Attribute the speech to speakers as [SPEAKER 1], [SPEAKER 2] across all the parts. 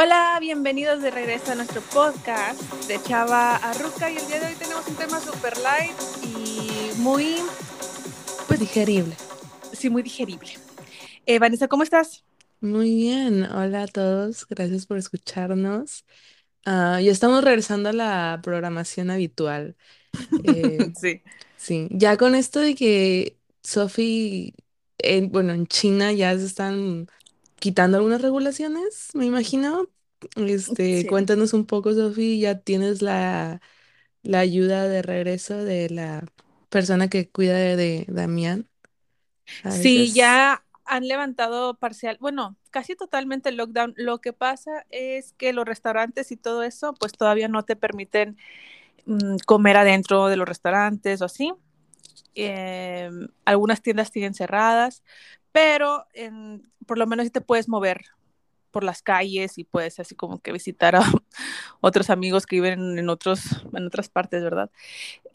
[SPEAKER 1] Hola, bienvenidos de regreso a nuestro podcast de Chava a Ruca y el día de hoy tenemos un tema super light y muy,
[SPEAKER 2] pues digerible.
[SPEAKER 1] Sí, muy digerible. Eh, Vanessa, ¿cómo estás?
[SPEAKER 2] Muy bien, hola a todos, gracias por escucharnos. Ah, ya estamos regresando a la programación habitual. Eh,
[SPEAKER 1] sí.
[SPEAKER 2] Sí, ya con esto de que Sophie, en- bueno, en China ya se están quitando algunas regulaciones, me imagino. Este,
[SPEAKER 1] Sí.
[SPEAKER 2] cuéntanos un poco, Sophie, ya tienes la, la ayuda de regreso de la persona que cuida de, de Damián. A
[SPEAKER 1] Sí,
[SPEAKER 2] veces.
[SPEAKER 1] ya han levantado parcial, bueno, casi totalmente el lockdown. Lo que pasa es que los restaurantes y todo eso, pues todavía no te permiten mm, comer adentro de los restaurantes o así. Eh, algunas tiendas siguen cerradas, pero en, por lo menos sí te puedes mover por las calles y puedes así como que visitar a otros amigos que viven en, otros, en otras partes, ¿verdad?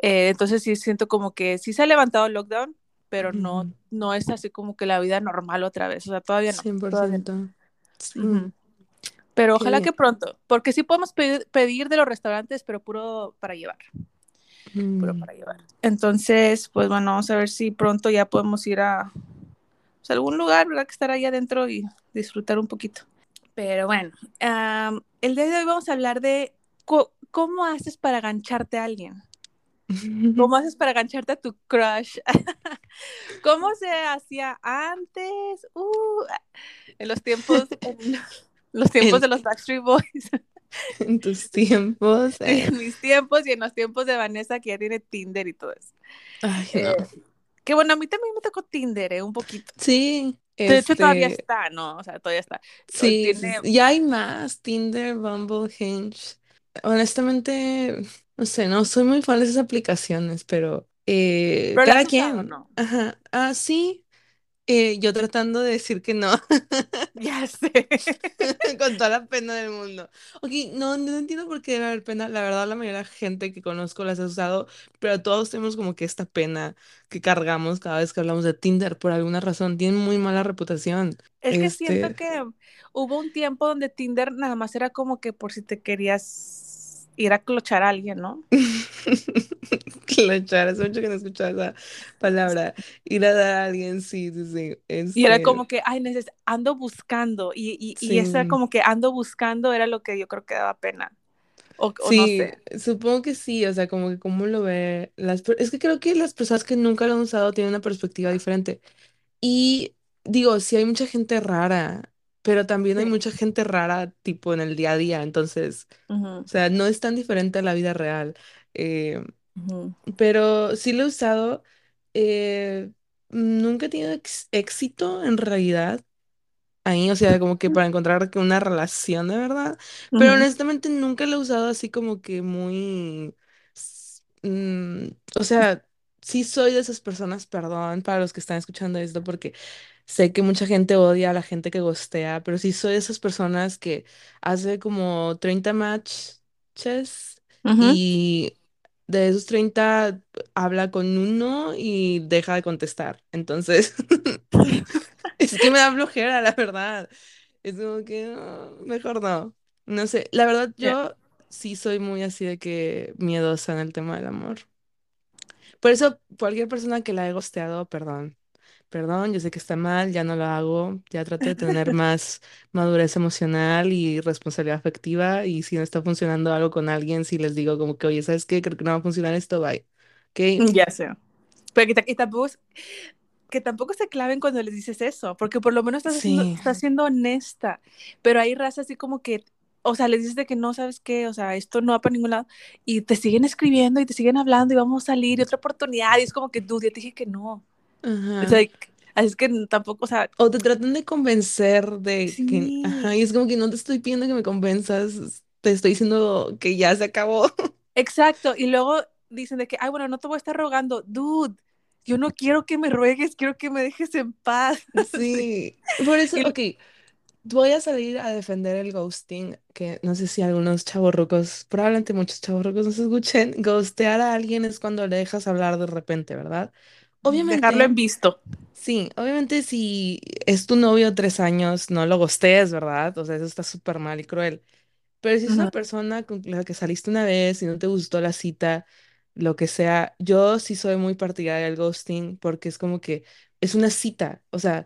[SPEAKER 1] Eh, entonces sí siento como que sí se ha levantado el lockdown, pero no,
[SPEAKER 2] Ujú,
[SPEAKER 1] no es así como que la vida normal otra vez, o sea, todavía no, todavía no.
[SPEAKER 2] 100%. Sí,
[SPEAKER 1] Ujú. Pero ojalá
[SPEAKER 2] bien.
[SPEAKER 1] que pronto, porque sí podemos pedir, pedir de los restaurantes, pero puro para llevar, puro
[SPEAKER 2] Mm,
[SPEAKER 1] para llevar. Entonces, pues bueno, vamos a ver si pronto ya podemos ir a pues, algún lugar, ¿verdad? Que estar ahí adentro y disfrutar un poquito. Pero bueno, um, el día de hoy vamos a hablar de cómo haces para gancharte a alguien. ¿Cómo haces para gancharte a tu crush? ¿Cómo se hacía antes? Uh, en los tiempos, en los tiempos
[SPEAKER 2] En,
[SPEAKER 1] de los Backstreet Boys.
[SPEAKER 2] en tus tiempos. Eh,
[SPEAKER 1] en mis tiempos y en los tiempos de Vanessa que ya tiene Tinder y todo eso.
[SPEAKER 2] Ay, no.
[SPEAKER 1] Que bueno, a mí también me tocó Tinder, ¿eh? Un poquito.
[SPEAKER 2] Sí,
[SPEAKER 1] De hecho, todavía
[SPEAKER 2] este,
[SPEAKER 1] está, ¿no? O sea, todavía está.
[SPEAKER 2] sí,
[SPEAKER 1] Tiene...
[SPEAKER 2] ya hay más, Tinder, Bumble, Hinge. Honestamente, no sé, no soy muy fan de esas aplicaciones, pero eh,
[SPEAKER 1] ¿Pero
[SPEAKER 2] cada quien.
[SPEAKER 1] no?
[SPEAKER 2] Ajá, ah, sí, eh, yo tratando de decir que no,
[SPEAKER 1] Ya sé.
[SPEAKER 2] con toda la pena del mundo. Ok, no, no entiendo por qué debe haber pena. La verdad, la mayoría de la gente que conozco las ha usado, pero todos tenemos como que esta pena que cargamos cada vez que hablamos de Tinder por alguna razón. Tienen muy mala reputación.
[SPEAKER 1] Es que siento
[SPEAKER 2] Este,
[SPEAKER 1] que hubo un tiempo donde Tinder nada más era como que por si te querías ir a clochar a alguien, ¿no?
[SPEAKER 2] clochar, hace mucho que no escuchaba esa palabra. Ir a dar a alguien, sí, sí, sí.
[SPEAKER 1] Y era como que, ay, neces ando buscando. Y, y, y esa
[SPEAKER 2] sí.
[SPEAKER 1] como que ando buscando era lo que yo creo que daba pena. O, o no
[SPEAKER 2] Sí,
[SPEAKER 1] sé.
[SPEAKER 2] supongo que sí, o sea, como que cómo lo ve las es que creo que las personas que nunca lo han usado tienen una perspectiva diferente. Y digo, sí hay mucha gente rara, pero también hay
[SPEAKER 1] Sí.
[SPEAKER 2] mucha gente rara tipo en el día a día, entonces, o sea, no es tan diferente a la vida real. Eh, pero sí lo he usado. eh, nunca he tenido éxito en realidad ahí, o sea, como que para encontrar una relación de verdad, pero honestamente nunca lo he usado así como que muy, mm, o sea, sí soy de esas personas, perdón para los que están escuchando esto, porque sé que mucha gente odia a la gente que gostea, pero sí soy de esas personas que hace como 30 matches
[SPEAKER 1] ujú.
[SPEAKER 2] y de esos 30 habla con uno y deja de contestar, entonces... Es que me da flojera, la verdad. Es como que no, mejor no. No sé, la verdad
[SPEAKER 1] Yeah.
[SPEAKER 2] yo sí soy muy así de que miedosa en el tema del amor. Por eso, cualquier persona que la haya gosteado, perdón. Perdón, yo sé que está mal, ya no lo hago, ya trato de tener más madurez emocional y responsabilidad afectiva y si no está funcionando algo con alguien, si les digo como que, oye, ¿sabes qué? Creo que no va a funcionar esto, bye. ¿Ok?
[SPEAKER 1] Ya sé. Pero que, tampoco, que tampoco se claven cuando les dices eso, porque por lo menos estás haciendo,
[SPEAKER 2] Sí,
[SPEAKER 1] estás siendo honesta, pero hay raza así como que, o sea, les dices de que no sabes qué, o sea, esto no va para ningún lado, y te siguen escribiendo y te siguen hablando y vamos a salir y otra oportunidad, y es como que, dude, ya te dije que no. O sea,
[SPEAKER 2] ajá.
[SPEAKER 1] así es que tampoco, o sea,
[SPEAKER 2] O te tratan de convencer de que, ajá,
[SPEAKER 1] sí,
[SPEAKER 2] y es como que no te estoy pidiendo que me convenzas, te estoy diciendo que ya se acabó.
[SPEAKER 1] exacto, y luego dicen de que, ay, bueno, no te voy a estar rogando, dude, yo no quiero que me ruegues, quiero que me dejes en paz. Sí.
[SPEAKER 2] Sí, por eso,
[SPEAKER 1] Y,
[SPEAKER 2] ok, voy a salir a defender el ghosting, que no sé si algunos chavorrucos, probablemente muchos chavorrucos nos escuchen, ghostear a alguien es cuando le dejas hablar de repente, ¿verdad?
[SPEAKER 1] Dejarlo en
[SPEAKER 2] obviamente,
[SPEAKER 1] visto.
[SPEAKER 2] sí, obviamente si es tu novio tres años, no lo gostees, ¿verdad? O sea, eso está súper mal y cruel. Pero si es una persona con la que saliste una vez y no te gustó la cita, lo que sea, yo sí soy muy partidaria del ghosting porque es como que es una cita, o sea,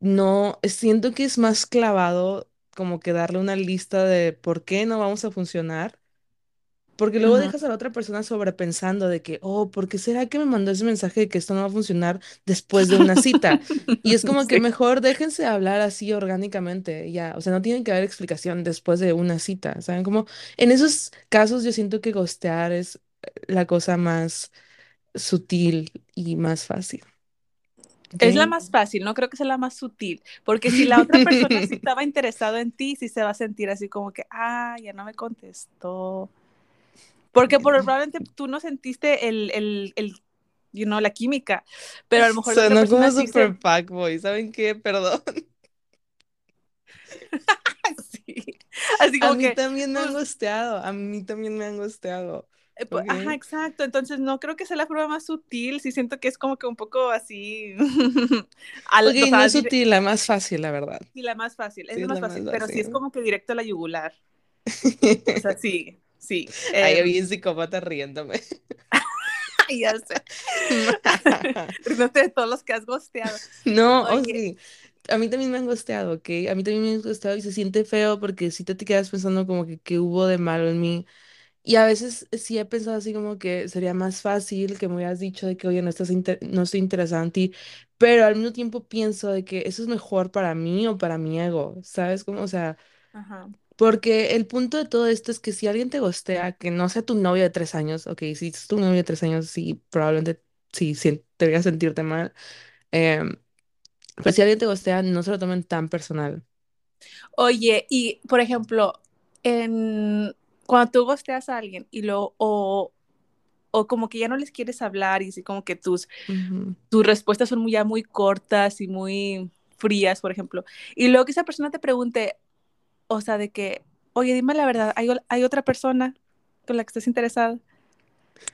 [SPEAKER 2] no, siento que es más clavado como que darle una lista de por qué no vamos a funcionar porque luego dejas a la otra persona sobrepensando de que, oh, ¿por qué será que me mandó ese mensaje de que esto no va a funcionar después de una cita? Y es como que mejor déjense hablar así orgánicamente, ya. O sea, no tiene que haber explicación después de una cita, ¿saben? Como en esos casos yo siento que ghostear es la cosa más sutil y más fácil.
[SPEAKER 1] Es la más fácil, no creo que sea la más sutil, porque si la otra persona sí estaba interesada en ti, sí se va a sentir así como que, ah, ya no me contestó. Porque probablemente tú no sentiste el, el, el you know, la química, pero a lo mejor
[SPEAKER 2] Sonó como super
[SPEAKER 1] se...
[SPEAKER 2] fuckboy, ¿saben qué? Perdón.
[SPEAKER 1] sí. Así
[SPEAKER 2] A
[SPEAKER 1] como
[SPEAKER 2] mí
[SPEAKER 1] que,
[SPEAKER 2] también me han
[SPEAKER 1] pues,
[SPEAKER 2] gusteado, a mí también me han gusteado,
[SPEAKER 1] eh, pues, ajá,
[SPEAKER 2] ¿ok?
[SPEAKER 1] exacto. Entonces no creo que sea la forma más sutil, sí siento que es como que un poco así, al, o
[SPEAKER 2] no
[SPEAKER 1] sea,
[SPEAKER 2] es
[SPEAKER 1] dire-
[SPEAKER 2] sutil, la más fácil, la verdad.
[SPEAKER 1] sí, la más fácil, es
[SPEAKER 2] Sí,
[SPEAKER 1] la
[SPEAKER 2] es
[SPEAKER 1] más fácil, pero sí es como que directo a la yugular. O sea, sí, sí.
[SPEAKER 2] Ay,
[SPEAKER 1] em,
[SPEAKER 2] bien psicópata riéndome.
[SPEAKER 1] ya sé. Riéndote de todos los que has gosteado.
[SPEAKER 2] No, oh
[SPEAKER 1] Oye,
[SPEAKER 2] sí. A mí también me han gusteado, ¿ok? A mí también me han gusteado y se siente feo porque si te, te quedas pensando como que qué hubo de malo en mí. Y a veces sí he pensado así como que sería más fácil que me hubieras dicho de que, oye, no estás no estoy interesada en ti. Pero al mismo tiempo pienso de que eso es mejor para mí o para mi ego, ¿sabes? Como, o sea,
[SPEAKER 1] ajá,
[SPEAKER 2] Porque el punto de todo esto es que si alguien te gostea, que no sea tu novio de tres años, ok, si es tu novio de tres años, sí, probablemente sí, sí, deberías sentirte mal. em, pero si alguien te gostea, no se lo tomen tan personal.
[SPEAKER 1] Oye, y por ejemplo, en cuando tú gosteas a alguien y lo o, o como que ya no les quieres hablar y así como que tus
[SPEAKER 2] Ujú.
[SPEAKER 1] tus respuestas son muy, ya muy cortas y muy frías, por ejemplo, y luego que esa persona te pregunte, o sea, de que, oye, dime la verdad, ¿hay, otra persona con la que estés interesada?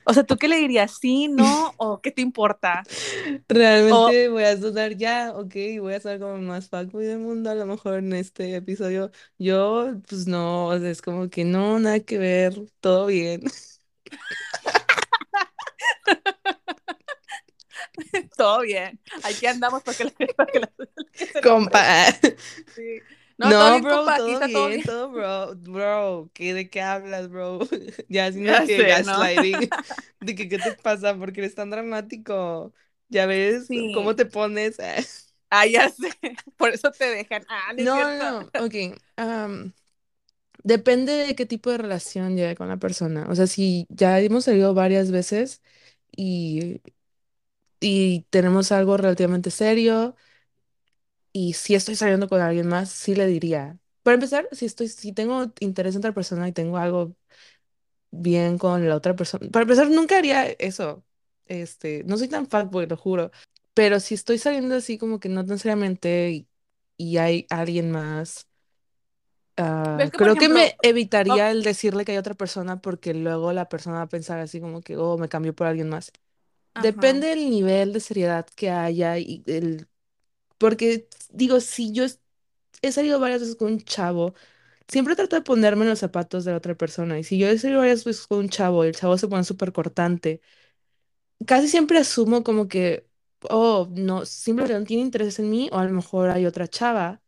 [SPEAKER 1] O sea, ¿tú qué le dirías? ¿Sí, no? ¿O qué te importa? O,
[SPEAKER 2] Realmente voy a dudar ya, ok, voy a ser como más fuckboy del mundo, a lo mejor en este episodio. Yo, pues no, o sea, es como que no, nada que ver, todo bien.
[SPEAKER 1] todo bien, aquí andamos para que, la- para que,
[SPEAKER 2] Compa.
[SPEAKER 1] Sí. No,
[SPEAKER 2] bro,
[SPEAKER 1] compa,
[SPEAKER 2] todo
[SPEAKER 1] está todo
[SPEAKER 2] bien, todo bro, bro, ¿qué de qué hablas, bro? Ya haciendo
[SPEAKER 1] Ya
[SPEAKER 2] que
[SPEAKER 1] sé, ¿no?
[SPEAKER 2] gaslighting, de que qué te pasa, porque eres tan dramático, ya ves cómo
[SPEAKER 1] Sí.
[SPEAKER 2] te pones.
[SPEAKER 1] Ah, ya sé. Por eso te dejan. Ah, no
[SPEAKER 2] No, ok, am, depende de qué tipo de relación lleve con la persona, o sea, si ya hemos salido varias veces y, y tenemos algo relativamente serio y si estoy saliendo con alguien más, sí le diría. Para empezar, si estoy, si tengo interés en otra persona y tengo algo bien con la otra persona. Para empezar, nunca haría eso. Este, no soy tan fuckboy, lo juro. Pero si estoy saliendo así como que no tan seriamente y, y hay alguien más,
[SPEAKER 1] ¿Ves
[SPEAKER 2] ah,
[SPEAKER 1] que, por
[SPEAKER 2] creo que
[SPEAKER 1] ejemplo,
[SPEAKER 2] me
[SPEAKER 1] oh,
[SPEAKER 2] evitaría el decirle que hay otra persona porque luego la persona va a pensar así como que, oh, me cambió por alguien más.
[SPEAKER 1] ajá,
[SPEAKER 2] Depende del nivel de seriedad que haya y el... Porque digo, si yo es- he salido varias veces con un chavo, siempre trato de ponerme en los zapatos de la otra persona. Y si yo he salido varias veces con un chavo y el chavo se pone súper cortante, casi siempre asumo como que, oh, no, simplemente no tiene interés en mí o a lo mejor hay otra chava.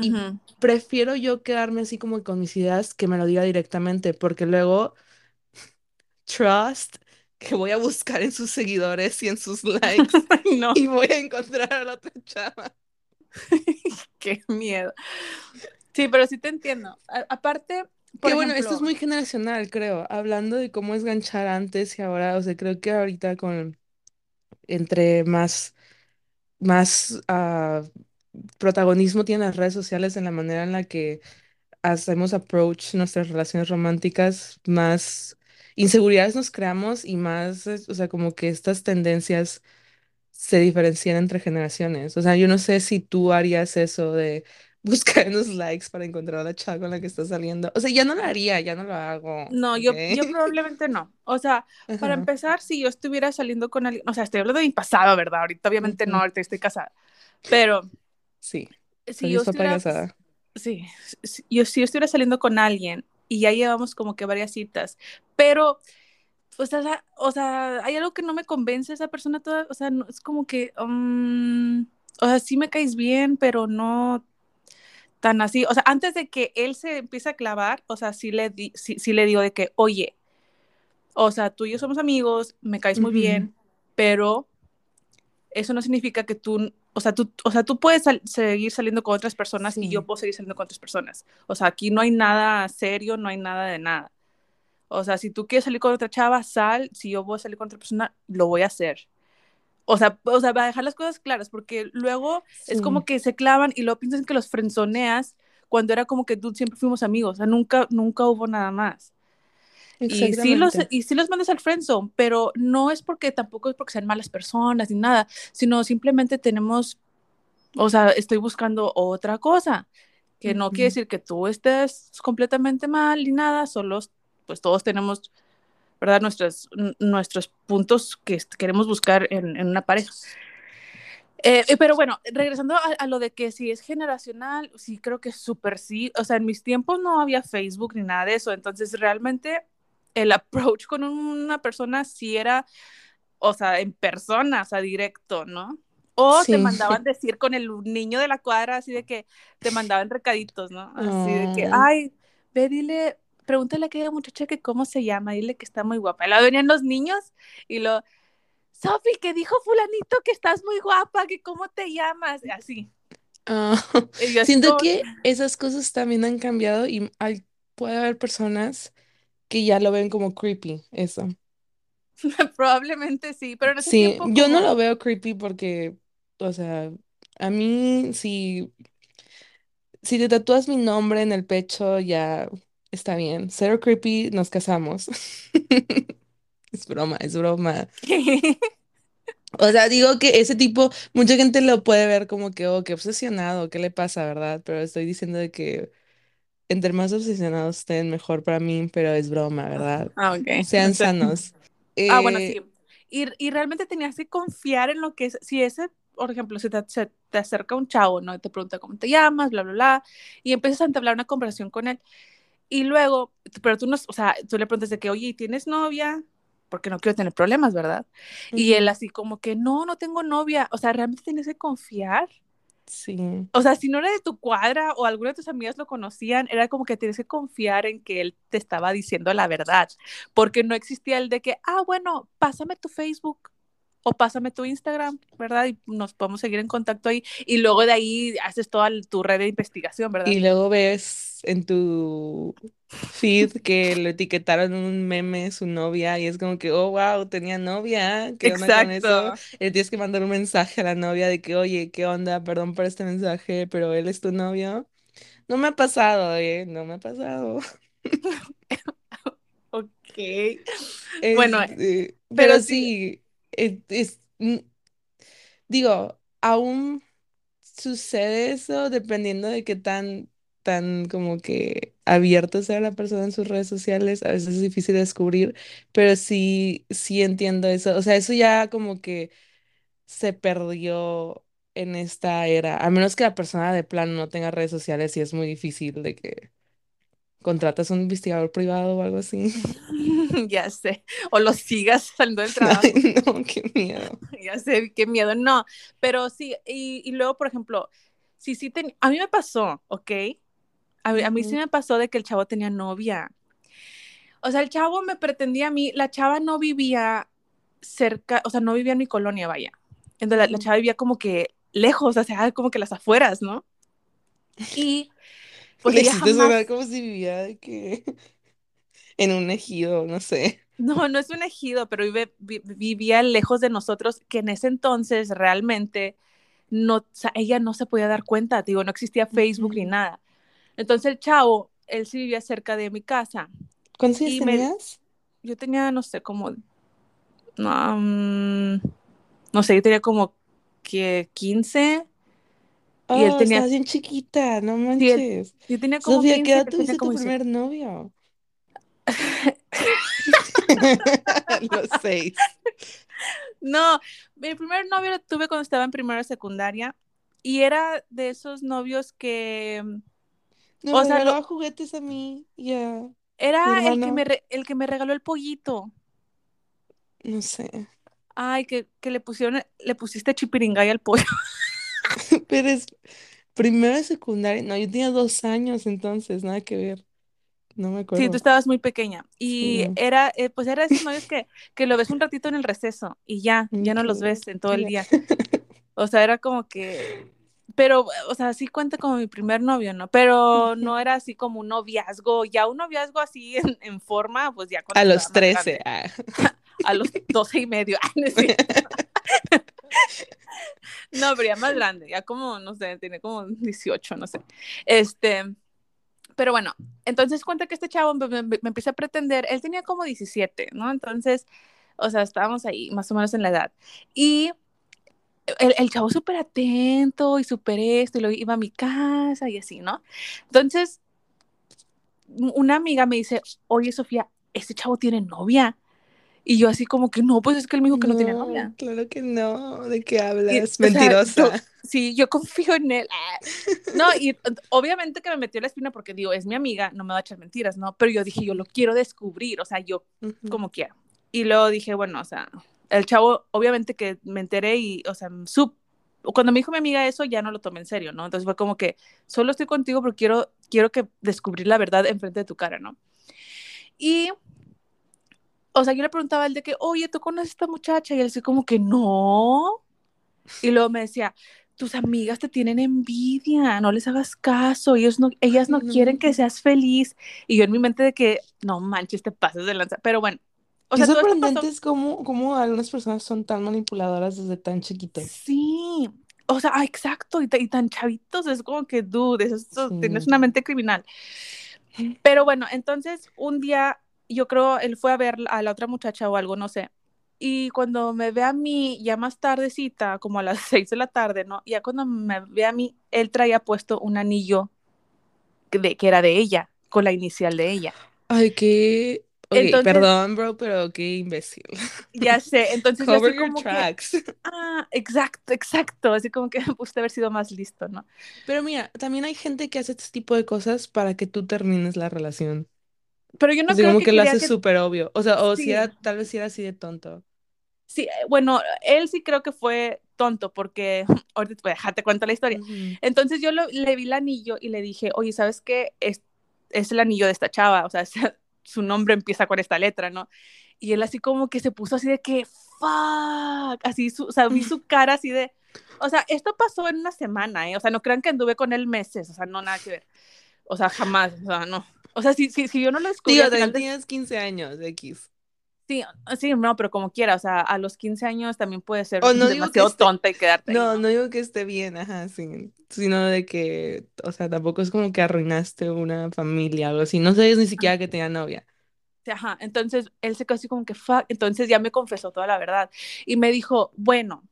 [SPEAKER 2] Y
[SPEAKER 1] ujú.
[SPEAKER 2] prefiero yo quedarme así como con mis ideas que me lo diga directamente, porque luego, trust, que voy a buscar en sus seguidores y en sus likes
[SPEAKER 1] no,
[SPEAKER 2] y voy a encontrar a la otra chava.
[SPEAKER 1] qué miedo. Sí, pero sí te entiendo. A- aparte, por
[SPEAKER 2] Que bueno, esto es muy generacional, creo. Hablando de cómo es ganchar antes y ahora, o sea, creo que ahorita con entre más, más ah, protagonismo tienen las redes sociales en la manera en la que hacemos approach nuestras relaciones románticas, más inseguridades nos creamos y más, o sea, como que estas tendencias se diferencian entre generaciones. O sea, yo no sé si tú harías eso de buscar en los likes para encontrar a la chava con la que está saliendo. O sea, ya no lo haría, ya no lo hago.
[SPEAKER 1] No, yo, yo probablemente no. O sea, para empezar, si yo estuviera saliendo con alguien, o sea, estoy hablando de mi pasado, ¿verdad? Ahorita obviamente no, ahorita estoy casada. Pero
[SPEAKER 2] sí.
[SPEAKER 1] Si yo estuviera, casada. Sí, yo, si yo estuviera saliendo con alguien y ya llevamos como que varias citas, pero o sea, o sea, hay algo que no me convence esa persona toda, o sea, no, es como que, um, o sea, sí me caes bien, pero no tan así, o sea, antes de que él se empiece a clavar, o sea, sí le, di, sí, sí le digo de que, oye, o sea, tú y yo somos amigos, me caes muy bien, pero eso no significa que tú, o sea, tú, o sea, tú puedes seguir saliendo con otras personas y yo puedo seguir saliendo con otras personas. O sea, aquí no hay nada serio, no hay nada de nada. O sea, si tú quieres salir con otra chava, sal. Si yo voy a salir con otra persona, lo voy a hacer. O sea, o sea, para dejar las cosas claras, porque luego es como que se clavan y luego piensan que los frenzoneas cuando era como que tú siempre fuimos amigos. O sea, nunca, nunca hubo nada más. Y sí, los, y sí los mandas al friendzone, pero no es porque tampoco es porque sean malas personas ni nada, sino simplemente tenemos, o sea, estoy buscando otra cosa, que no quiere decir que tú estés completamente mal ni nada, solo pues todos tenemos, ¿verdad? Nuestros, nuestros puntos que queremos buscar en, en una pareja. Eh, pero bueno, regresando a, lo de que si es generacional, sí creo que súper sí. O sea, en mis tiempos no había Facebook ni nada de eso. Entonces, realmente el approach con una persona sí era, o sea, en persona, o sea, directo, ¿no? O te mandaban decir con el niño de la cuadra, así de que te mandaban recaditos, ¿no? Así de que, ay, ve, dile, pregúntale a aquella muchacha que cómo se llama, dile que está muy guapa. Luego venían los niños y lo, Sofi, que dijo fulanito que estás muy guapa, que cómo te llamas, así.
[SPEAKER 2] Ah, siento que esas cosas también han cambiado y hay, puede haber personas que ya lo ven como creepy, eso.
[SPEAKER 1] Probablemente sí, pero en ese
[SPEAKER 2] sí, yo no lo veo creepy porque, o sea, a mí si, si te tatúas mi nombre en el pecho ya está bien. Cero creepy, nos casamos. es broma, es broma. O sea, digo que ese tipo, mucha gente lo puede ver como que, oh, qué obsesionado, ¿qué le pasa, verdad? Pero estoy diciendo de que entre más obsesionados estén, mejor para mí, pero es broma, ¿verdad?
[SPEAKER 1] Ah, ok.
[SPEAKER 2] Sean sanos.
[SPEAKER 1] ah, bueno, sí. Eh, y, y, realmente tenías que confiar en lo que es, si ese, por ejemplo, si te, se te acerca un chavo, ¿no? Y te pregunta cómo te llamas, bla, bla, bla, y empiezas a entablar una conversación con él. Y luego, pero tú no, o sea, tú le preguntas de que, oye, ¿tienes novia? Porque no quiero tener problemas, ¿verdad? Y él así como que, no, no tengo novia. O sea, realmente tienes que confiar
[SPEAKER 2] Sí.
[SPEAKER 1] O sea, si no era de tu cuadra o alguna de tus amigas lo conocían, era como que tienes que confiar en que él te estaba diciendo la verdad, porque no existía el de que, ah, bueno, pásame tu Facebook o pásame tu Instagram, ¿verdad? Y nos podemos seguir en contacto ahí. Y luego de ahí haces toda tu red de investigación, ¿verdad?
[SPEAKER 2] Y luego ves en tu feed que le etiquetaron un meme su novia y es como que, oh, wow, tenía novia. ¿Qué onda con eso? Le tienes que mandar un mensaje a la novia de que, oye, ¿qué onda? Perdón por este mensaje, pero él es tu novio. No me ha pasado, ¿eh? No me ha pasado.
[SPEAKER 1] ok. bueno,
[SPEAKER 2] este, pero, sí es, digo, aún sucede eso dependiendo de qué tan, tan como que abierto sea la persona en sus redes sociales, a veces es difícil descubrir, pero sí, sí entiendo eso, o sea, eso ya como que se perdió en esta era, a menos que la persona de plano no tenga redes sociales y es muy difícil de que contratas a un investigador privado o algo así.
[SPEAKER 1] ya sé. O lo sigas saliendo del trabajo.
[SPEAKER 2] Ay, no, qué miedo.
[SPEAKER 1] ya sé, qué miedo. No, pero sí, y, y luego, por ejemplo, sí, sí, a mí me pasó, ¿ok? A, a mí sí me pasó de que el chavo tenía novia. O sea, el chavo me pretendía a mí, la chava no vivía cerca, o sea, no vivía en mi colonia, vaya. Entonces, la, la chava vivía como que lejos, o sea, como que las afueras, ¿no? Y
[SPEAKER 2] pues ella jamás... como si vivía que en un ejido, no sé.
[SPEAKER 1] No, no es un ejido, pero vive, vivía lejos de nosotros, que en ese entonces realmente no, o sea, ella no se podía dar cuenta, digo, no existía Facebook ni nada. Entonces el chavo, él sí vivía cerca de mi casa.
[SPEAKER 2] ¿Cuántos años tenías?
[SPEAKER 1] yo tenía, no sé, como, no, no sé, yo tenía como que 15 Y él
[SPEAKER 2] Oh,
[SPEAKER 1] tenía,
[SPEAKER 2] estás bien chiquita, no
[SPEAKER 1] sí,
[SPEAKER 2] manches.
[SPEAKER 1] yo tenía como
[SPEAKER 2] Sofía, ¿qué
[SPEAKER 1] 15 y
[SPEAKER 2] edad tuviste tu
[SPEAKER 1] como 17.
[SPEAKER 2] primer novio? Los seis.
[SPEAKER 1] No, mi primer novio lo tuve cuando estaba en primera secundaria y era de esos novios que,
[SPEAKER 2] No,
[SPEAKER 1] o
[SPEAKER 2] me
[SPEAKER 1] sea, lo,
[SPEAKER 2] regalaba juguetes a mí y a mi
[SPEAKER 1] era el que me, re- el que me regaló el pollito.
[SPEAKER 2] No sé.
[SPEAKER 1] Ay, que, que le pusieron, le pusiste chipiringay al pollo.
[SPEAKER 2] Pero es primero de secundaria. No, yo tenía dos años entonces, nada que ver. No me
[SPEAKER 1] Sí, tú
[SPEAKER 2] acuerdo.
[SPEAKER 1] estabas muy pequeña. Y
[SPEAKER 2] Sí.
[SPEAKER 1] era, eh, pues era esos novios que, que lo ves un ratito en el receso y ya, ya no los ves en todo el día. O sea, era como que, pero, o sea, sí cuenta como mi primer novio, ¿no? Pero no era así como un noviazgo, ya un noviazgo así en, en forma, pues ya cuando
[SPEAKER 2] A los
[SPEAKER 1] más
[SPEAKER 2] 13.
[SPEAKER 1] grande,
[SPEAKER 2] ah.
[SPEAKER 1] a los doce y medio. No, pero ya más grande, ya como, no sé, tiene como 18, no sé. Este, pero bueno, entonces cuenta que este chavo me, me- me empieza a pretender, él tenía como 17, ¿no? Entonces, o sea, estábamos ahí más o menos en la edad. Y el, el chavo súper atento y súper esto, y luego iba a mi casa y así, ¿no? Entonces, una amiga me dice, oye, Sofía, este chavo tiene novia. Y yo así como que no, pues es que él me dijo que no tenía
[SPEAKER 2] No,
[SPEAKER 1] novia.
[SPEAKER 2] claro que no. ¿De qué
[SPEAKER 1] Y,
[SPEAKER 2] hablas?
[SPEAKER 1] o sea, yo,
[SPEAKER 2] Mentirosa.
[SPEAKER 1] sí, yo confío en él. No, y obviamente que me metió la espina porque digo, es mi amiga, no me va a echar mentiras, ¿no? Pero yo dije, yo lo quiero descubrir, o sea, yo
[SPEAKER 2] Ujú.
[SPEAKER 1] como quiera. Y luego dije, bueno, o sea, el chavo, obviamente que me enteré y, o sea, sup cuando me dijo mi amiga eso, ya no lo tomé en serio, ¿no? Entonces fue como que solo estoy contigo porque quiero, quiero que descubrir la verdad enfrente de tu cara, ¿no? Y, o sea, yo le preguntaba a él de que, oye, ¿tú conoces a esta muchacha? Y él así como que, no. Y luego me decía, tus amigas te tienen envidia, no les hagas caso, ellos no, ellas no quieren que seas feliz. Y yo en mi mente de que, no manches, te pasas de lanza. Pero bueno, o sea,
[SPEAKER 2] sorprendente
[SPEAKER 1] pasó.
[SPEAKER 2] es cómo, cómo algunas personas son tan manipuladoras desde tan chiquitos.
[SPEAKER 1] Sí, o sea, ah, exacto, y, y tan chavitos, es como que, dude, eso, eso- tienes
[SPEAKER 2] Sí.
[SPEAKER 1] una mente criminal. Pero bueno, entonces un día yo creo él fue a ver a la otra muchacha o algo, no sé. Y cuando me ve a mí, ya más tardecita, como a las seis de la tarde, ¿no? Ya cuando me ve a mí, él traía puesto un anillo que, de, que era de ella, con la inicial de ella.
[SPEAKER 2] Ay, qué. Ok,
[SPEAKER 1] Entonces,
[SPEAKER 2] perdón, bro, pero qué imbécil.
[SPEAKER 1] ya sé, entonces yo
[SPEAKER 2] Cover your
[SPEAKER 1] como que,
[SPEAKER 2] tracks.
[SPEAKER 1] ah, exacto, exacto, así como que pudiste haber sido más listo, ¿no?
[SPEAKER 2] Pero mira, también hay gente que hace este tipo de cosas para que tú termines la relación.
[SPEAKER 1] Pero yo no
[SPEAKER 2] Así
[SPEAKER 1] creo
[SPEAKER 2] como
[SPEAKER 1] que
[SPEAKER 2] que lo hace
[SPEAKER 1] que,
[SPEAKER 2] súper obvio. O sea, o si
[SPEAKER 1] sí,
[SPEAKER 2] era, tal vez si era así de tonto.
[SPEAKER 1] Sí, eh, bueno, él sí creo que fue tonto porque ahorita te voy a cuento la historia.
[SPEAKER 2] Ujú.
[SPEAKER 1] Entonces yo lo- le vi el anillo y le dije, oye, ¿sabes qué? Es, es el anillo de esta chava, o sea, es- su nombre empieza con esta letra, ¿no? Y él así como que se puso así de que, fuck, así, su, o sea, vi su cara así de, o sea, esto pasó en una semana, ¿eh? O sea, no crean que anduve con él meses, o sea, no, nada que ver. O sea, jamás, o sea, no. O sea, si, si, si yo no lo descubrí
[SPEAKER 2] Digo,
[SPEAKER 1] final de,
[SPEAKER 2] tenías 15 años, X.
[SPEAKER 1] Sí, sí, no, pero como quiera, o sea, a los 15 años también puede ser
[SPEAKER 2] O no digo que
[SPEAKER 1] demasiado
[SPEAKER 2] esté,
[SPEAKER 1] tonta y quedarte ahí,
[SPEAKER 2] no,
[SPEAKER 1] ¿no?
[SPEAKER 2] no digo que esté bien, ajá, sí, sino de que, o sea, tampoco es como que arruinaste una familia o algo así. No sabías ni siquiera que tenía novia.
[SPEAKER 1] Ajá, entonces él se quedó así como que, fuck, entonces ya me confesó toda la verdad y me dijo, bueno,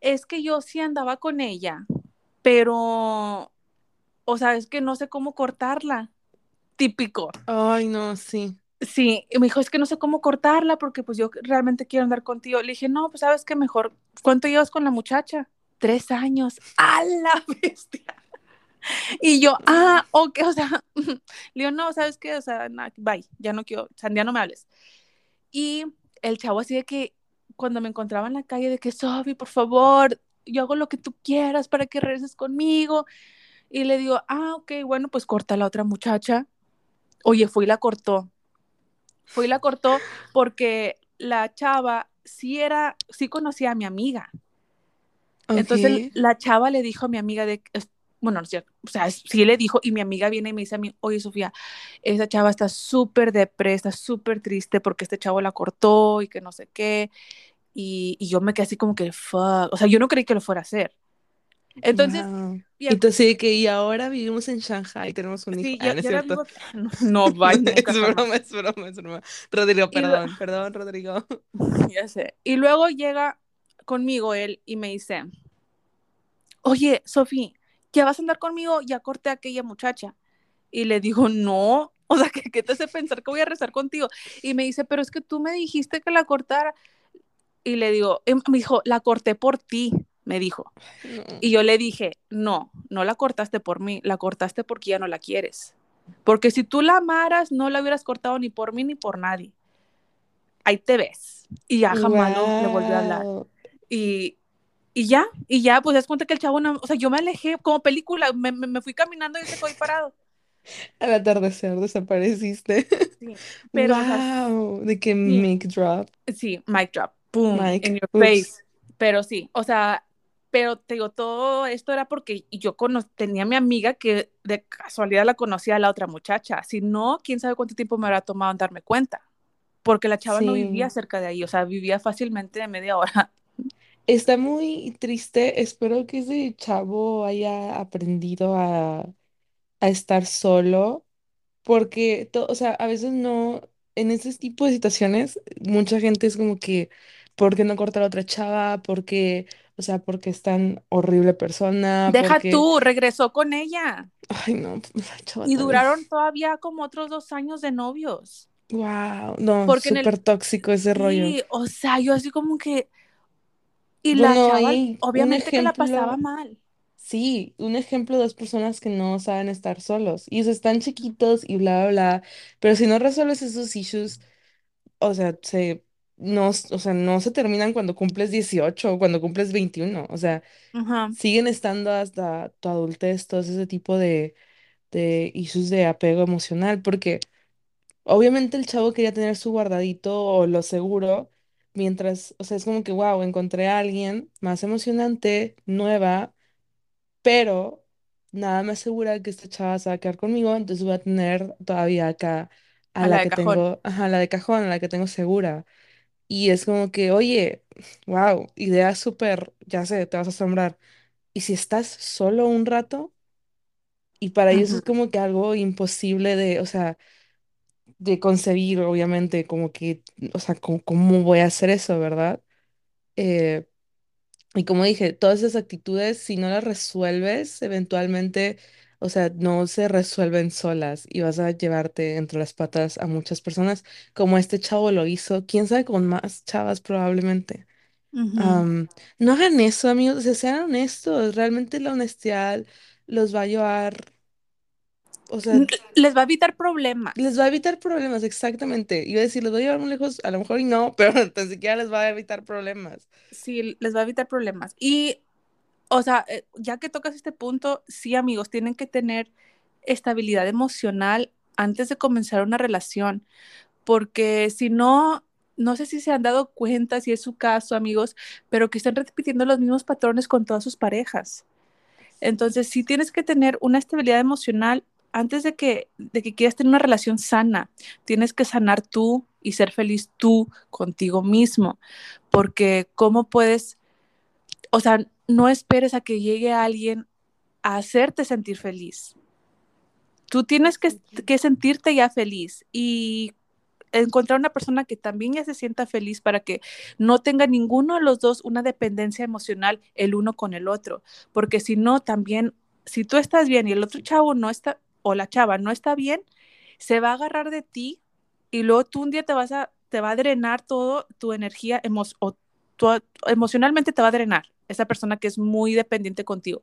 [SPEAKER 1] es que yo sí andaba con ella, pero, o sea, es que no sé cómo cortarla, típico.
[SPEAKER 2] Ay, no, sí.
[SPEAKER 1] Sí, y me dijo, es que no sé cómo cortarla porque pues yo realmente quiero andar contigo. Le dije, no, pues sabes que mejor, ¿cuánto llevas con la muchacha? Tres años. ¡A la bestia! Y yo, ah, ok, o sea, le digo, no, ¿sabes qué? O sea, nah, bye, ya no quiero, o sea, ya no me hables. Y el chavo así de que cuando me encontraba en la calle, de que, Sofi, por favor, yo hago lo que tú quieras para que regreses conmigo. Y le digo, ah, ok, bueno, pues corta a la otra muchacha. Oye, fue y la cortó. Fue y la cortó porque la chava sí era, sí conocía a mi amiga. Entonces la chava le dijo a mi amiga de, bueno, o sea, sí le dijo y mi amiga viene y me dice a mí, oye Sofía, esa chava está súper depresa, súper triste porque este chavo la cortó y que no sé qué. Y, y yo me quedé así como que, fuck, o sea, yo no creí que lo fuera a hacer. Entonces,
[SPEAKER 2] Wow.
[SPEAKER 1] y,
[SPEAKER 2] Y tú así de que, y ahora vivimos en Shanghai, tenemos un hijo.
[SPEAKER 1] sí,
[SPEAKER 2] Ah,
[SPEAKER 1] yo,
[SPEAKER 2] no
[SPEAKER 1] yo vivo, no, nunca
[SPEAKER 2] Es
[SPEAKER 1] jamás.
[SPEAKER 2] broma, es broma, es broma. Rodrigo,
[SPEAKER 1] lo-
[SPEAKER 2] perdón, perdón, Rodrigo.
[SPEAKER 1] ya sé. Y luego llega conmigo él y me dice, oye, Sofía, ¿ya vas a andar conmigo? Ya corté a aquella muchacha. Y le digo, no, o sea, ¿qué, ¿qué, te hace pensar que voy a rezar contigo? Y me dice, pero es que tú me dijiste que la cortara. Y le digo, em, me dijo, la corté por ti, me dijo. No. Y yo le dije, no, no la cortaste por mí, la cortaste porque ya no la quieres. Porque si tú la amaras, no la hubieras cortado ni por mí ni por nadie. Ahí te ves. Y ya jamás wow. le volvió a hablar. Y, y ya, y ya, pues das cuenta que el chavo, no, o sea, yo me alejé como película, me, me, me fui caminando y se quedó ahí parado.
[SPEAKER 2] Al atardecer desapareciste. Sí, pero. Wow, de que sí. mic drop.
[SPEAKER 1] Sí, mic drop. Boom. Mic. In your Oops. face. Pero sí, o sea, pero te digo, todo esto era porque yo cono tenía a mi amiga que de casualidad la conocía a la otra muchacha. Si no, quién sabe cuánto tiempo me habrá tomado en darme cuenta. Porque la chava sí. no vivía cerca de ahí, o sea, vivía fácilmente de media hora.
[SPEAKER 2] Está muy triste. Espero que ese chavo haya aprendido a, a estar solo, porque, o sea, a veces no, en ese tipo de situaciones, mucha gente es como que, ¿por qué no cortar a otra chava? Porque, o sea, porque es tan horrible persona.
[SPEAKER 1] Deja
[SPEAKER 2] porque...
[SPEAKER 1] tú, regresó con ella.
[SPEAKER 2] Ay, no,
[SPEAKER 1] chava, y duraron todavía como otros dos años de novios.
[SPEAKER 2] Wow, no, súper el... tóxico ese
[SPEAKER 1] sí,
[SPEAKER 2] rollo.
[SPEAKER 1] o sea, yo así como que... Y bueno, la chava, obviamente ejemplo... que la pasaba mal.
[SPEAKER 2] Sí, un ejemplo de dos personas que no saben estar solos y o sea, están chiquitos y bla, bla, bla, pero si no resuelves esos issues, o sea, se, no, o sea, no se terminan cuando cumples 18 o cuando cumples 21, o sea, siguen estando hasta tu adultez, todo ese tipo de, de issues de apego emocional, porque obviamente el chavo quería tener su guardadito o lo seguro, mientras, o sea, es como que, wow, encontré a alguien más emocionante, nueva pero nada me asegura que esta chava se va a quedar conmigo, entonces voy a tener todavía acá a,
[SPEAKER 1] a
[SPEAKER 2] la,
[SPEAKER 1] la
[SPEAKER 2] que
[SPEAKER 1] cajón.
[SPEAKER 2] tengo, ajá, la de cajón, a la que tengo segura. Y es como que, oye, wow, idea súper, ya sé, te vas a asombrar. ¿Y si estás solo un rato? Y para ellos es como que algo imposible de, o sea, de concebir, obviamente, como que, o sea, ¿cómo, cómo voy a hacer eso, verdad? Eh, y como dije, todas esas actitudes, si no las resuelves, eventualmente, o sea, no se resuelven solas y vas a llevarte entre las patas a muchas personas, como este chavo lo hizo, quién sabe con más chavas probablemente.
[SPEAKER 1] Uh -huh.
[SPEAKER 2] Um, no hagan eso, amigos, o sea, sean honestos, realmente la honestidad los va a llevar, o sea,
[SPEAKER 1] les va a evitar problemas.
[SPEAKER 2] Les va a evitar problemas, exactamente. Iba a decir, los voy a llevar muy lejos, a lo mejor y no, pero tan siquiera les va a evitar problemas.
[SPEAKER 1] Sí, les va a evitar problemas. Y, o sea, eh, ya que tocas este punto, sí, amigos, tienen que tener estabilidad emocional antes de comenzar una relación, porque si no, no sé si se han dado cuenta, si es su caso, amigos, pero que están repitiendo los mismos patrones con todas sus parejas. Entonces, sí tienes que tener una estabilidad emocional antes de que, de que quieras tener una relación sana, tienes que sanar tú y ser feliz tú contigo mismo, porque cómo puedes, o sea, no esperes a que llegue alguien a hacerte sentir feliz. Tú tienes que, que sentirte ya feliz y encontrar una persona que también ya se sienta feliz para que no tenga ninguno de los dos una dependencia emocional el uno con el otro, porque si no, también, si tú estás bien y el otro chavo no está, o la chava no está bien, se va a agarrar de ti y luego tú un día te vas a, te va a drenar todo tu energía emo o tu, emocionalmente te va a drenar esa persona que es muy dependiente contigo.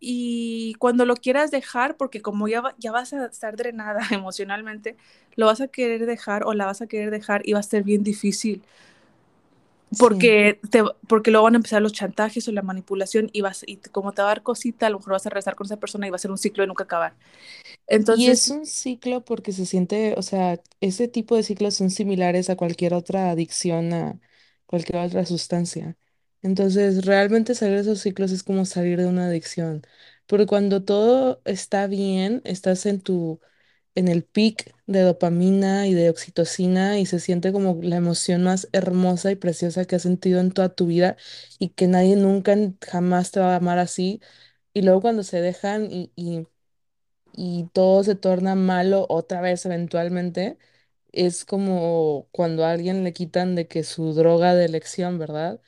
[SPEAKER 1] Y cuando lo quieras dejar, porque como ya, va, ya vas a estar drenada emocionalmente, lo vas a querer dejar o la vas a querer dejar y va a ser bien difícil. Porque, sí. te, porque luego van a empezar los chantajes o la manipulación y, vas, y como te va a dar cosita, a lo mejor vas a regresar con esa persona y va a ser un ciclo de nunca acabar.
[SPEAKER 2] Entonces, y es un ciclo porque se siente, o sea, ese tipo de ciclos son similares a cualquier otra adicción, a cualquier otra sustancia. Entonces, realmente salir de esos ciclos es como salir de una adicción. Porque cuando todo está bien, estás en tu, en el pic de dopamina y de oxitocina y se siente como la emoción más hermosa y preciosa que has sentido en toda tu vida y que nadie nunca jamás te va a amar así. Y luego cuando se dejan y, y, y todo se torna malo otra vez eventualmente, es como cuando a alguien le quitan de que su droga de elección, ¿verdad?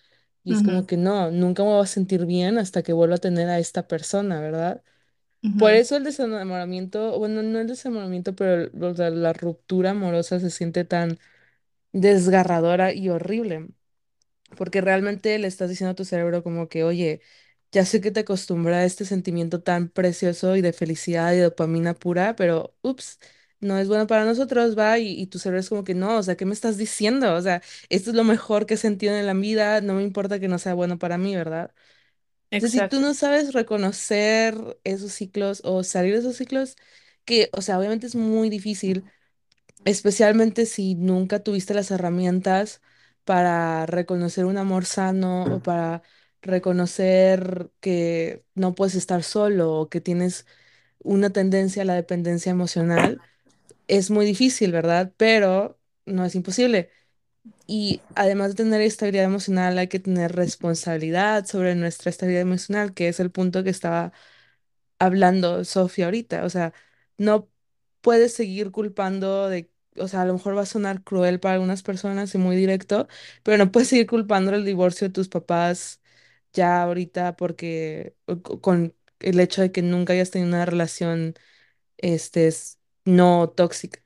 [SPEAKER 2] Y es como que no, nunca me voy a sentir bien hasta que vuelva a tener a esta persona, ¿verdad? Por eso el desenamoramiento, bueno, no el desenamoramiento, pero el- o sea, la ruptura amorosa se siente tan desgarradora y horrible, porque realmente le estás diciendo a tu cerebro como que, oye, ya sé que te acostumbré a este sentimiento tan precioso y de felicidad y dopamina pura, pero ups, no es bueno para nosotros, va, y, y tu cerebro es como que no, o sea, ¿qué me estás diciendo? O sea, esto es lo mejor que he sentido en la vida, no me importa que no sea bueno para mí, ¿verdad? Entonces, si tú no sabes reconocer esos ciclos o salir de esos ciclos, que, o sea, obviamente es muy difícil especialmente si nunca tuviste las herramientas para reconocer un amor sano o para reconocer que no puedes estar solo o que tienes una tendencia a la dependencia emocional, es muy difícil, ¿verdad? Pero no es imposible. Y además de tener estabilidad emocional, hay que tener responsabilidad sobre nuestra estabilidad emocional, que es el punto que estaba hablando Sofía ahorita. O sea, no puedes seguir culpando de, o sea, a lo mejor va a sonar cruel para algunas personas y muy directo, pero no puedes seguir culpando el divorcio de tus papás ya ahorita porque con el hecho de que nunca hayas tenido una relación este es no tóxica.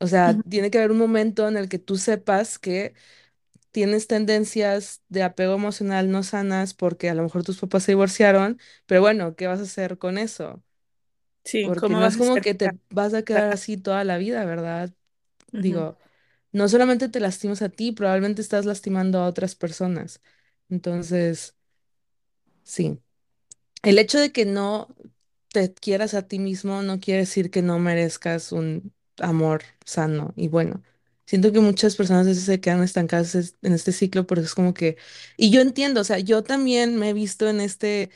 [SPEAKER 2] O sea,
[SPEAKER 1] Ujú,
[SPEAKER 2] tiene que haber un momento en el que tú sepas que tienes tendencias de apego emocional no sanas porque a lo mejor tus papás se divorciaron, pero bueno, ¿qué vas a hacer con eso?
[SPEAKER 1] Sí,
[SPEAKER 2] porque
[SPEAKER 1] ¿cómo
[SPEAKER 2] no
[SPEAKER 1] vas a
[SPEAKER 2] como que te vas a quedar así toda la vida, ¿verdad?
[SPEAKER 1] Ujú,
[SPEAKER 2] Digo, no solamente te lastimas a ti, probablemente estás lastimando a otras personas. Entonces, sí, el hecho de que no te quieras a ti mismo no quiere decir que no merezcas un amor sano y bueno. Siento que muchas personas a veces se quedan estancadas es- en este ciclo, pero es como que, y yo entiendo, o sea, yo también me he visto en este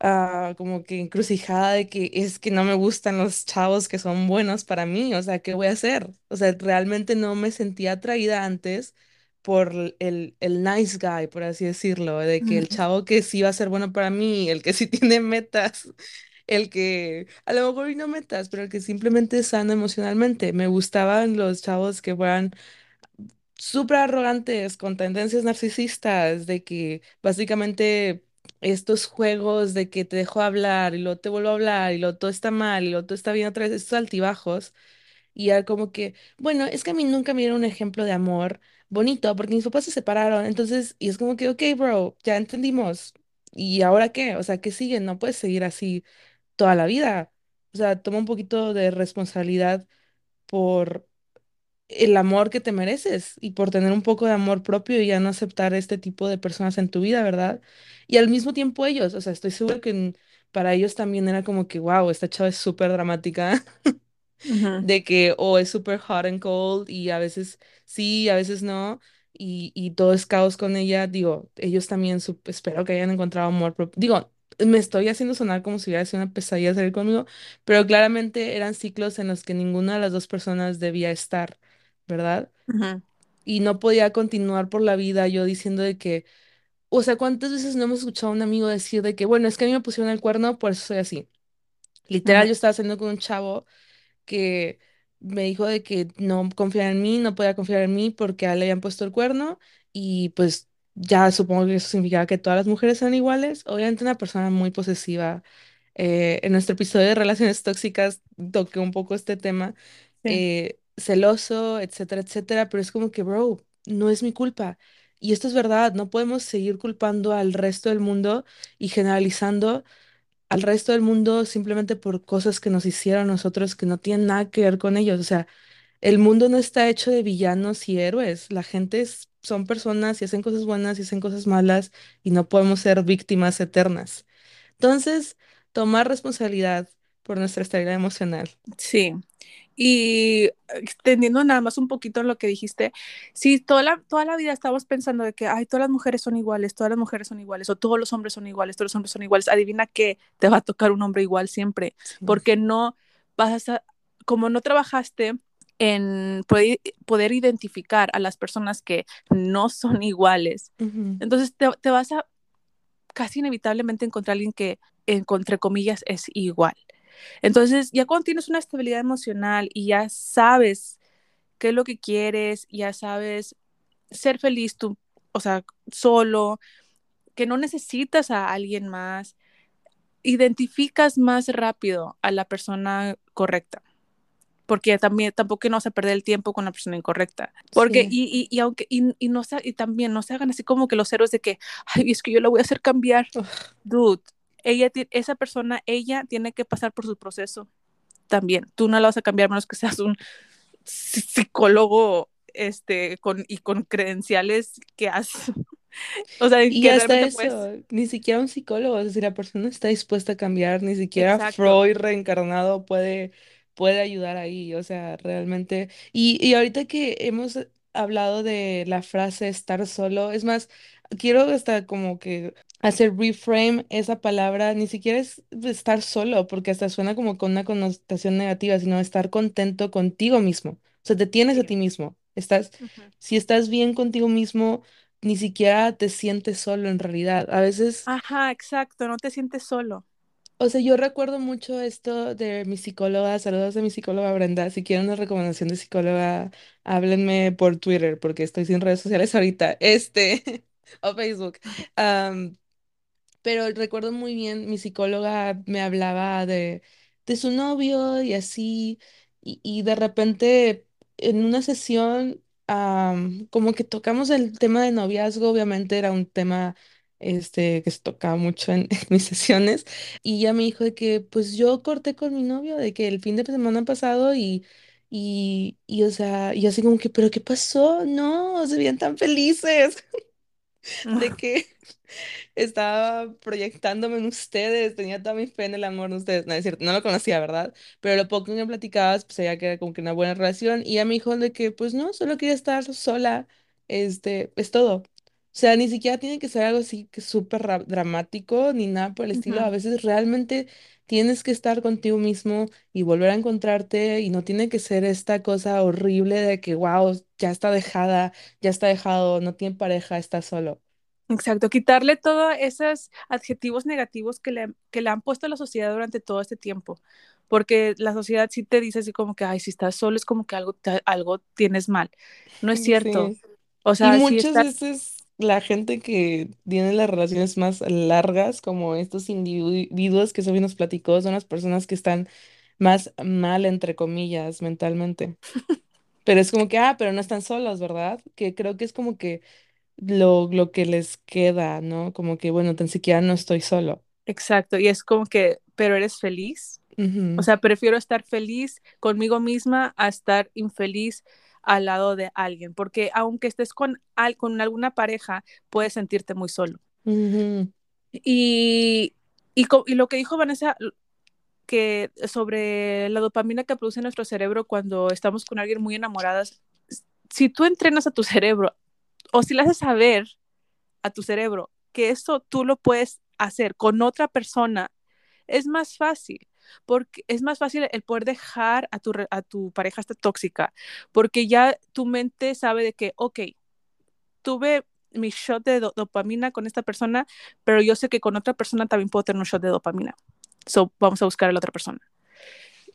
[SPEAKER 2] ah, como que encrucijada de que es que no me gustan los chavos que son buenos para mí, o sea, ¿qué voy a hacer? O sea, realmente no me sentía atraída antes por el, el nice guy, por así decirlo, de que el chavo que sí va a ser bueno para mí, el que sí tiene metas, el que a lo mejor no metas, pero el que simplemente es sano emocionalmente. Me gustaban los chavos que fueran súper arrogantes, con tendencias narcisistas, de que básicamente estos juegos de que te dejo hablar y luego te vuelvo a hablar y luego todo está mal y luego todo está bien otra vez, estos altibajos. Y ya como que, bueno, es que a mí nunca me dieron un ejemplo de amor bonito porque mis papás se separaron. Entonces, y es como que, ok, bro, ya entendimos. ¿Y ahora qué? O sea, ¿qué sigue? No puedes seguir así toda la vida. O sea, toma un poquito de responsabilidad por el amor que te mereces y por tener un poco de amor propio y ya no aceptar este tipo de personas en tu vida, ¿verdad? Y al mismo tiempo ellos, o sea, estoy seguro que para ellos también era como que, wow, esta chava es súper dramática, de que o es súper hot and cold y a veces sí, a veces no. Y, y todo es caos con ella, digo, ellos también espero que hayan encontrado amor propio. Digo, me estoy haciendo sonar como si hubiera sido una pesadilla salir conmigo, pero claramente eran ciclos en los que ninguna de las dos personas debía estar. ¿verdad? Y no podía continuar por la vida yo diciendo de que, o sea, ¿cuántas veces no hemos escuchado a un amigo decir de que, bueno, es que a mí me pusieron el cuerno, por eso soy así? Literal, yo estaba saliendo con un chavo que me dijo de que no confiaba en mí, no podía confiar en mí porque a él le habían puesto el cuerno y pues ya supongo que eso significaba que todas las mujeres eran iguales. Obviamente una persona muy posesiva. eh, en nuestro episodio de relaciones tóxicas toqué un poco este tema,
[SPEAKER 1] Sí,
[SPEAKER 2] eh, celoso, etcétera, etcétera, pero es como que, bro, no es mi culpa. Y esto es verdad, no podemos seguir culpando al resto del mundo y generalizando al resto del mundo simplemente por cosas que nos hicieron nosotros que no tienen nada que ver con ellos. O sea, el mundo no está hecho de villanos y héroes. La gente es- son personas y hacen cosas buenas y hacen cosas malas y no podemos ser víctimas eternas. Entonces, tomar responsabilidad por nuestra estabilidad emocional.
[SPEAKER 1] sí. Y extendiendo nada más un poquito lo que dijiste, si toda la, toda la vida estamos pensando de que, ay, todas las mujeres son iguales, todas las mujeres son iguales, o todos los hombres son iguales, todos los hombres son iguales, adivina que te va a tocar un hombre igual siempre,
[SPEAKER 2] Sí.
[SPEAKER 1] porque no vas a, como no trabajaste en poder, poder identificar a las personas que no son iguales, entonces te, te vas a casi inevitablemente encontrar a alguien que, entre comillas, es igual. Entonces, ya cuando tienes una estabilidad emocional y ya sabes qué es lo que quieres, ya sabes ser feliz tú, o sea, solo, que no necesitas a alguien más, identificas más rápido a la persona correcta. Porque también tampoco no vas a perder el tiempo con la persona incorrecta. Porque,
[SPEAKER 2] Sí.
[SPEAKER 1] y, y, y aunque, y, y no se, y también no se hagan así como que los héroes de que, ay, es que yo la voy a hacer cambiar.
[SPEAKER 2] Ugh.
[SPEAKER 1] Dude, ella, esa persona, ella tiene que pasar por su proceso también. Tú no la vas a cambiar menos que seas un psi- psicólogo este, con, y con credenciales que has, o sea,
[SPEAKER 2] Y
[SPEAKER 1] que
[SPEAKER 2] hasta eso,
[SPEAKER 1] puedes.
[SPEAKER 2] ni siquiera un psicólogo, es decir, la persona está dispuesta a cambiar, ni siquiera
[SPEAKER 1] Exacto.
[SPEAKER 2] Freud reencarnado puede, puede ayudar ahí, o sea, realmente. Y, y ahorita que hemos hablado de la frase estar solo, es más, quiero hasta como que hacer reframe esa palabra, ni siquiera es estar solo, porque hasta suena como con una connotación negativa, sino estar contento contigo mismo. O sea, te tienes a ti mismo. Estás, si estás bien contigo mismo ni siquiera te sientes solo en realidad. A veces,
[SPEAKER 1] Ajá, exacto, no te sientes solo.
[SPEAKER 2] o sea, yo recuerdo mucho esto de mi psicóloga, saludos de mi psicóloga Brenda, si quieren una recomendación de psicóloga, háblenme por Twitter porque estoy sin redes sociales ahorita, este, o Facebook. Pero recuerdo muy bien, mi psicóloga me hablaba de, de su novio y así, y, y de repente en una sesión, am, como que tocamos el tema de noviazgo, obviamente era un tema este, que se tocaba mucho en, en mis sesiones, y ella me dijo de que pues yo corté con mi novio, de que el fin de semana pasado y... Y, y, o sea, y así como que, ¿pero qué pasó? No, se veían tan felices de que estaba proyectándome en ustedes, tenía toda mi fe en el amor de ustedes. No, es cierto, no lo conocía, ¿verdad? Pero lo poco que me platicabas, pues ella que era como que una buena relación. Y ella me dijo de que, pues no, solo quería estar sola, este, es todo. O sea, ni siquiera tiene que ser algo así que súper ra- dramático ni nada por el estilo. A veces realmente tienes que estar contigo mismo y volver a encontrarte y no tiene que ser esta cosa horrible de que, wow, ya está dejada, ya está dejado, no tiene pareja, está solo.
[SPEAKER 1] Exacto, quitarle todos esos adjetivos negativos que le, que le han puesto a la sociedad durante todo este tiempo, porque la sociedad sí te dice así como que, ay, si estás solo es como que algo, algo tienes mal. No es cierto.
[SPEAKER 2] Sí.
[SPEAKER 1] O
[SPEAKER 2] Y
[SPEAKER 1] sea, si
[SPEAKER 2] muchas
[SPEAKER 1] estás,
[SPEAKER 2] veces la gente que tiene las relaciones más largas, como estos individuos que Sofía nos platicó, son las personas que están más mal, entre comillas, mentalmente. Pero es como que, ah, pero no están solos, ¿verdad? Que creo que es como que lo, lo que les queda, ¿no? Como que, bueno, tan siquiera no estoy solo.
[SPEAKER 1] exacto, y es como que, pero eres feliz. O sea, prefiero estar feliz conmigo misma a estar infeliz al lado de alguien, porque aunque estés con, al- con alguna pareja, puedes sentirte muy solo. Y, y, y lo que dijo Vanessa, que sobre la dopamina que produce nuestro cerebro cuando estamos con alguien muy enamoradas, si tú entrenas a tu cerebro o si le haces saber a tu cerebro que eso tú lo puedes hacer con otra persona, es más fácil, porque es más fácil el poder dejar a tu, a tu pareja esta tóxica, porque ya tu mente sabe de que, ok, tuve mi shot de do- dopamina con esta persona, pero yo sé que con otra persona también puedo tener un shot de dopamina. So, vamos a buscar a la otra persona.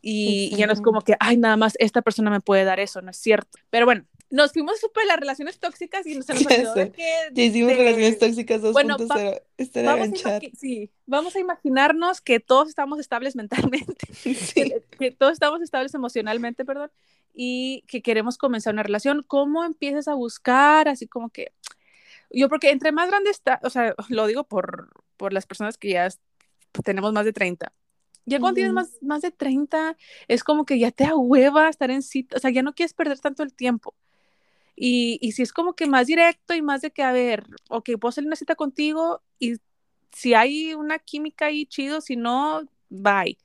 [SPEAKER 1] Y, ya no es como que, ay, nada más esta persona me puede dar eso, no es cierto. Pero bueno, nos fuimos súper las relaciones tóxicas y se nos olvidó de que,
[SPEAKER 2] Ya hicimos relaciones
[SPEAKER 1] de,
[SPEAKER 2] tóxicas 2.0.
[SPEAKER 1] bueno,
[SPEAKER 2] Estaría
[SPEAKER 1] vamos, a sí, vamos a imaginarnos que todos estamos estables mentalmente,
[SPEAKER 2] Sí.
[SPEAKER 1] que, que todos estamos estables emocionalmente, perdón, y que queremos comenzar una relación. ¿Cómo empiezas a buscar? Así como que, yo porque entre más grande está, o sea, lo digo por, por las personas que ya tenemos más de 30. Ya cuando tienes más, más de 30, es como que ya te ahueva estar en cita, o sea, ya no quieres perder tanto el tiempo. Y, y si es como que más directo y más de que, a ver, ok, puedo hacer una cita contigo y si hay una química ahí, chido, si no, bye.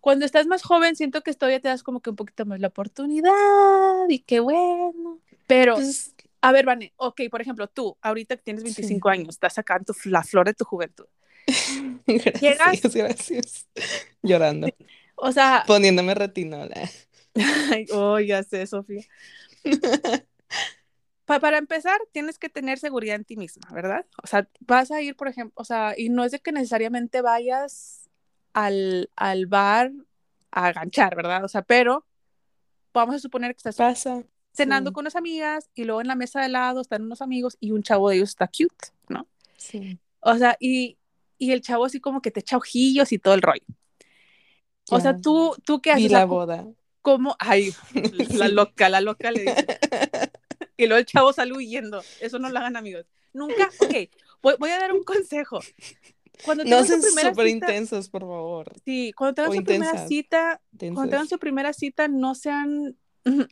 [SPEAKER 1] Cuando estás más joven, siento que todavía te das como que un poquito más la oportunidad y qué bueno. Pero,
[SPEAKER 2] Pues
[SPEAKER 1] a ver, Vane, ok, por ejemplo, tú, ahorita que tienes
[SPEAKER 2] sí.
[SPEAKER 1] 25 años, estás sacando tu- la flor de tu juventud.
[SPEAKER 2] Gracias,
[SPEAKER 1] Llegas,
[SPEAKER 2] gracias. Llorando.
[SPEAKER 1] o sea,
[SPEAKER 2] Poniéndome retinola.
[SPEAKER 1] ay, oh, ya sé, Sofía. Pa- para empezar, tienes que tener seguridad en ti misma, ¿verdad? O sea, vas a ir, por ejemplo, o sea, y no es de que necesariamente vayas al, al bar a ganchar, ¿verdad? O sea, pero vamos a suponer que estás,
[SPEAKER 2] Pasa.
[SPEAKER 1] cenando
[SPEAKER 2] Sí.
[SPEAKER 1] con unas amigas y luego en la mesa de lado están unos amigos y un chavo de ellos está cute, ¿no?
[SPEAKER 2] Sí.
[SPEAKER 1] O sea, y, y el chavo así como que te echa ojillos y todo el rollo. O sea, tú, tú qué haces, sea,
[SPEAKER 2] la
[SPEAKER 1] ¿cómo-
[SPEAKER 2] boda.
[SPEAKER 1] ¿cómo? Ay, la loca, la loca le dice. Y luego el chavo sale huyendo. Eso no lo hagan, amigos. Nunca, ok, voy, voy a dar un consejo. Cuando
[SPEAKER 2] No sean
[SPEAKER 1] primera
[SPEAKER 2] súper intensos, por favor.
[SPEAKER 1] sí, cuando tengan
[SPEAKER 2] o
[SPEAKER 1] su primera
[SPEAKER 2] intensas.
[SPEAKER 1] cita, cuando tengan su primera cita, no sean mm,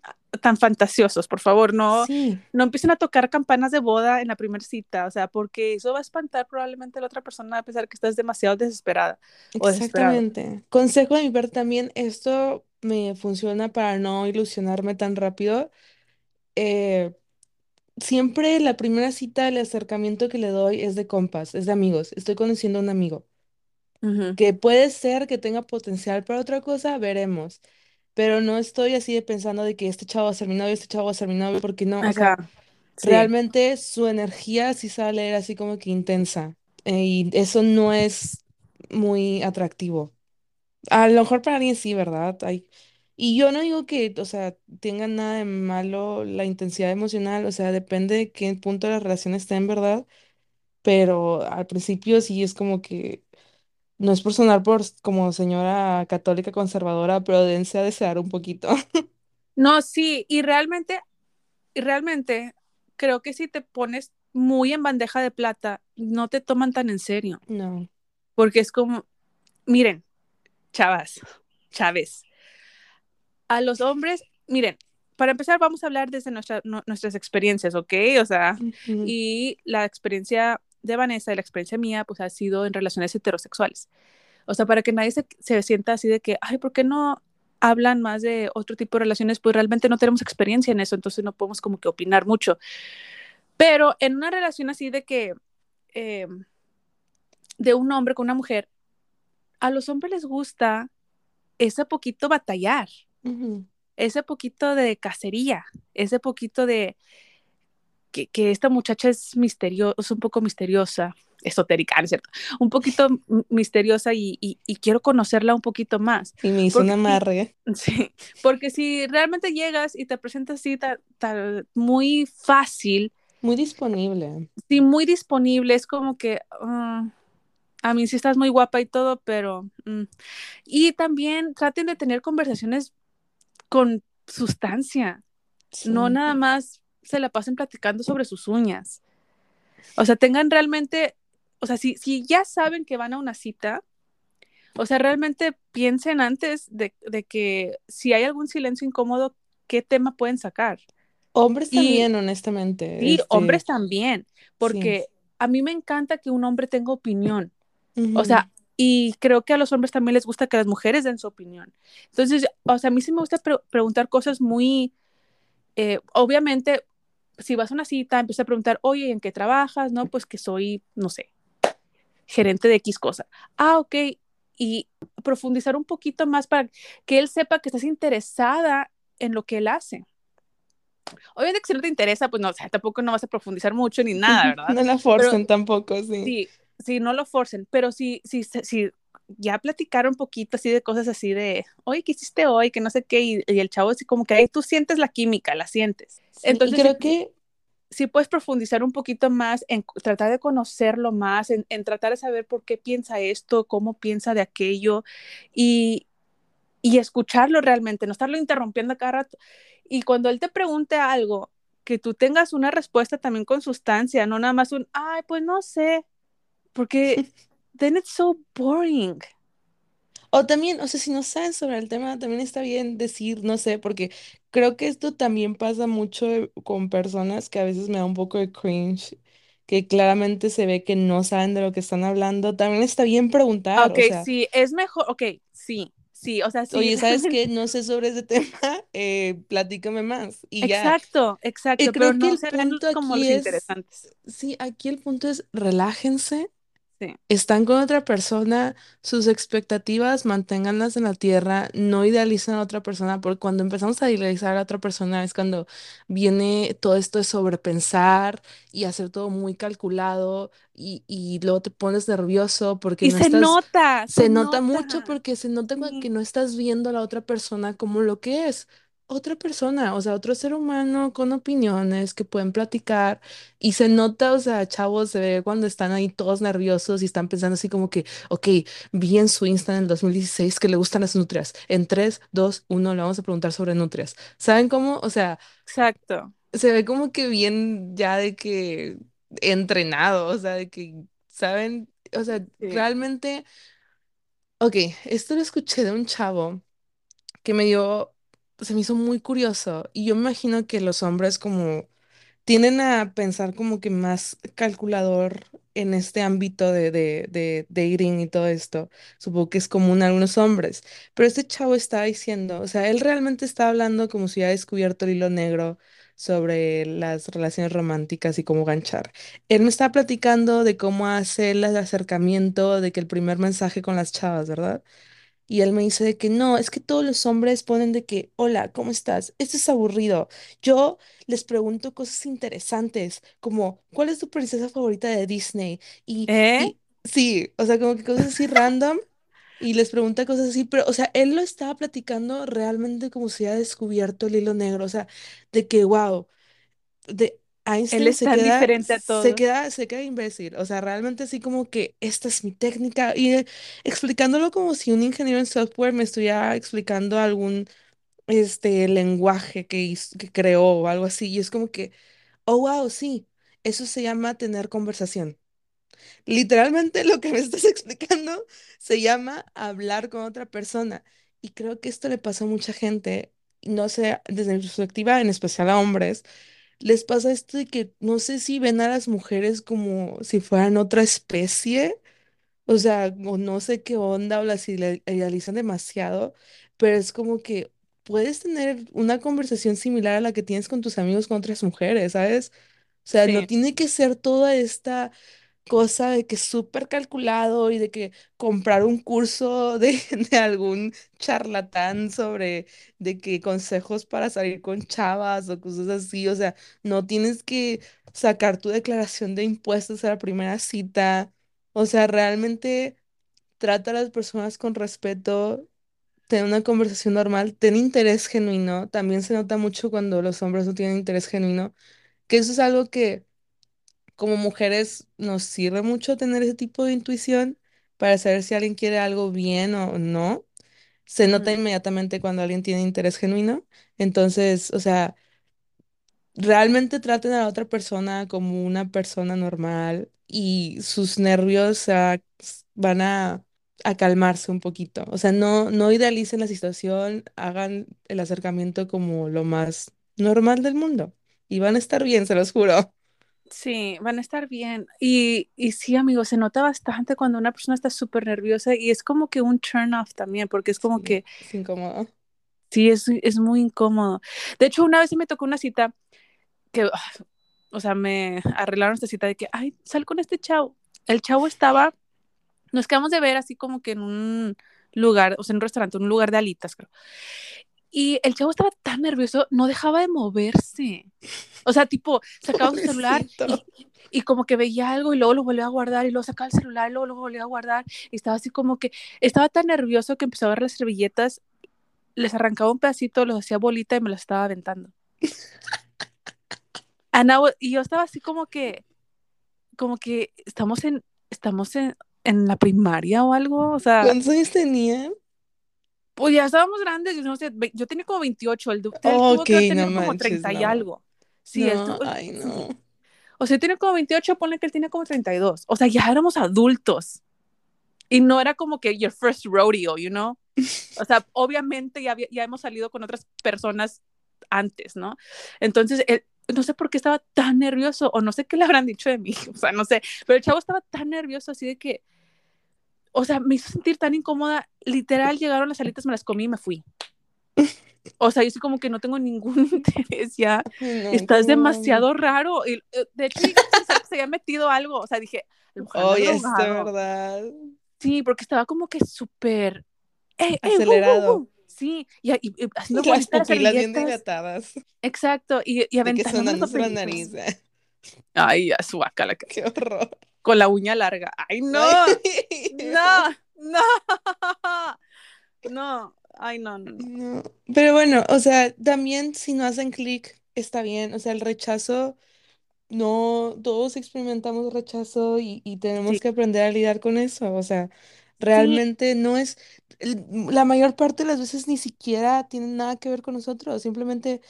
[SPEAKER 1] tan fantasiosos, por favor, no,
[SPEAKER 2] Sí.
[SPEAKER 1] no empiecen a tocar campanas de boda en la primera cita, o sea, porque eso va a espantar probablemente a la otra persona a pesar que estás demasiado desesperada.
[SPEAKER 2] Exactamente. Consejo de mi parte también, esto me funciona para no ilusionarme tan rápido. Eh, siempre la primera cita, el acercamiento que le doy es de compas, es de amigos. Estoy conociendo a un amigo.
[SPEAKER 1] Ujú.
[SPEAKER 2] Que puede ser que tenga potencial para otra cosa, veremos. Pero no estoy así de pensando de que este chavo va a ser mi novio, este chavo va a ser mi novio, porque no, o sea,
[SPEAKER 1] Acá, sí.
[SPEAKER 2] realmente su energía sí sale así como que intensa. eh, y eso no es muy atractivo. A lo mejor para alguien sí, ¿verdad? Hay... Y yo no digo que, o sea, tenga nada de malo la intensidad emocional, o sea, depende de qué punto de la relación esté en verdad, pero al principio sí es como que, no es por sonar por como señora católica conservadora, pero dense a desear un poquito.
[SPEAKER 1] No, sí, y realmente, y realmente creo que si te pones muy en bandeja de plata, no te toman tan en serio,
[SPEAKER 2] No.
[SPEAKER 1] porque es como, miren, chavas, chaves, a los hombres, miren, para empezar vamos a hablar desde nuestra- no- nuestras experiencias, ¿ok? O sea, y la experiencia de Vanessa y la experiencia mía, pues ha sido en relaciones heterosexuales. O sea, para que nadie se, se sienta así de que, ay, ¿por qué no hablan más de otro tipo de relaciones? Pues realmente no tenemos experiencia en eso, entonces no podemos como que opinar mucho. Pero en una relación así de que, eh, de un hombre con una mujer, a los hombres les gusta ese poquito batallar, Ese poquito de cacería, ese poquito de que, que esta muchacha es misteriosa, es un poco misteriosa, esotérica, ¿no es cierto? Un poquito misteriosa y, y- y quiero conocerla un poquito más.
[SPEAKER 2] Y me hizo
[SPEAKER 1] Porque sí,
[SPEAKER 2] amarre.
[SPEAKER 1] sí, porque si realmente llegas y te presentas así ta- ta- muy fácil,
[SPEAKER 2] Muy disponible.
[SPEAKER 1] sí, muy disponible, es como que, ah, a mí sí estás muy guapa y todo, pero... mm. Y también traten de tener conversaciones con sustancia, no nada más se la pasen platicando sobre sus uñas. O sea, tengan realmente, o sea, si, si ya saben que van a una cita, o sea, realmente piensen antes de, de que si hay algún silencio incómodo, ¿qué tema pueden sacar?
[SPEAKER 2] Hombres
[SPEAKER 1] Y
[SPEAKER 2] también, honestamente.
[SPEAKER 1] sí,
[SPEAKER 2] Este,
[SPEAKER 1] hombres también,
[SPEAKER 2] sí.
[SPEAKER 1] porque a mí me encanta que un hombre tenga opinión. O sea, y creo que a los hombres también les gusta que las mujeres den su opinión. Entonces, o sea, a mí sí me gusta pre- preguntar cosas muy, eh, obviamente, si vas a una cita, empieza a preguntar, oye, ¿en qué trabajas? No, pues que soy, no sé, gerente de X cosa. Ah, ok. Y profundizar un poquito más para que él sepa que estás interesada en lo que él hace. Obviamente que si no te interesa, pues no, o sea, tampoco no vas a profundizar mucho ni nada, ¿verdad?
[SPEAKER 2] No la
[SPEAKER 1] Pero
[SPEAKER 2] forcen tampoco, sí.
[SPEAKER 1] sí, sí, no lo forcen, pero sí, sí, sí, ya platicaron un poquito así de cosas así de, oye, ¿qué hiciste hoy? Que no sé qué, y, y el chavo así como que ahí tú sientes la química, la sientes.
[SPEAKER 2] Sí,
[SPEAKER 1] Entonces,
[SPEAKER 2] creo
[SPEAKER 1] sí,
[SPEAKER 2] que
[SPEAKER 1] sí puedes profundizar un poquito más en tratar de conocerlo más, en, en tratar de saber por qué piensa esto, cómo piensa de aquello, y, y escucharlo realmente, no estarlo interrumpiendo cada rato. Y cuando él te pregunte algo, que tú tengas una respuesta también con sustancia, no nada más un, ay, pues no sé, porque then it's so boring.
[SPEAKER 2] O también, o sea, si no saben sobre el tema, también está bien decir, no sé, porque creo que esto también pasa mucho con personas que a veces me da un poco de cringe, que claramente se ve que no saben de lo que están hablando. También está bien preguntar,
[SPEAKER 1] Ok,
[SPEAKER 2] o sea,
[SPEAKER 1] sí, es mejor, ok, sí, sí, o sea, sí,
[SPEAKER 2] oye, ¿sabes qué? No sé sobre ese tema, eh, platícame más. Y ya.
[SPEAKER 1] exacto,
[SPEAKER 2] Y
[SPEAKER 1] exacto, pero
[SPEAKER 2] creo que
[SPEAKER 1] no
[SPEAKER 2] el punto
[SPEAKER 1] como
[SPEAKER 2] aquí
[SPEAKER 1] los
[SPEAKER 2] es,
[SPEAKER 1] interesantes.
[SPEAKER 2] sí, aquí el punto es relájense.
[SPEAKER 1] Sí.
[SPEAKER 2] Están con otra persona, sus expectativas manténganlas en la tierra, no idealicen a otra persona, porque cuando empezamos a idealizar a otra persona es cuando viene todo esto de sobrepensar y hacer todo muy calculado y, y luego te pones nervioso porque
[SPEAKER 1] Y
[SPEAKER 2] no
[SPEAKER 1] se
[SPEAKER 2] estás,
[SPEAKER 1] nota,
[SPEAKER 2] se
[SPEAKER 1] se
[SPEAKER 2] nota mucho porque se nota que no estás viendo a la otra persona como lo que es. Otra persona, o sea, otro ser humano con opiniones que pueden platicar y se nota, o sea, chavos, se ve cuando están ahí todos nerviosos y están pensando así como que, ok, vi en su Insta en el 2016 que le gustan las nutrias. En 3, 2, 1 le vamos a preguntar sobre nutrias. ¿Saben cómo? O sea,
[SPEAKER 1] Exacto.
[SPEAKER 2] se ve como que bien ya de que entrenado, o sea, de que, ¿saben? O sea,
[SPEAKER 1] Sí.
[SPEAKER 2] realmente, ok, esto lo escuché de un chavo que me dio, se me hizo muy curioso y yo me imagino que los hombres como tienden a pensar como que más calculador en este ámbito de, de, de dating y todo esto. Supongo que es común a algunos hombres. Pero este chavo estaba diciendo, o sea, él realmente está hablando como si hubiera descubierto el hilo negro sobre las relaciones románticas y cómo ganchar. Él me estaba platicando de cómo hacer el acercamiento, de que el primer mensaje con las chavas, ¿verdad? Y él me dice de que no, es que todos los hombres ponen de que, hola, ¿cómo estás? Esto es aburrido. Yo les pregunto cosas interesantes, como, ¿cuál es tu princesa favorita de Disney? Y,
[SPEAKER 1] ¿Eh?
[SPEAKER 2] y sí, o sea, como que cosas así random. Y les pregunta cosas así, pero, o sea, él lo estaba platicando realmente como si hubiera descubierto el hilo negro, o sea, de que, wow de
[SPEAKER 1] Él es
[SPEAKER 2] se
[SPEAKER 1] tan
[SPEAKER 2] queda,
[SPEAKER 1] diferente a
[SPEAKER 2] se
[SPEAKER 1] todos.
[SPEAKER 2] queda, se queda imbécil. O sea, realmente así como que esta es mi técnica. Y eh, explicándolo como si un ingeniero en software me estuviera explicando algún este lenguaje que, hiz- que creó o algo así. Y es como que, oh wow, sí, eso se llama tener conversación. Literalmente lo que me estás explicando se llama hablar con otra persona. Y creo que esto le pasa a mucha gente, no sé, desde mi perspectiva, en especial a hombres les pasa esto de que no sé si ven a las mujeres como si fueran otra especie, o sea, o no sé qué onda, o las ide- idealizan demasiado, pero es como que puedes tener una conversación similar a la que tienes con tus amigos con otras mujeres, ¿sabes? O sea, no
[SPEAKER 1] Sí,
[SPEAKER 2] tiene que ser toda esta cosa de que súper calculado y de que comprar un curso de, de algún charlatán sobre de que consejos para salir con chavas o cosas así. O sea, no tienes que sacar tu declaración de impuestos a la primera cita. O sea, realmente trata a las personas con respeto. Ten una conversación normal, ten interés genuino. También se nota mucho cuando los hombres no tienen interés genuino, que eso es algo que como mujeres nos sirve mucho tener ese tipo de intuición para saber si alguien quiere algo bien o no. Se nota
[SPEAKER 1] ujú,
[SPEAKER 2] inmediatamente cuando alguien tiene interés genuino. Entonces, o sea, realmente traten a la otra persona como una persona normal y sus nervios ah, s- van a, a calmarse un poquito. O sea, no, no idealicen la situación, hagan el acercamiento como lo más normal del mundo y van a estar bien, se los juro.
[SPEAKER 1] Sí, van a estar bien. Y, y sí, amigo, se nota bastante cuando una persona está súper nerviosa y es como que un turn off también, porque es como
[SPEAKER 2] Sí,
[SPEAKER 1] que
[SPEAKER 2] es incómodo.
[SPEAKER 1] sí, es, es muy incómodo. De hecho, una vez me tocó una cita que, ah, o sea, me arreglaron esta cita de que, ay, sal con este chavo. El chavo estaba, nos quedamos de ver así como que en un lugar, o sea, en un restaurante, un lugar de alitas, creo. Y el chavo estaba tan nervioso, no dejaba de moverse. O sea, tipo, sacaba su celular y, y como que veía algo y luego lo volvía a guardar y luego sacaba el celular y luego lo volvía a guardar y estaba así como que estaba tan nervioso que empezó a ver las servilletas, les arrancaba un pedacito, los hacía bolita y me los estaba aventando. Ana, y yo estaba así como que, como que estamos en, estamos en, en la primaria o algo, o sea,
[SPEAKER 2] ¿Cuántos años tenía?
[SPEAKER 1] Pues ya estábamos grandes, yo no sé, yo tenía como 28, él, du- él tuvo que haber
[SPEAKER 2] no
[SPEAKER 1] como
[SPEAKER 2] manches,
[SPEAKER 1] 30 y
[SPEAKER 2] no.
[SPEAKER 1] algo. Sí,
[SPEAKER 2] No, ay, no.
[SPEAKER 1] O sea, tiene como 28, ponle que él tiene como 32. O sea, ya éramos adultos. Y no era como que your first rodeo, you know? O sea, obviamente ya, había, ya hemos salido con otras personas antes, ¿no? Entonces, él, no sé por qué estaba tan nervioso o no sé qué le habrán dicho de mí, o sea, no sé, pero el chavo estaba tan nervioso así de que, o sea, me hizo sentir tan incómoda, literal llegaron las alitas, me las comí y me fui. O sea, yo sí como que no tengo ningún interés ya,
[SPEAKER 2] no,
[SPEAKER 1] estás
[SPEAKER 2] mal.
[SPEAKER 1] demasiado raro. Y, eh, de hecho, se había metido algo, o sea, dije,
[SPEAKER 2] Oye, es verdad.
[SPEAKER 1] Sí, porque estaba como que súper, ¡eh, eh, wow, wow,
[SPEAKER 2] Acelerado.
[SPEAKER 1] wow! Sí, y, y- y haciendo
[SPEAKER 2] Las pupilas bien dilatadas.
[SPEAKER 1] Exacto, y, y
[SPEAKER 2] De que sonándose la nariz. ¿eh?
[SPEAKER 1] Ay, ya, su guácala,
[SPEAKER 2] Qué horror.
[SPEAKER 1] con la uña larga. Ay,
[SPEAKER 2] Ay,
[SPEAKER 1] no, no, no, no. Ay, no, no, no.
[SPEAKER 2] Pero bueno, o sea, también si no hacen clic, está bien. O sea, el rechazo, no, todos experimentamos rechazo y, y tenemos
[SPEAKER 1] Sí,
[SPEAKER 2] que aprender a lidiar con eso. O sea,
[SPEAKER 1] sí,
[SPEAKER 2] realmente no es, la mayor parte de las veces ni siquiera tienen nada que ver con nosotros, simplemente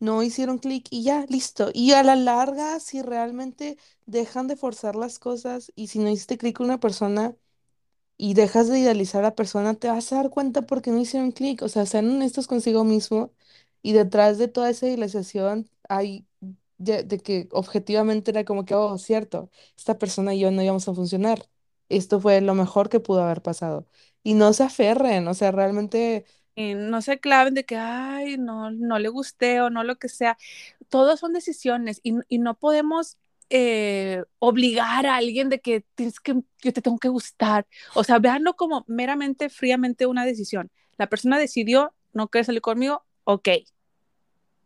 [SPEAKER 2] no hicieron clic y ya, listo. Y a la larga, si realmente dejan de forzar las cosas y si no hiciste clic con una persona y dejas de idealizar a la persona, te vas a dar cuenta porque no hicieron clic. O sea, sean honestos consigo mismo y detrás de toda esa idealización hay de, que objetivamente era como que, oh, cierto, esta persona y yo no íbamos a funcionar. Esto fue lo mejor que pudo haber pasado. Y no se aferren, o sea, realmente
[SPEAKER 1] y no se claven de que, ay, no, no le gusté o no lo que sea. Todos son decisiones y, y no podemos eh, obligar a alguien de que tienes que, yo te tengo que gustar. O sea, véanlo como meramente, fríamente una decisión. La persona decidió, no quiere salir conmigo, ok,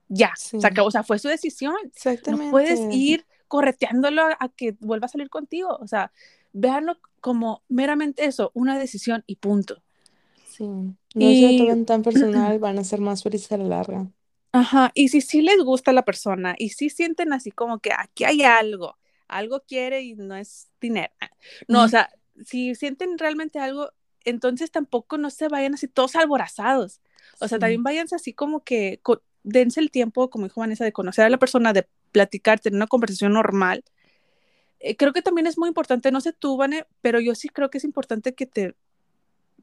[SPEAKER 1] ya. O sea, fue su decisión. No puedes
[SPEAKER 2] exactamente.
[SPEAKER 1] ir correteándolo a, a que vuelva a salir contigo. O sea, véanlo como meramente eso, una decisión y punto.
[SPEAKER 2] Sí, no se lo
[SPEAKER 1] Y
[SPEAKER 2] tomen tan personal, van a ser más felices a la larga.
[SPEAKER 1] Ajá, y si sí les gusta la persona y si sienten así como que aquí hay algo, algo quiere y no es dinero. ah, No, o sea, si sienten realmente algo, entonces tampoco no se vayan así todos alborazados. O sea,
[SPEAKER 2] Sí,
[SPEAKER 1] también váyanse así como que co- dense el tiempo, como dijo Vanessa, de conocer a la persona, de platicar, tener una conversación normal. Eh, creo que también es muy importante, no sé tú, Vane, pero yo sí creo que es importante que te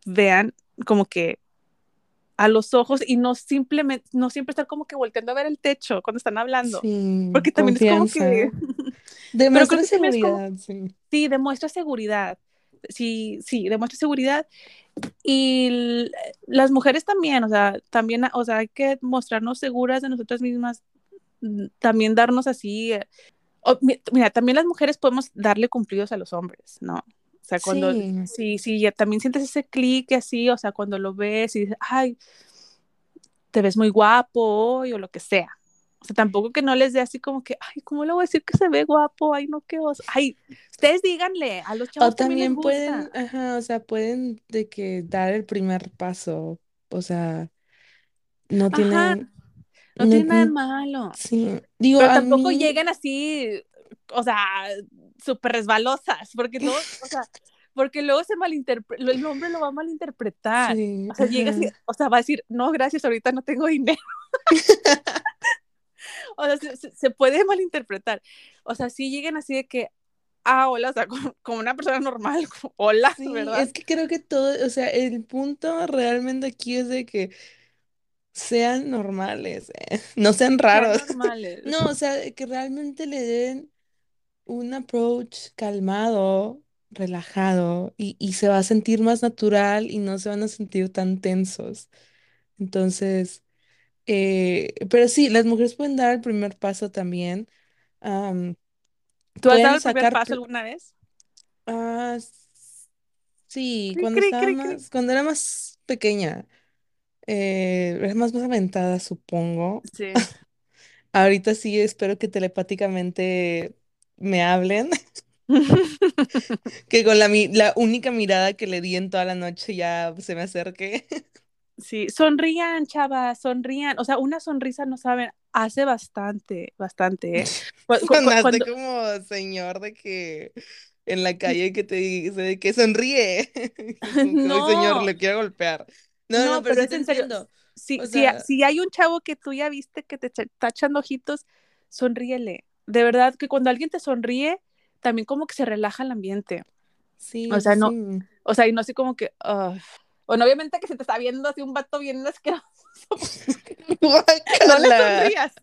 [SPEAKER 1] vean como que a los ojos y no simplemente, no siempre estar como que volteando a ver el techo cuando están hablando,
[SPEAKER 2] sí,
[SPEAKER 1] porque también es como que,
[SPEAKER 2] Demuestra
[SPEAKER 1] es como,
[SPEAKER 2] seguridad, sí.
[SPEAKER 1] sí, demuestra seguridad, sí, sí, demuestra seguridad y las mujeres también, o sea, también, o sea, hay que mostrarnos seguras de nosotras mismas, mm, también darnos así, eh, o, mi- mira, también las mujeres podemos darle cumplidos a los hombres, ¿no? O sea, cuando,
[SPEAKER 2] Sí,
[SPEAKER 1] sí, sí, ya también sientes ese clic así, o sea, cuando lo ves y dices, ay, te ves muy guapo hoy o lo que sea. O sea, tampoco que no les dé así como que, ay, ¿cómo le voy a decir que se ve guapo? Ay, no, qué oso. Ay, ustedes díganle, a los
[SPEAKER 2] O
[SPEAKER 1] chavos también les
[SPEAKER 2] también pueden,
[SPEAKER 1] gusta.
[SPEAKER 2] ajá, o sea, pueden de que dar el primer paso, o sea, no
[SPEAKER 1] Ajá,
[SPEAKER 2] tienen,
[SPEAKER 1] no
[SPEAKER 2] no,
[SPEAKER 1] tiene nada de malo.
[SPEAKER 2] sí, digo,
[SPEAKER 1] Pero tampoco
[SPEAKER 2] mí,
[SPEAKER 1] lleguen así, o sea, súper resbalosas, porque luego, o sea, porque luego se malinterpreta, el hombre lo va a malinterpretar.
[SPEAKER 2] sí,
[SPEAKER 1] O sea, llega así, o sea, va a decir, no, gracias, ahorita no tengo dinero. O sea, se, puede malinterpretar. O sea, si lleguen así de que, ah, hola, o sea, como, como una persona normal, como, hola,
[SPEAKER 2] sí,
[SPEAKER 1] ¿verdad?
[SPEAKER 2] es que creo que todo, o sea, el punto realmente aquí es de que sean normales, eh, No sean
[SPEAKER 1] Sean
[SPEAKER 2] raros.
[SPEAKER 1] normales.
[SPEAKER 2] No, o sea, que realmente le den un approach calmado, relajado y, y se va a sentir más natural y no se van a sentir tan tensos. Entonces, eh, pero sí, las mujeres pueden dar el primer paso también. am,
[SPEAKER 1] ¿Tú has dado el primer paso alguna vez?
[SPEAKER 2] ah, sí,
[SPEAKER 1] Cri,
[SPEAKER 2] cuando
[SPEAKER 1] cri,
[SPEAKER 2] estaba
[SPEAKER 1] cri.
[SPEAKER 2] más, cuando era más pequeña, eh, era más, más aventada, supongo.
[SPEAKER 1] Sí.
[SPEAKER 2] Ahorita sí espero que telepáticamente me hablen, que con la, mi- la única mirada que le di en toda la noche ya se me acerque.
[SPEAKER 1] Sí, sonrían, chavas, sonrían. O sea, una sonrisa, no saben, hace bastante, bastante, ¿eh? Cu- cu- cu-
[SPEAKER 2] Sonaste
[SPEAKER 1] Cuando,
[SPEAKER 2] como señor de que en la calle que te dice de que sonríe. "Ay, señor,
[SPEAKER 1] no,
[SPEAKER 2] le quiero golpear. No, no,
[SPEAKER 1] no,
[SPEAKER 2] pero
[SPEAKER 1] pero es en serio. Si,
[SPEAKER 2] O
[SPEAKER 1] si,
[SPEAKER 2] sea,
[SPEAKER 1] si hay un chavo que tú ya viste que te está echando ojitos, sonríele. De verdad que cuando alguien te sonríe, también como que se relaja el ambiente. O
[SPEAKER 2] sí, sí,
[SPEAKER 1] sea, no,
[SPEAKER 2] sí.
[SPEAKER 1] o sea, y no así como que, uh, bueno, obviamente que se te está viendo así un vato bien asqueroso, no le sonrías,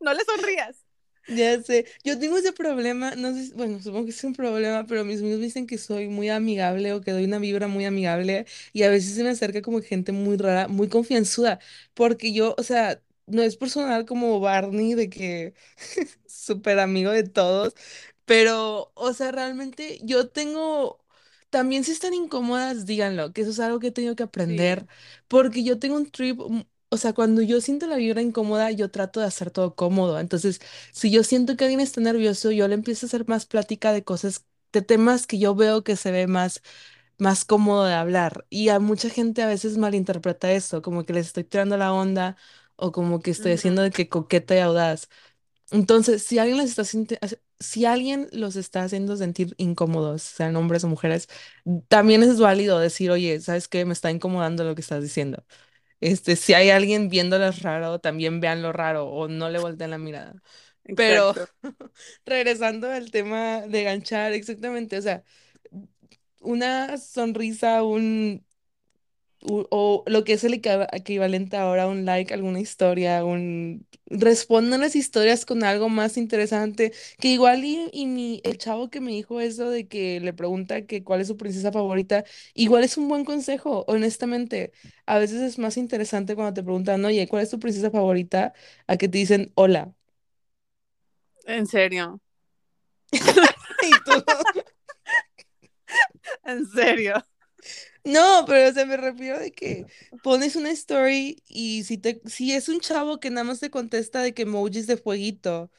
[SPEAKER 1] no le sonrías.
[SPEAKER 2] Ya sé, yo tengo ese problema, no sé, bueno, supongo que es un problema, pero mis amigos me dicen que soy muy amigable o que doy una vibra muy amigable y a veces se me acerca como gente muy rara, muy confianzuda, porque yo, o sea, no es por sonar como Barney de que súper amigo de todos, pero, o sea, realmente yo tengo, también si están incómodas, díganlo, que eso es algo que he tenido que
[SPEAKER 1] Sí,
[SPEAKER 2] aprender, porque yo tengo un trip, mm, o sea, cuando yo siento la vibra incómoda, yo trato de hacer todo cómodo, entonces... Si yo siento que alguien está nervioso, yo le empiezo a hacer más plática de cosas, de temas que yo veo que se ve más más cómodo de hablar. Y a mucha gente a veces malinterpreta eso, como que les estoy tirando la onda o como que estoy haciendo de que coqueta y audaz. Entonces, si alguien les está si alguien los está haciendo sentir incómodos, sean hombres o mujeres, también es válido decir, oye, ¿sabes qué? Me está incomodando lo que estás diciendo. Este, si hay alguien viéndoles raro, también veanlo raro o no le volteen la mirada. Pero regresando al tema de ganchar, exactamente, o sea, una sonrisa, un, u- o lo que es el equiva- equivalente ahora a un like, alguna historia, un respondan las historias con algo más interesante, que igual y, y mi, el chavo que me dijo eso de que le pregunta que cuál es su princesa favorita, igual es un buen consejo, honestamente. A veces es más interesante cuando te preguntan, oye, ¿cuál es tu princesa favorita? A que te dicen hola.
[SPEAKER 1] En serio.
[SPEAKER 2] Y tú,
[SPEAKER 1] En serio.
[SPEAKER 2] No, pero o sea, me refiero de que pones una story y si te, si es un chavo que nada más te contesta de que emojis de fueguito,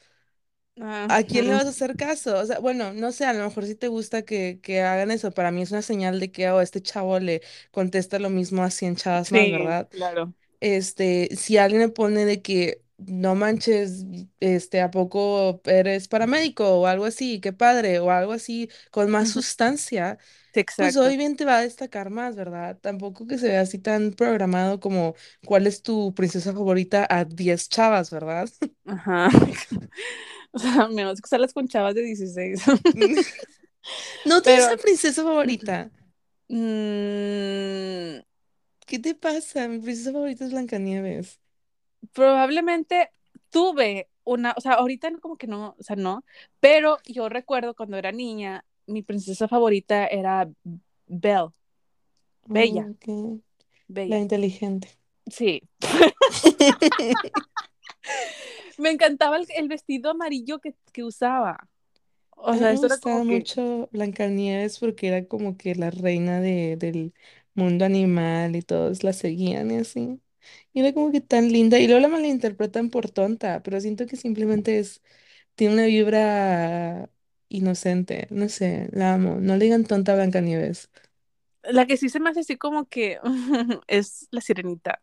[SPEAKER 1] Ah,
[SPEAKER 2] ¿a quién le vas a hacer caso? O sea, bueno, no sé, a lo mejor sí te gusta que, que hagan eso. Para mí es una señal de que oh, este chavo le contesta lo mismo a 100 chavas más,
[SPEAKER 1] sí,
[SPEAKER 2] ¿verdad?
[SPEAKER 1] claro.
[SPEAKER 2] Este, si alguien me pone de que no manches, este, ¿a poco eres paramédico o algo así? Qué padre, o algo así con más sustancia
[SPEAKER 1] Sí,
[SPEAKER 2] pues
[SPEAKER 1] exacto.
[SPEAKER 2] bien te va a destacar más, ¿verdad? Tampoco que se vea así tan programado como cuál es tu princesa favorita a 10 chavas, ¿verdad?
[SPEAKER 1] Ajá. O sea, menos que salas con chavas de 16.
[SPEAKER 2] ¿No tienes
[SPEAKER 1] Pero
[SPEAKER 2] una princesa favorita?
[SPEAKER 1] mm,
[SPEAKER 2] ¿Qué te pasa? Mi princesa favorita es Blancanieves.
[SPEAKER 1] Probablemente tuve una, o sea, ahorita como que no, o sea, no, pero yo recuerdo cuando era niña, mi princesa favorita era Belle, Bella,
[SPEAKER 2] Oh. La inteligente.
[SPEAKER 1] Sí, me encantaba el, el vestido amarillo que, que usaba. O sea,
[SPEAKER 2] me
[SPEAKER 1] esto era
[SPEAKER 2] gustaba
[SPEAKER 1] que,
[SPEAKER 2] mucho Blancanieves porque era como que la reina de, del mundo animal y todos la seguían y así. Y era como que tan linda. Y luego la malinterpretan por tonta, pero siento que simplemente es, tiene una vibra inocente. No sé, la amo. No le digan tonta a Blancanieves.
[SPEAKER 1] la que sí se me hace así como que es la sirenita.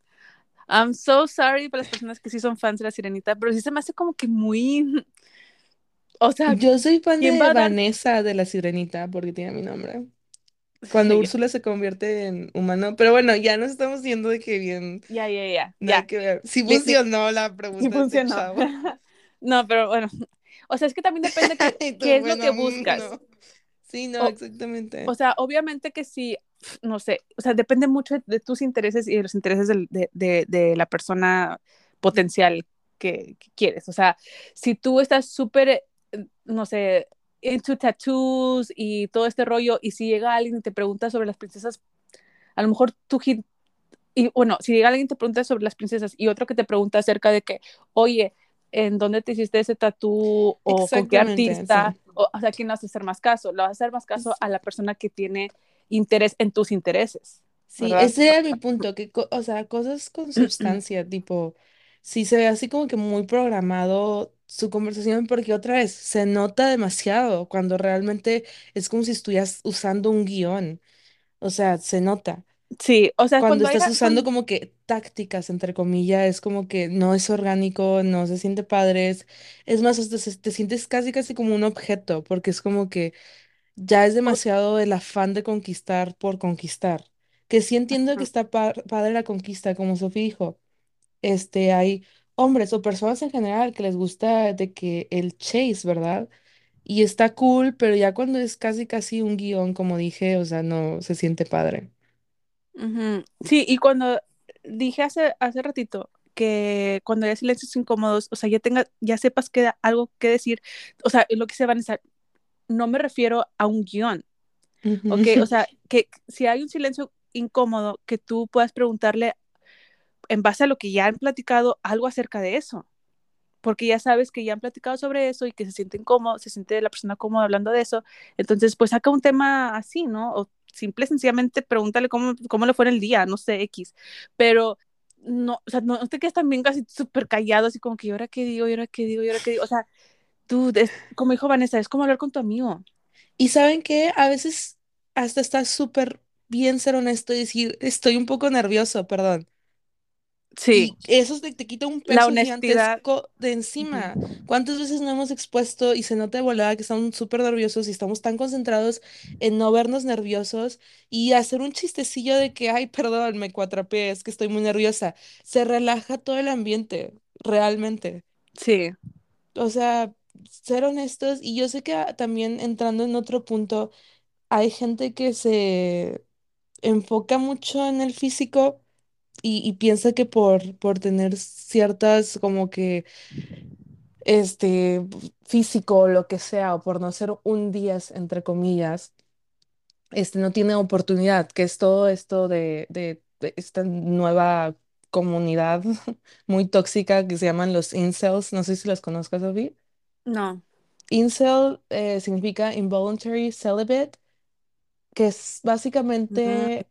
[SPEAKER 1] I'm so sorry para las personas que sí son fans de la sirenita, pero sí se me hace como que muy, o sea,
[SPEAKER 2] Yo soy fan
[SPEAKER 1] ¿quién va
[SPEAKER 2] de
[SPEAKER 1] a dar?
[SPEAKER 2] Vanessa de la Sirenita porque tiene mi nombre. Cuando Úrsula se convierte en humano. Pero bueno, ya nos estamos yendo de que bien,
[SPEAKER 1] ya, ya, ya, ya.
[SPEAKER 2] que ver. Sí, funcionó la pregunta este
[SPEAKER 1] funcionó.
[SPEAKER 2] chavo.
[SPEAKER 1] No, pero bueno, o sea, es que también depende qué
[SPEAKER 2] tú,
[SPEAKER 1] es lo que
[SPEAKER 2] mm,
[SPEAKER 1] buscas.
[SPEAKER 2] no. Sí, no,
[SPEAKER 1] O, o
[SPEAKER 2] exactamente.
[SPEAKER 1] sea, obviamente que sí, no sé, o sea, depende mucho de, de tus intereses y de los intereses de, de la persona potencial que, que quieres. O sea, si tú estás súper, eh, no sé, into tattoos y todo este rollo, y si llega alguien y te pregunta sobre las princesas, a lo mejor tú, y bueno, si llega alguien y te pregunta sobre las princesas y otro que te pregunta acerca de que, oye, ¿en dónde te hiciste ese tatú? ¿O con qué artista?
[SPEAKER 2] sí.
[SPEAKER 1] O, o sea, ¿quién le vas a hacer más caso? Le vas a hacer más caso a la persona que tiene interés en tus intereses,
[SPEAKER 2] Sí,
[SPEAKER 1] ¿verdad?
[SPEAKER 2] ese era mi punto, que, o sea, cosas con sustancia, tipo, sí se ve así como que muy programado su conversación, porque otra vez, se nota demasiado cuando realmente es como si estuvieras usando un guion, o sea, se nota.
[SPEAKER 1] Sí, o sea,
[SPEAKER 2] Cuando
[SPEAKER 1] cuando
[SPEAKER 2] estás usando como que tácticas, entre comillas, es como que no es orgánico, no se siente padre, es, es más, hasta se- te sientes casi casi como un objeto, porque es como que ya es demasiado el afán de conquistar por conquistar. Que sí entiendo que está pa- padre la conquista, como Sofía dijo. Este, hay hombres o personas en general que les gusta de que el chase, ¿verdad? Y está cool, pero ya cuando es casi casi un guion, como dije, o sea, no se siente padre.
[SPEAKER 1] Ujú. Sí, y cuando dije hace, hace ratito que cuando haya silencios incómodos, o sea, ya tenga, ya sepas que algo que decir, o sea, lo que se van a decir, no me refiero a un guion, ¿ok? O sea, que si hay un silencio incómodo, que tú puedas preguntarle en base a lo que ya han platicado algo acerca de eso, porque ya sabes que ya han platicado sobre eso y que se siente incómodo, se siente la persona cómoda hablando de eso, entonces pues saca un tema así, ¿no? O simple sencillamente pregúntale cómo, cómo le fue el día, no sé, X, pero no, o sea, no, te quedes también casi súper callado, así como que, ¿y ahora qué digo? ¿y ahora qué digo? ¿y ahora qué digo? O sea, tú, como dijo Vanessa, es como hablar con tu amigo.
[SPEAKER 2] Y saben que a veces hasta está súper bien ser honesto y decir, estoy un poco nervioso, perdón.
[SPEAKER 1] Sí,
[SPEAKER 2] Y eso te, te quita un
[SPEAKER 1] la
[SPEAKER 2] peso
[SPEAKER 1] honestidad.
[SPEAKER 2] gigantesco de encima. ¿Cuántas veces no hemos expuesto y se nota de volada que estamos súper nerviosos y estamos tan concentrados en no vernos nerviosos y hacer un chistecillo de que, ay, perdón, me cuatrapeé, es que estoy muy nerviosa? Se relaja todo el ambiente, realmente.
[SPEAKER 1] Sí,
[SPEAKER 2] O sea, ser honestos y yo sé que ah, también entrando en otro punto, hay gente que se enfoca mucho en el físico y, y piensa que por, por tener ciertas como que este físico o lo que sea, o por no ser un 10 entre comillas, este no tiene oportunidad, que es todo esto de, de, de esta nueva comunidad muy tóxica que se llaman los incels, no sé si los conozcas, Sophie.
[SPEAKER 1] no.
[SPEAKER 2] Incel eh, significa involuntary celibate, que es básicamente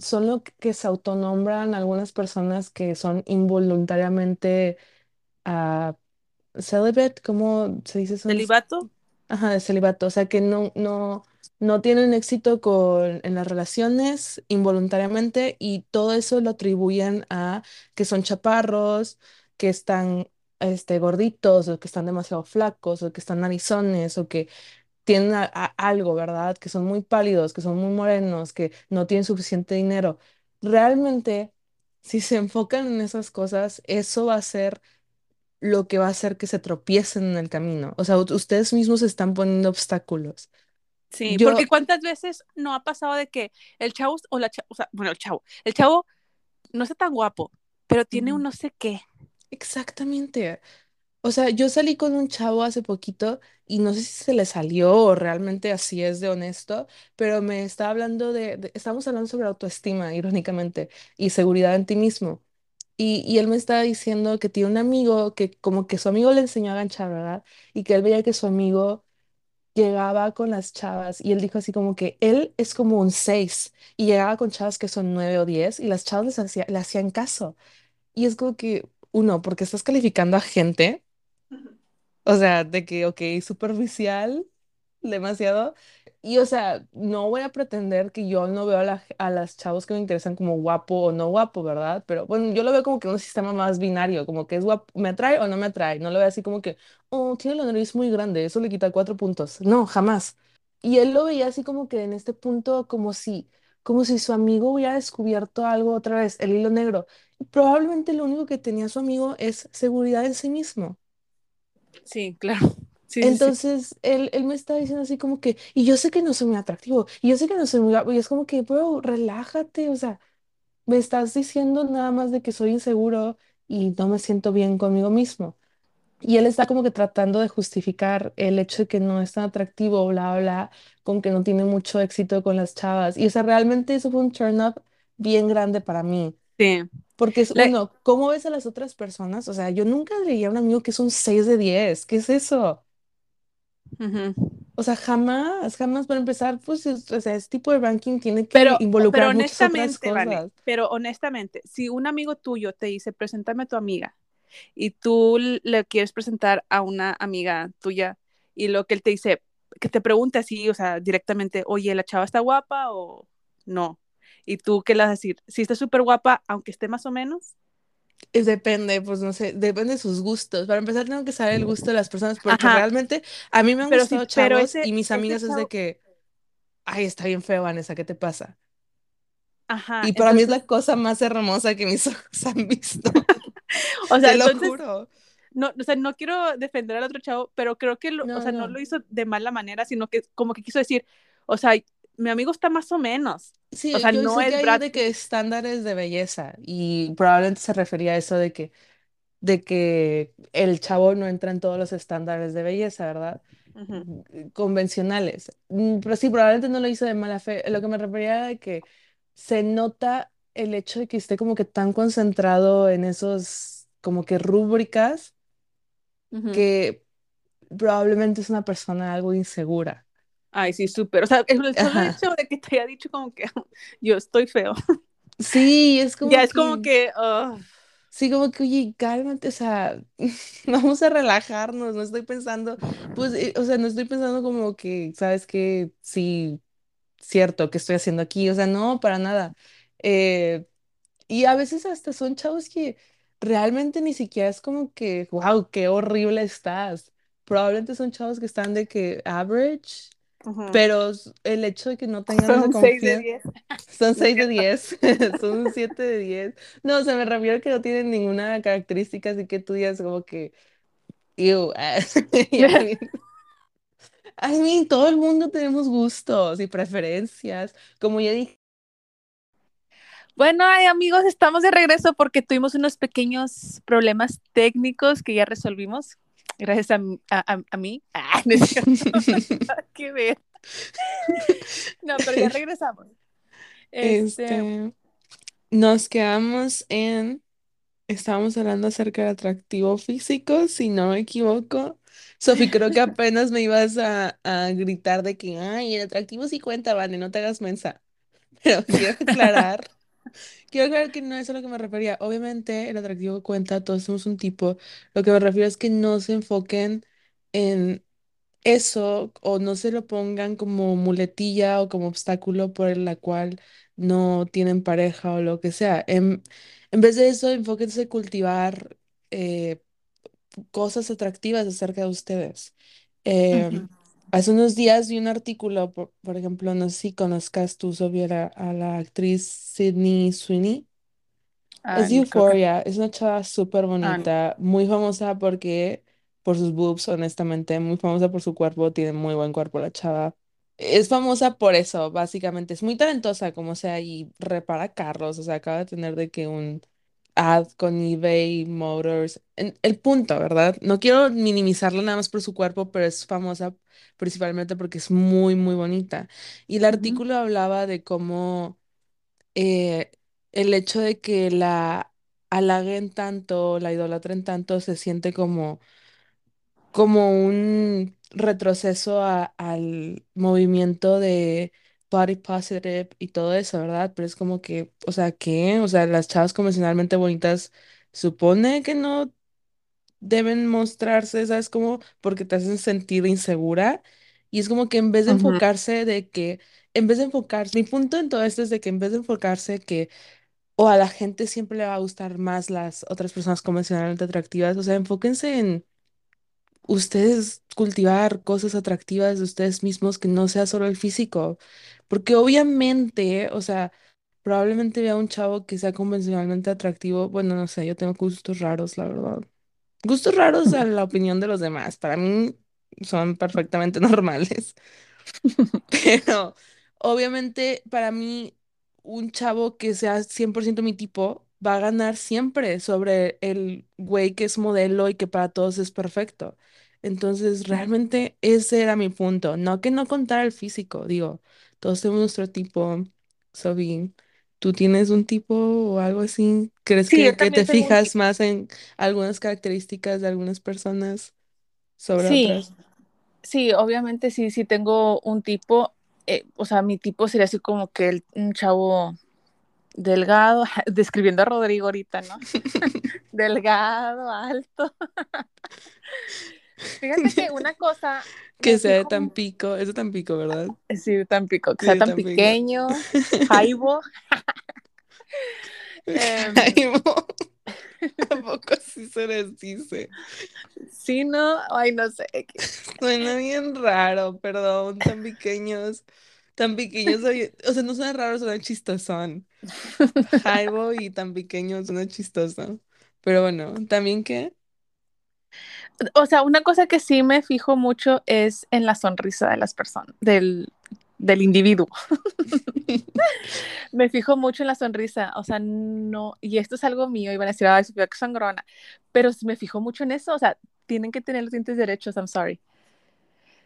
[SPEAKER 2] son lo que se autonombran algunas personas que son involuntariamente ah, celibate, ¿cómo se dice eso?
[SPEAKER 1] ¿Celibato?
[SPEAKER 2] Ajá, de celibato, o sea que no, no, no tienen éxito con, en las relaciones involuntariamente y todo eso lo atribuyen a que son chaparros, que están este, gorditos, o que están demasiado flacos, o que están narizones, o que tienen a- a- algo, ¿verdad? Que son muy pálidos, que son muy morenos, que no tienen suficiente dinero. Realmente, si se enfocan en esas cosas, eso va a ser lo que va a hacer que se tropiecen en el camino. O sea, ustedes mismos están poniendo obstáculos.
[SPEAKER 1] Sí, porque cuántas veces no ha pasado de que el chavo o la chava, o sea, bueno, el chavo, el chavo no está tan guapo, pero tiene un no sé qué.
[SPEAKER 2] exactamente. O sea, yo salí con un chavo hace poquito y no sé si se le salió o realmente así es de honesto, pero me estaba hablando de, de- estamos hablando sobre autoestima, irónicamente, y seguridad en ti mismo. Y, y él me estaba diciendo que tiene un amigo que como que su amigo le enseñó a ganchar, ¿verdad? Y que él veía que su amigo llegaba con las chavas y él dijo así como que él es como un 6 y llegaba con chavas que son 9 o 10 y las chavas les hacía, le hacían caso. Y es como que, uno, porque estás calificando a gente. O sea, de que, ok, superficial, demasiado. Y, o sea, no voy a pretender que yo no veo a, la- a las chavos que me interesan como guapo o no guapo, ¿verdad? Pero bueno, yo lo veo como que un sistema más binario, como que es guapo, me atrae o no me atrae. No lo veo así como que, oh, tiene la nariz muy grande, eso le quita cuatro puntos. No, jamás. Y él lo veía así como que en este punto, como si, como si su amigo hubiera descubierto algo otra vez, el hilo negro. Probablemente lo único que tenía su amigo es seguridad en sí mismo.
[SPEAKER 1] Sí, claro. Sí, sí, sí.
[SPEAKER 2] Entonces, él, él me está diciendo así como que, y yo sé que no soy muy atractivo, y yo sé que no soy muy y es como que, bro, relájate, o sea, me estás diciendo nada más de que soy inseguro y no me siento bien conmigo mismo. Y él está como que tratando de justificar el hecho de que no es tan atractivo, bla, bla, con que no tiene mucho éxito con las chavas. Y o sea, realmente eso fue un turn up bien grande para mí.
[SPEAKER 1] Sí.
[SPEAKER 2] Porque es
[SPEAKER 1] Le-
[SPEAKER 2] uno, ¿cómo ves a las otras personas? O sea, yo nunca diría a un amigo que es un 6 de diez ¿Qué es eso?
[SPEAKER 1] ujú.
[SPEAKER 2] O sea, jamás, jamás para empezar, pues, es- o sea, este tipo de ranking tiene que
[SPEAKER 1] Pero, pero
[SPEAKER 2] involucrar muchas otras cosas.
[SPEAKER 1] pero honestamente, si un amigo tuyo te dice, preséntame a tu amiga, y tú le quieres presentar a una amiga tuya, y lo que él te dice, que te pregunte así, o sea, directamente, oye, ¿la chava está guapa o no? Y tú, ¿qué le vas a decir? Si está súper guapa, aunque esté más o menos.
[SPEAKER 2] Es depende, pues no sé, depende de sus gustos. Para empezar, tengo que saber el gusto de las personas, porque
[SPEAKER 1] Ajá,
[SPEAKER 2] realmente a mí me han
[SPEAKER 1] pero sí,
[SPEAKER 2] gustado
[SPEAKER 1] pero
[SPEAKER 2] chavos y
[SPEAKER 1] ese,
[SPEAKER 2] mis
[SPEAKER 1] ese
[SPEAKER 2] amigas es de
[SPEAKER 1] chavo,
[SPEAKER 2] que, ay, está bien feo, Vanessa, ¿qué te pasa?
[SPEAKER 1] ajá,
[SPEAKER 2] Y para mí es la
[SPEAKER 1] entonces,
[SPEAKER 2] cosa más hermosa que mis ojos han visto,
[SPEAKER 1] o sea,
[SPEAKER 2] te lo
[SPEAKER 1] entonces
[SPEAKER 2] juro.
[SPEAKER 1] no, o sea, no quiero defender al otro chavo, pero creo que, lo, o
[SPEAKER 2] No,
[SPEAKER 1] sea, no
[SPEAKER 2] no.
[SPEAKER 1] lo hizo de mala manera, sino que como que quiso decir, o sea, mi amigo está más o menos, o
[SPEAKER 2] Sí,
[SPEAKER 1] sea,
[SPEAKER 2] yo
[SPEAKER 1] no
[SPEAKER 2] que
[SPEAKER 1] es Brad
[SPEAKER 2] de que estándares de belleza y probablemente se refería a eso de que de que el chavo no entra en todos los estándares de belleza, ¿verdad? Convencionales. Mm, Pero sí, probablemente no lo hizo de mala fe. Lo que me refería era de que se nota el hecho de que esté como que tan concentrado en esos como que rúbricas que probablemente es una persona algo insegura.
[SPEAKER 1] Ay, sí, súper, o sea, el solo
[SPEAKER 2] Ajá.
[SPEAKER 1] hecho de que te haya dicho como que yo estoy feo,
[SPEAKER 2] Sí, es
[SPEAKER 1] ya
[SPEAKER 2] como
[SPEAKER 1] es como
[SPEAKER 2] que,
[SPEAKER 1] que, ugh,
[SPEAKER 2] sí, como que, oye, cálmate, o sea, vamos a relajarnos, no estoy pensando, pues, eh, o sea, no estoy pensando como que, ¿sabes qué? Sí. cierto, ¿qué estoy haciendo aquí? O sea, no, para nada. Eh, y a veces hasta son chavos que realmente ni siquiera es como que, wow, qué horrible estás. Probablemente son chavos que están de que average, Pero el hecho de que no tengan esa
[SPEAKER 1] Son 6 de
[SPEAKER 2] confianza,
[SPEAKER 1] 10.
[SPEAKER 2] son
[SPEAKER 1] No es
[SPEAKER 2] 6 de
[SPEAKER 1] cierto.
[SPEAKER 2] 10 son un 7 de 10. No, o sea, me refiero a que no tienen ninguna característica así que tú digas como que, ew, y a mí, a mí, todo el mundo tenemos gustos y preferencias. Como ya dije,
[SPEAKER 1] Bueno, ay, amigos, estamos de regreso porque tuvimos unos pequeños problemas técnicos que ya resolvimos. Gracias a, a- a- mí. Ah, no ver. No, pero ya regresamos. Este,
[SPEAKER 2] este, nos quedamos en Estábamos hablando acerca del atractivo físico, si no me equivoco. Sofi, creo que apenas me ibas a, a gritar de que, ay, el atractivo sí cuenta, vale, no te hagas mensa. Pero quiero aclarar, quiero aclarar que no es a lo que me refería. Obviamente el atractivo cuenta, todos somos un tipo. Lo que me refiero es que no se enfoquen en eso o no se lo pongan como muletilla o como obstáculo por la cual no tienen pareja o lo que sea. En, en vez de eso, enfóquense en cultivar eh, cosas atractivas acerca de ustedes.
[SPEAKER 1] ujú.
[SPEAKER 2] Hace unos días vi un artículo, por, por ejemplo, no sé si conozcas tú sobre a, a la actriz Sydney Sweeney.
[SPEAKER 1] Ah,
[SPEAKER 2] Es de
[SPEAKER 1] no, creo que no.
[SPEAKER 2] Euphoria, es una chava súper
[SPEAKER 1] Ah,
[SPEAKER 2] bonita, muy famosa porque, por sus boobs, honestamente, muy famosa por su cuerpo, tiene muy buen cuerpo la chava. Es famosa por eso, básicamente, es muy talentosa, como sea, y repara carros, o sea, acaba de tener de que un ad con eBay Motors. En- el punto, ¿verdad? No quiero minimizarla nada más por su cuerpo, pero es famosa principalmente porque es muy, muy bonita. Y el artículo hablaba de cómo eh, el hecho de que la halaguen tanto, la idolatren tanto, se siente como, como un retroceso a- al movimiento de body positive y todo eso, ¿verdad? Pero es como que, o sea, ¿qué? O sea, las chavas convencionalmente bonitas supone que no deben mostrarse, ¿sabes? Como porque te hacen sentir insegura. Y es como que en vez de
[SPEAKER 1] ujú,
[SPEAKER 2] enfocarse de que, en vez de enfocarse, mi punto en todo esto es de que en vez de enfocarse que o a la gente siempre le va a gustar más las otras personas convencionalmente atractivas. O sea, enfóquense en ustedes cultivar cosas atractivas de ustedes mismos que no sea solo el físico. Porque obviamente, o sea, probablemente vea un chavo que sea convencionalmente atractivo. Bueno, no sé, yo tengo gustos raros, la verdad. Gustos raros a la opinión de los demás. Para mí son perfectamente normales. Pero obviamente para mí un chavo que sea 100% mi tipo va a ganar siempre sobre el güey que es modelo y que para todos es perfecto. Entonces realmente ese era mi punto. No que no contara el físico, digo, todos tenemos nuestro tipo. Sobi, ¿tú tienes un tipo o algo así? ¿Crees
[SPEAKER 1] Sí, yo
[SPEAKER 2] que, te
[SPEAKER 1] también tengo un
[SPEAKER 2] fijas
[SPEAKER 1] tipo.
[SPEAKER 2] más en algunas características de algunas personas sobre
[SPEAKER 1] Sí,
[SPEAKER 2] otras?
[SPEAKER 1] sí, obviamente sí, sí tengo un tipo. eh, o sea, mi tipo sería así como que el- un chavo delgado, describiendo a Rodrigo ahorita, ¿no? Delgado, alto. Fíjate que una cosa
[SPEAKER 2] Que sea de
[SPEAKER 1] fijo,
[SPEAKER 2] Tampico, es de Tampico, ¿verdad?
[SPEAKER 1] sí, tan pico, que sea tan
[SPEAKER 2] Tampico.
[SPEAKER 1] pequeño, jaibo. em,
[SPEAKER 2] Ay, mo, ¿a poco así se les dice?
[SPEAKER 1] sí, no, ay, no sé.
[SPEAKER 2] Suena bien raro, perdón, tan pequeños, tan pequeños, oye, o sea, no suena raro, suena chistosón. Jaibo y tan pequeño suena chistoso. Pero bueno, ¿también qué?
[SPEAKER 1] O sea, una cosa que sí me fijo mucho es en la sonrisa de las personas, del, del individuo. Me fijo mucho en la sonrisa, o sea, no, y esto es algo mío, iban a decir, ay, Sofía, que sangrona, pero me fijo mucho en eso, o sea, tienen que tener los dientes derechos, I'm sorry.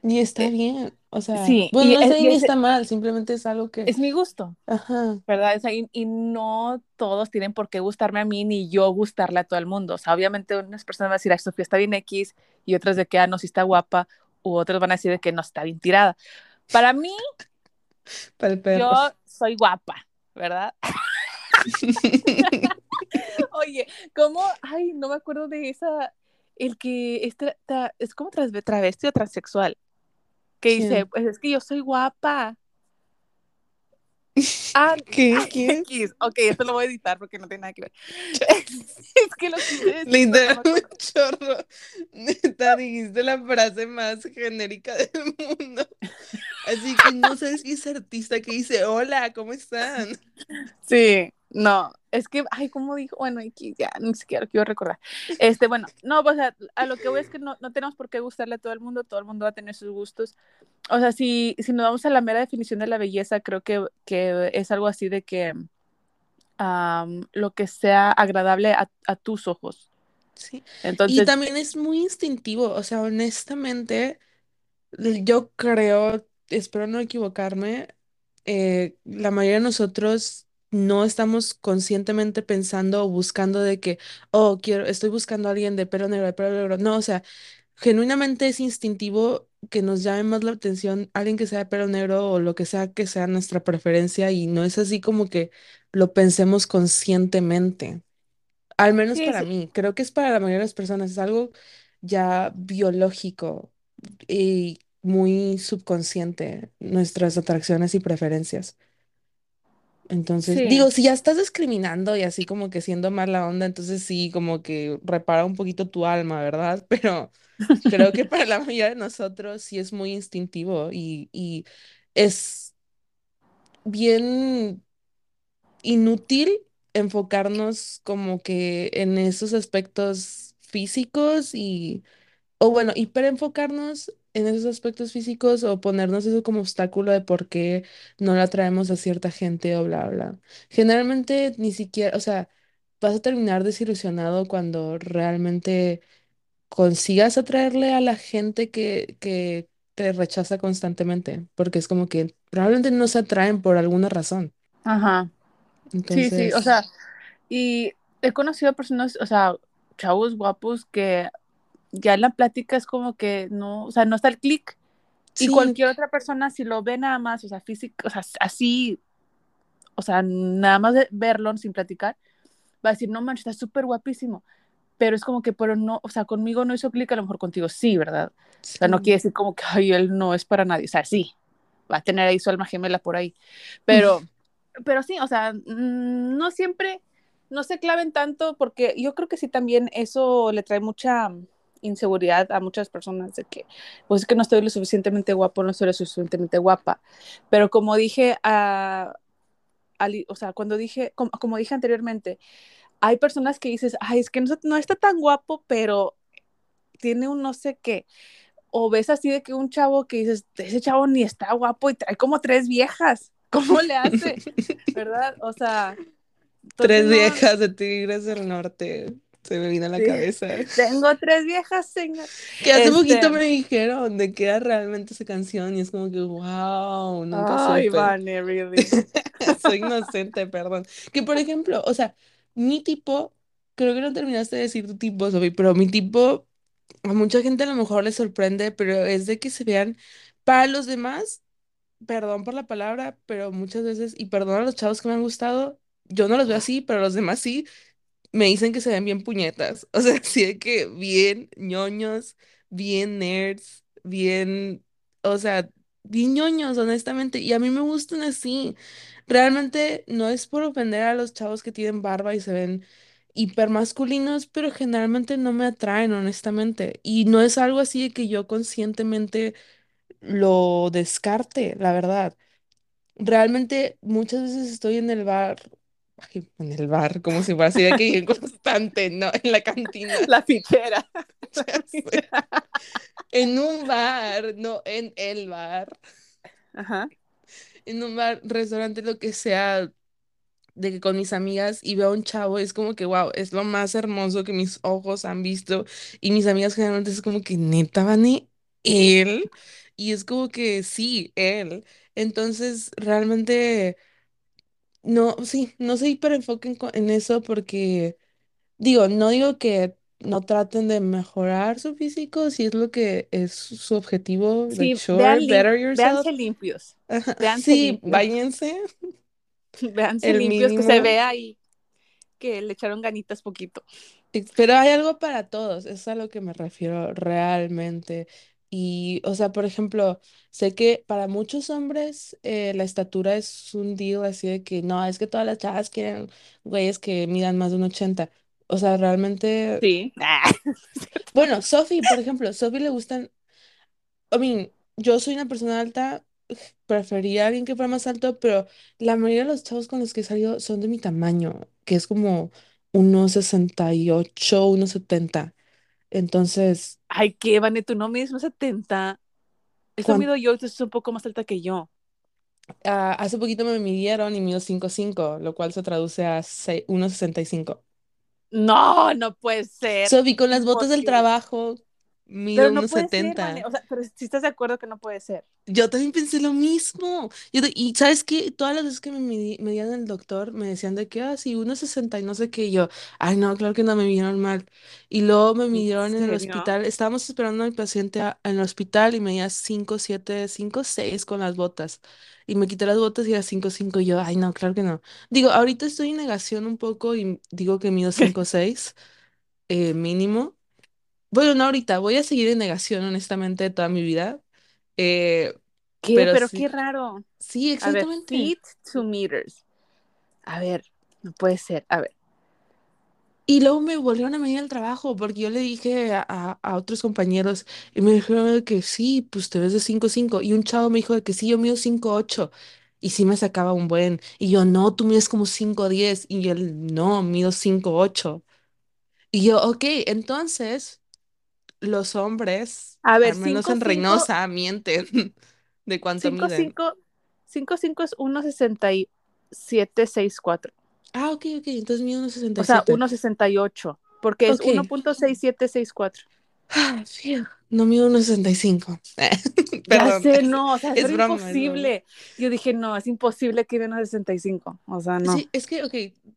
[SPEAKER 2] Y está
[SPEAKER 1] Eh,
[SPEAKER 2] bien, o sea,
[SPEAKER 1] sí,
[SPEAKER 2] bueno, no está
[SPEAKER 1] es,
[SPEAKER 2] bien
[SPEAKER 1] y
[SPEAKER 2] ni
[SPEAKER 1] es,
[SPEAKER 2] está mal, simplemente es algo que,
[SPEAKER 1] es mi gusto,
[SPEAKER 2] ajá,
[SPEAKER 1] ¿verdad? O sea, y, y no todos tienen por qué gustarme a mí, ni yo gustarle a todo el mundo. O sea, obviamente unas personas van a decir, ay, Sofía está bien X, y otras de que, ah, no, sí está guapa, u otros van a decir de que no está bien tirada. Para mí,
[SPEAKER 2] para el
[SPEAKER 1] yo soy guapa, ¿verdad? Oye, ¿cómo? Ay, no me acuerdo de esa, el que es, tra- tra- es como travesti o transexual, que dice,
[SPEAKER 2] ¿Quién?
[SPEAKER 1] pues es que yo soy guapa. Ah,
[SPEAKER 2] ¿Qué? ¿Quién?
[SPEAKER 1] Ok, esto lo voy a editar porque no tiene nada que ver. Es, que lo quise decir, pero no
[SPEAKER 2] Literal, un chorro. Neta, dijiste la frase más genérica del mundo. Así que no sé si es artista que dice, hola, ¿cómo están?
[SPEAKER 1] Sí, no, es que, ay, ¿cómo dijo? Bueno, ya, ni siquiera lo quiero recordar. Este, bueno, no, pues a, a lo que voy es que no, no tenemos por qué gustarle a todo el mundo, todo el mundo va a tener sus gustos. O sea, si, si nos vamos a la mera definición de la belleza, creo que, que es algo así de que am, lo que sea agradable a, a tus ojos.
[SPEAKER 2] Sí. Y
[SPEAKER 1] Entonces,
[SPEAKER 2] también es muy instintivo, o sea, honestamente, yo creo, espero no equivocarme, eh, la mayoría de nosotros no estamos conscientemente pensando o buscando de que, oh, quiero, estoy buscando a alguien de pelo negro, de pelo negro. No, o sea, genuinamente es instintivo que nos llame más la atención alguien que sea de pelo negro o lo que sea que sea nuestra preferencia y no es así como que lo pensemos conscientemente. Al menos
[SPEAKER 1] sí,
[SPEAKER 2] para
[SPEAKER 1] sí,
[SPEAKER 2] mí, creo que es para la mayoría de las personas, es algo ya biológico y muy subconsciente, nuestras atracciones y preferencias. Entonces,
[SPEAKER 1] sí,
[SPEAKER 2] digo, si ya estás discriminando y así como que siendo mala onda, entonces sí, como que repara un poquito tu alma, ¿verdad? Pero creo que para la mayoría de nosotros sí es muy instintivo y, y es bien inútil enfocarnos como que en esos aspectos físicos y, o bueno, hiperenfocarnos en esos aspectos físicos o ponernos eso como obstáculo de por qué no la traemos a cierta gente o bla, bla. Generalmente ni siquiera, o sea, vas a terminar desilusionado cuando realmente consigas atraerle a la gente que, que te rechaza constantemente, porque es como que probablemente no se atraen por alguna razón.
[SPEAKER 1] ajá, sí, sí, o
[SPEAKER 2] Entonces...
[SPEAKER 1] sea, y he conocido personas, o sea, chavos guapos que ya en la plática es como que no, o sea, no está el clic. Y cualquier otra persona, si lo ve nada más, o sea, físico, o sea, así, o sea, nada más de verlo sin platicar, va a decir, no manches, está súper guapísimo. Pero es como que, pero no, o sea, conmigo no hizo clic, a lo mejor contigo sí, ¿verdad? O sea, no quiere decir como que, ay, él no es para nadie. O sea, sí, va a tener ahí su alma gemela por ahí. Pero, pero sí, o sea, mm, no siempre, no se claven tanto, porque yo creo que sí también eso le trae mucha inseguridad a muchas personas de que, pues es que no estoy lo suficientemente guapo, no estoy lo suficientemente guapa. Pero como dije, a, al- o sea, cuando dije, como, como dije anteriormente, hay personas que dices, ay, es que no, no está tan guapo, pero tiene un no sé qué. O ves así de que un chavo que dices, ese chavo ni está guapo y trae como tres viejas. ¿Cómo le hace? ¿Verdad? O sea,
[SPEAKER 2] Tres
[SPEAKER 1] no,
[SPEAKER 2] viejas de Tigres del Norte. Se me vino a la
[SPEAKER 1] sí,
[SPEAKER 2] cabeza.
[SPEAKER 1] tengo tres viejas, señor.
[SPEAKER 2] Que hace poquito
[SPEAKER 1] Este,
[SPEAKER 2] me dijeron de qué era realmente esa canción y es como que, wow, nunca
[SPEAKER 1] ay,
[SPEAKER 2] supe.
[SPEAKER 1] Vane, really.
[SPEAKER 2] Soy inocente, perdón. Que por ejemplo, o sea, mi tipo, creo que no terminaste de decir tu tipo, Sofi, pero mi tipo, a mucha gente a lo mejor le sorprende, pero es de que se vean para los demás, perdón por la palabra, pero muchas veces, y perdón a los chavos que me han gustado, yo no los veo así, pero los demás sí me dicen que se ven bien puñetas. O sea, sí que bien ñoños, bien nerds, bien, o sea, bien ñoños, honestamente. Y a mí me gustan así. Realmente no es por ofender a los chavos que tienen barba y se ven hiper masculinos, pero generalmente no me atraen, honestamente. Y no es algo así de que yo conscientemente lo descarte, la verdad. Realmente muchas veces estoy en el bar, ay, en el bar, como si fuera así de que en constante, no, en la cantina,
[SPEAKER 1] La fichera.
[SPEAKER 2] En un bar, no en el bar,
[SPEAKER 1] Ajá.
[SPEAKER 2] en un bar, restaurante, lo que sea, de que con mis amigas y veo a un chavo, es como que, wow, es lo más hermoso que mis ojos han visto. Y mis amigas generalmente es como que, neta, Vane, él, y es como que sí, él. Entonces, realmente... No, sí, no se hiperenfoquen co- en eso porque, digo, no digo que no traten de mejorar su físico, si es lo que es su objetivo, like,
[SPEAKER 1] Sí,
[SPEAKER 2] sure,
[SPEAKER 1] vean lim
[SPEAKER 2] better yourself.
[SPEAKER 1] véanse limpios.
[SPEAKER 2] Ajá,
[SPEAKER 1] Véanse
[SPEAKER 2] Sí,
[SPEAKER 1] limpios.
[SPEAKER 2] váyanse,
[SPEAKER 1] Véanse
[SPEAKER 2] el
[SPEAKER 1] limpios, que se
[SPEAKER 2] mínimo.
[SPEAKER 1] vea ahí que le echaron ganitas poquito.
[SPEAKER 2] Ex- Pero hay algo para todos, es a lo que me refiero realmente. Y, o sea, por ejemplo, sé que para muchos hombres eh, la estatura es un deal así de que no, es que todas las chavas quieren güeyes que midan más de un 80. O sea, realmente.
[SPEAKER 1] Sí. Ah.
[SPEAKER 2] Bueno, Sophie, por ejemplo, Sophie le gustan. I mean, yo soy una persona alta, prefería a alguien que fuera más alto, pero la mayoría de los chavos con los que he salido son de mi tamaño, que es como 1,68, 1,70. Entonces,
[SPEAKER 1] Ay, qué, Vane, tú no mides unos 70. Eso
[SPEAKER 2] ¿cuán-
[SPEAKER 1] mido yo, tú estás un poco más alta que yo.
[SPEAKER 2] ah, hace poquito me midieron y mido cinco cinco lo cual se traduce a sei- uno sesenta y cinco
[SPEAKER 1] No, no puede ser.
[SPEAKER 2] So, vi con las botas del trabajo, mido
[SPEAKER 1] no
[SPEAKER 2] unos
[SPEAKER 1] puede ser, Vane.
[SPEAKER 2] setenta
[SPEAKER 1] O sea, pero si estás de acuerdo que no puede ser.
[SPEAKER 2] Yo también pensé lo mismo. Yo de- y sabes qué, todas las veces que me medían el doctor me decían de que, ah, sí, uno sesenta y no sé qué, y yo, ay, no, claro que no, me midieron mal. Y luego me
[SPEAKER 1] ¿En
[SPEAKER 2] midieron en el hospital, estábamos esperando al paciente a- en el hospital y medía cinco siete cinco seis con las botas. Y me quité las botas y era cinco cinco y yo, ay, no, claro que no. Digo, ahorita estoy en negación un poco y digo que mido cinco seis eh, mínimo. Bueno, no ahorita, voy a seguir en negación, honestamente, toda mi vida. Eh,
[SPEAKER 1] ¿Qué?
[SPEAKER 2] pero
[SPEAKER 1] Pero
[SPEAKER 2] sí.
[SPEAKER 1] qué raro.
[SPEAKER 2] Sí,
[SPEAKER 1] A ver,
[SPEAKER 2] exactamente.
[SPEAKER 1] feet to meters. A ver, no puede ser. A ver.
[SPEAKER 2] Y luego me volvieron a medir al trabajo porque yo le dije a, a- a otros compañeros y me dijeron de que sí, pues te ves de cinco cinco Y un chavo me dijo de que sí, yo mido cinco ocho Y sí me sacaba un buen. Y yo, no, tú mides como cinco diez Y él, no, mido cinco ocho Y yo, ok, entonces los hombres,
[SPEAKER 1] A ver,
[SPEAKER 2] al menos
[SPEAKER 1] 5,
[SPEAKER 2] en
[SPEAKER 1] 5,
[SPEAKER 2] Reynosa, mienten de cuánto
[SPEAKER 1] 5,
[SPEAKER 2] miden.
[SPEAKER 1] 5, 5, 5 es 1.67, 64.
[SPEAKER 2] Ah, ok, ok, entonces unos sesenta
[SPEAKER 1] O
[SPEAKER 2] y
[SPEAKER 1] sea,
[SPEAKER 2] siete
[SPEAKER 1] 1.68. Porque es
[SPEAKER 2] Ok.
[SPEAKER 1] 1.6764.
[SPEAKER 2] Ah, No mido unos 65.
[SPEAKER 1] Ya sé, no, o sea,
[SPEAKER 2] Es es broma.
[SPEAKER 1] imposible. Yo dije, no, es imposible que viene a 65. O sea, no.
[SPEAKER 2] Sí, es que, ok,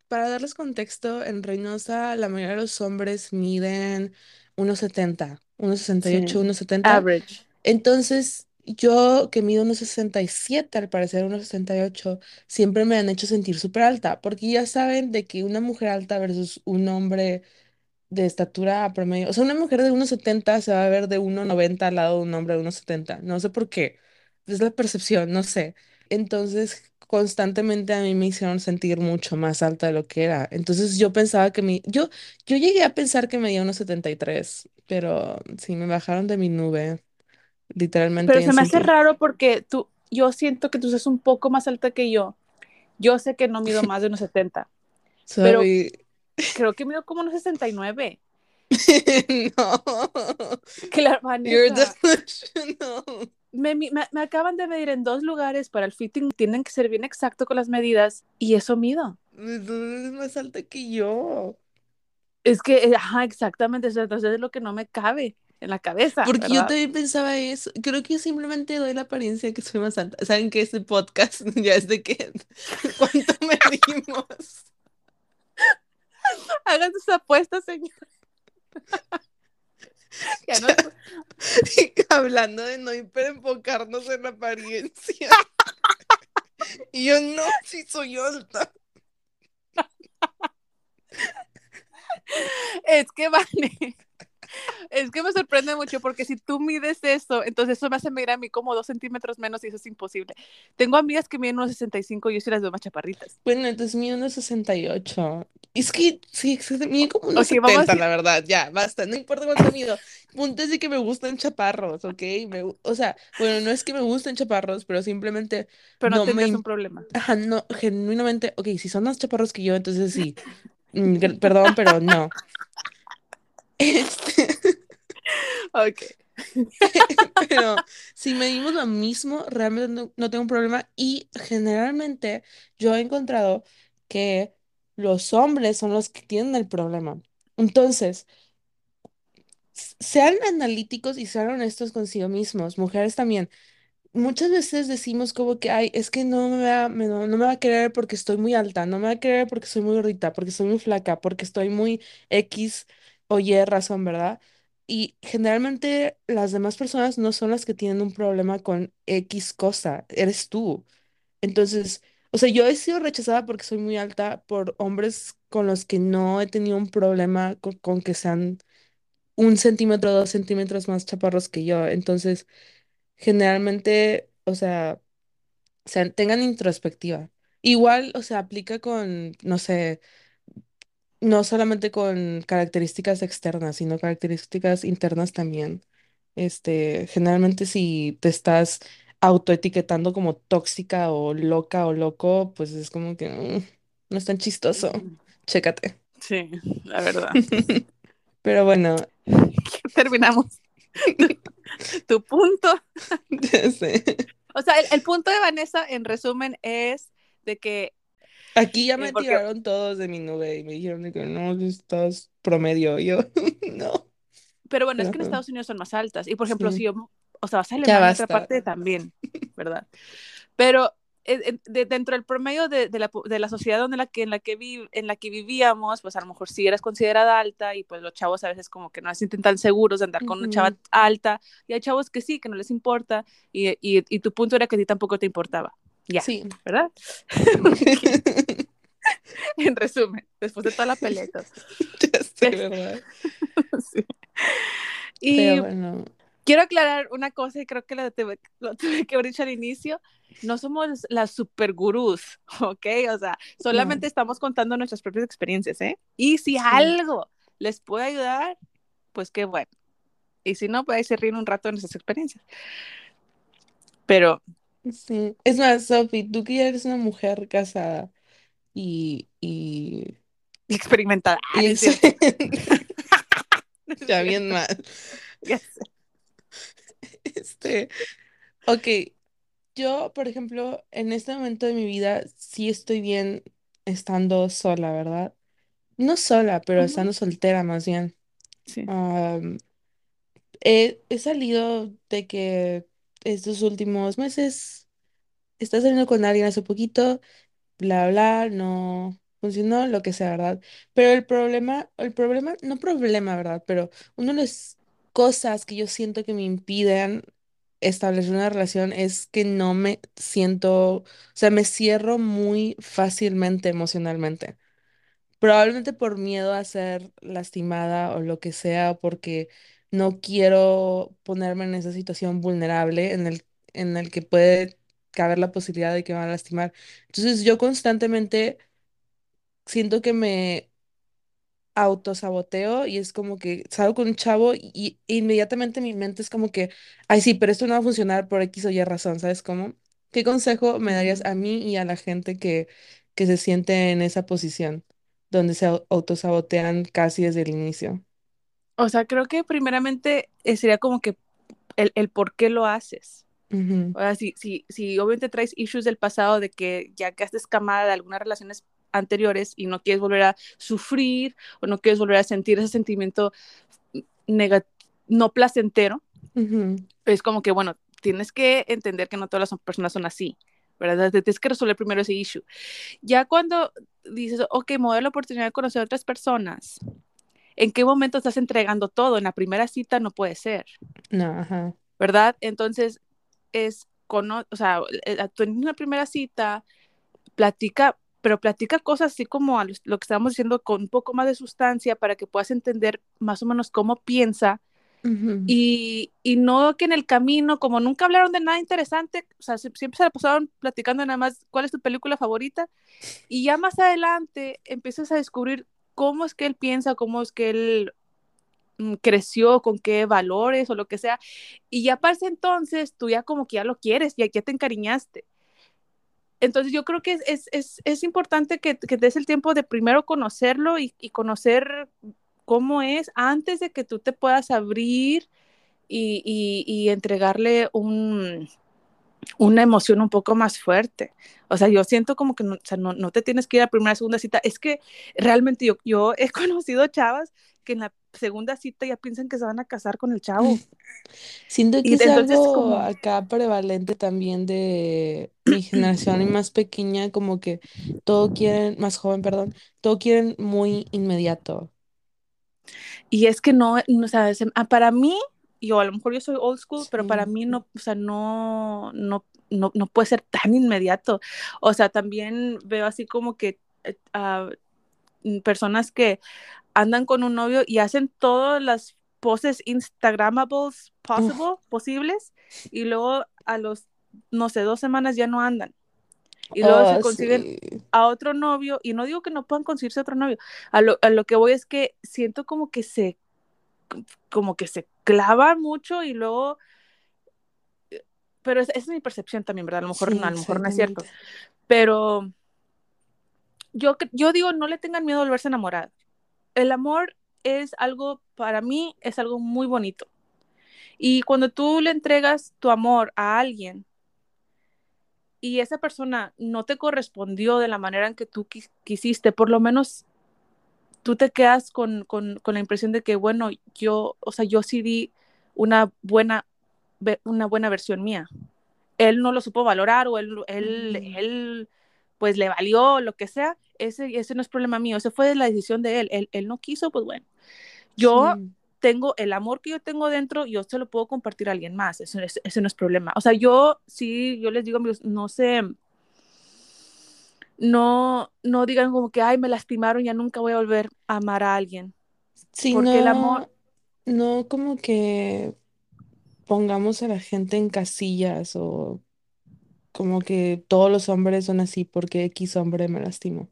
[SPEAKER 2] para darles contexto, en Reynosa la mayoría de los hombres miden unos 70, unos 68,
[SPEAKER 1] Sí.
[SPEAKER 2] unos 70.
[SPEAKER 1] Average.
[SPEAKER 2] Entonces, yo que mido unos 67, al parecer unos 68, siempre me han hecho sentir súper alta, porque ya saben de que una mujer alta versus un hombre de estatura promedio, o sea, una mujer de unos 70 se va a ver de unos 90 al lado de un hombre de unos 70, no sé por qué, es la percepción, no sé. Entonces, constantemente a mí me hicieron sentir mucho más alta de lo que era. Entonces, yo pensaba que mi, yo, yo llegué a pensar que medía unos 73, pero sí, me bajaron de mi nube, literalmente
[SPEAKER 1] Pero se me hace raro porque tú, yo siento que tú sos un poco más alta que yo. Yo sé que no mido más de unos 70, pero creo que mido como unos 69.
[SPEAKER 2] No.
[SPEAKER 1] Claro,
[SPEAKER 2] You're
[SPEAKER 1] Vanessa,
[SPEAKER 2] delusional.
[SPEAKER 1] Me, me, me acaban de medir en dos lugares para el fitting. Tienen que ser bien exacto con las medidas y eso mido.
[SPEAKER 2] Es más alta que yo.
[SPEAKER 1] Es que, eh, ajá, exactamente. eso, Entonces es lo que no me cabe en la cabeza,
[SPEAKER 2] Porque yo también pensaba eso. Creo que yo simplemente doy la apariencia de que soy más alta. ¿Saben que este podcast ya es de que cuánto medimos?
[SPEAKER 1] Hagan sus apuestas, señor. Ya no,
[SPEAKER 2] Hablando de no hiperenfocarnos en la apariencia. Y yo no, sí soy alta.
[SPEAKER 1] es que vale. Es que me sorprende mucho porque si tú mides eso, entonces eso me hace medir a mí como dos centímetros menos y eso es imposible. Tengo amigas que miden unos 65 y yo sí las veo más chaparritas.
[SPEAKER 2] Bueno, entonces mido unos 68. Es que sí, mido como unos
[SPEAKER 1] Ok, vamos a
[SPEAKER 2] 70,
[SPEAKER 1] decir-
[SPEAKER 2] la verdad. Ya, basta. No importa cuánto mido. Punto es de que me gustan chaparros, ¿ok? Me o sea, bueno, no es que me gusten chaparros, pero simplemente
[SPEAKER 1] Pero no,
[SPEAKER 2] no me
[SPEAKER 1] un problema.
[SPEAKER 2] Ajá, no, genuinamente, ok, si son más chaparros que yo, entonces sí. Mm, perdón, pero no. Este,
[SPEAKER 1] Ok.
[SPEAKER 2] pero si medimos lo mismo, realmente no, no tengo un problema. Y generalmente yo he encontrado que los hombres son los que tienen el problema. Entonces, sean analíticos y sean honestos consigo mismos, mujeres también. Muchas veces decimos como que, ay, es que no me va, me- no, no me va a querer porque estoy muy alta, no me va a querer porque soy muy gordita, porque soy muy flaca, porque estoy muy X o Y razón, ¿verdad? Y generalmente las demás personas no son las que tienen un problema con X cosa, eres tú. Entonces, o sea, yo he sido rechazada porque soy muy alta por hombres con los que no he tenido un problema con, que sean un centímetro, dos centímetros más chaparros que yo. Entonces, generalmente, o sea, tengan introspectiva. Igual, o sea, aplica con, no sé, no solamente con características externas, sino características internas también. Este, generalmente si te estás autoetiquetando como tóxica o loca o loco, pues es como que mm, no es tan chistoso. Chécate.
[SPEAKER 1] Sí, la verdad.
[SPEAKER 2] Pero bueno,
[SPEAKER 1] Terminamos. tu punto.
[SPEAKER 2] ya sé.
[SPEAKER 1] O sea, el, el punto de Vanessa, en resumen, es de que
[SPEAKER 2] Aquí ya me
[SPEAKER 1] porque-
[SPEAKER 2] tiraron todos de mi nube y me dijeron de que no, estás promedio. Y yo, no.
[SPEAKER 1] Pero bueno, es que en. Estados Unidos son más altas. Y por ejemplo,
[SPEAKER 2] Sí.
[SPEAKER 1] si yo, o sea, vas a Alemania, otra parte también, ¿verdad? Pero eh, eh, de- dentro del promedio de, de la, de la sociedad donde la que, en, la que vi- en la que vivíamos, pues a lo mejor sí eras considerada alta y pues los chavos a veces como que no se sienten tan seguros de andar con una chava alta. Y hay chavos que sí, que no les importa. Y, y, y tu punto era que a ti tampoco te importaba. Ya,
[SPEAKER 2] Sí.
[SPEAKER 1] ¿verdad? En resumen, después de toda la peleta.
[SPEAKER 2] ya sé, ¿verdad?
[SPEAKER 1] Sí. Y
[SPEAKER 2] Pero bueno.
[SPEAKER 1] quiero aclarar una cosa y creo que lo tuve, lo tuve que haber dicho al inicio. No somos las super gurús, ¿ok? O sea, solamente estamos contando nuestras propias experiencias, ¿eh? Y si
[SPEAKER 2] Sí.
[SPEAKER 1] algo les puede ayudar, pues qué bueno. Y si no, pues ahí se ríen un rato de nuestras experiencias. Pero,
[SPEAKER 2] Sí. Es más, Sophie, tú que ya eres una mujer casada y, y,
[SPEAKER 1] experimentada. Ah,
[SPEAKER 2] y
[SPEAKER 1] no es cierto, no es
[SPEAKER 2] ya
[SPEAKER 1] cierto.
[SPEAKER 2] bien mal.
[SPEAKER 1] Ya sé.
[SPEAKER 2] Este, ok, yo, por ejemplo, en este momento de mi vida sí estoy bien estando sola, ¿verdad? No sola, pero
[SPEAKER 1] Ujú.
[SPEAKER 2] estando soltera más bien.
[SPEAKER 1] Sí.
[SPEAKER 2] Am, he, he salido de que estos últimos meses está saliendo con alguien hace poquito, bla, bla, no funcionó, lo que sea, ¿verdad? Pero el problema, el problema, no problema, ¿verdad? Pero una de las cosas que yo siento que me impiden establecer una relación es que no me siento, o sea, me cierro muy fácilmente emocionalmente. Probablemente por miedo a ser lastimada o lo que sea, porque no quiero ponerme en esa situación vulnerable en el, en el que puede caber la posibilidad de que me van a lastimar. Entonces yo constantemente siento que me autosaboteo y es como que salgo con un chavo y, y inmediatamente mi mente es como que, ay sí, pero esto no va a funcionar por X o Y razón, ¿sabes cómo? ¿Qué consejo me darías a mí y a la gente que, que se siente en esa posición, donde se au- autosabotean casi desde el inicio?
[SPEAKER 1] O sea, creo que primeramente eh, sería como que el, el por qué lo haces.
[SPEAKER 2] Ujú,
[SPEAKER 1] O sea, si, si, si obviamente traes issues del pasado de que ya quedaste escamada de algunas relaciones anteriores y no quieres volver a sufrir o no quieres volver a sentir ese sentimiento no placentero,
[SPEAKER 2] ujú,
[SPEAKER 1] es como que, bueno, tienes que entender que no todas las personas son así, ¿verdad? Tienes que resolver primero ese issue. Ya cuando dices, ok, me voy a la oportunidad de conocer a otras personas, ¿en qué momento estás entregando todo? En la primera cita no puede ser.
[SPEAKER 2] No, ajá.
[SPEAKER 1] ¿verdad? Entonces, es, cono o sea, eh, tú en una primera cita, platica, pero platica cosas así como a lo que estábamos diciendo con un poco más de sustancia para que puedas entender más o menos cómo piensa y, y no que en el camino, como nunca hablaron de nada interesante, o sea, sie- siempre se la pasaron platicando nada más cuál es tu película favorita y ya más adelante empiezas a descubrir cómo es que él piensa, cómo es que él mm, creció, con qué valores o lo que sea. Y ya para entonces tú ya como que ya lo quieres, ya, ya te encariñaste. Entonces yo creo que es, es, es, es importante que, que des el tiempo de primero conocerlo y, y, conocer cómo es antes de que tú te puedas abrir y, y, y entregarle un, una emoción un poco más fuerte. O sea, yo siento como que no, o sea, no, no te tienes que ir a primera, segunda cita. Es que realmente yo, yo he conocido chavas que en la segunda cita ya piensan que se van a casar con el chavo.
[SPEAKER 2] Siento que
[SPEAKER 1] Y
[SPEAKER 2] es
[SPEAKER 1] entonces
[SPEAKER 2] algo
[SPEAKER 1] como...
[SPEAKER 2] acá prevalente también de mi generación y más pequeña, como que todo quieren, más joven, perdón, todo quieren muy inmediato.
[SPEAKER 1] Y es que no, no o sea, se- ah, para mí, yo a lo mejor yo soy old school, pero para mí no, o sea, no, no, no, no puede ser tan inmediato. O sea, también veo así como que eh, ah, mm, personas que andan con un novio y hacen todas las poses instagramables possible, posibles y luego a los, no sé, dos semanas ya no andan. Y luego
[SPEAKER 2] Oh,
[SPEAKER 1] se consiguen
[SPEAKER 2] sí.
[SPEAKER 1] a otro novio, y no digo que no puedan conseguirse otro novio, a lo, a lo que voy es que siento como que se, como que se clava mucho y luego, pero esa es mi percepción también, ¿verdad? A lo mejor,
[SPEAKER 2] Sí,
[SPEAKER 1] no, a lo mejor no es cierto, pero yo, yo digo, no le tengan miedo a volverse a enamorar. El amor es algo, para mí, es algo muy bonito. Y cuando tú le entregas tu amor a alguien y esa persona no te correspondió de la manera en que tú quis quisiste, por lo menos tú te quedas con, con, con, la impresión de que, bueno, yo, o sea, yo sí di una buena, una buena versión mía. Él no lo supo valorar o él, él, él pues le valió, lo que sea, ese, ese no es problema mío, esa fue la decisión de él. él, él no quiso, pues bueno. Yo
[SPEAKER 2] Sí.
[SPEAKER 1] tengo el amor que yo tengo dentro, yo se lo puedo compartir a alguien más, eso, eso, eso no es problema. O sea, yo sí, yo les digo, amigos, no sé, no, no digan como que, ay, me lastimaron, ya nunca voy a volver a amar a alguien.
[SPEAKER 2] Sí,
[SPEAKER 1] Porque el amor,
[SPEAKER 2] no, como que pongamos a la gente en casillas o como que todos los hombres son así porque X hombre me lastimó.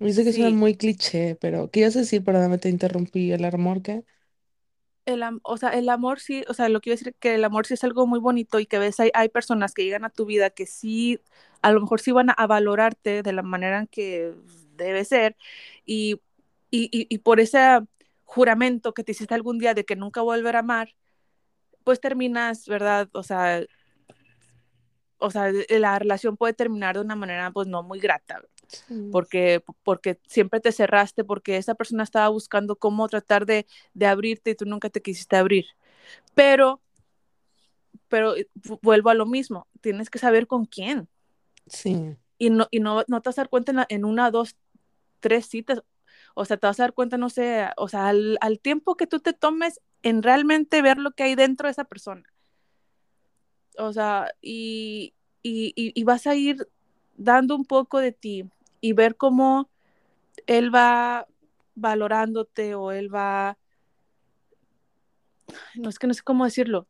[SPEAKER 2] Dice que suena muy cliché, pero ¿qué ibas a decir? Perdóname, te interrumpí. ¿El amor qué?
[SPEAKER 1] El, o sea, el amor sí, o sea, lo quiero decir que el amor sí es algo muy bonito y que ves, hay, hay personas que llegan a tu vida que sí, a lo mejor sí van a, valorarte de la manera en que debe ser y, y, y, y por ese juramento que te hiciste algún día de que nunca volver a amar, pues terminas, ¿verdad? O sea, o sea, la relación puede terminar de una manera pues no muy grata,
[SPEAKER 2] Sí.
[SPEAKER 1] porque, porque siempre te cerraste, porque esa persona estaba buscando cómo tratar de, de abrirte y tú nunca te quisiste abrir. Pero, pero vuelvo a lo mismo, tienes que saber con quién.
[SPEAKER 2] Sí.
[SPEAKER 1] Y no, y no, no te vas a dar cuenta en, la, en una, dos, tres citas, o sea, te vas a dar cuenta, no sé, o sea, al, al tiempo que tú te tomes en realmente ver lo que hay dentro de esa persona o sea, y, y, y, vas a ir dando un poco de ti y ver cómo él va valorándote o él va, no es que no sé cómo decirlo,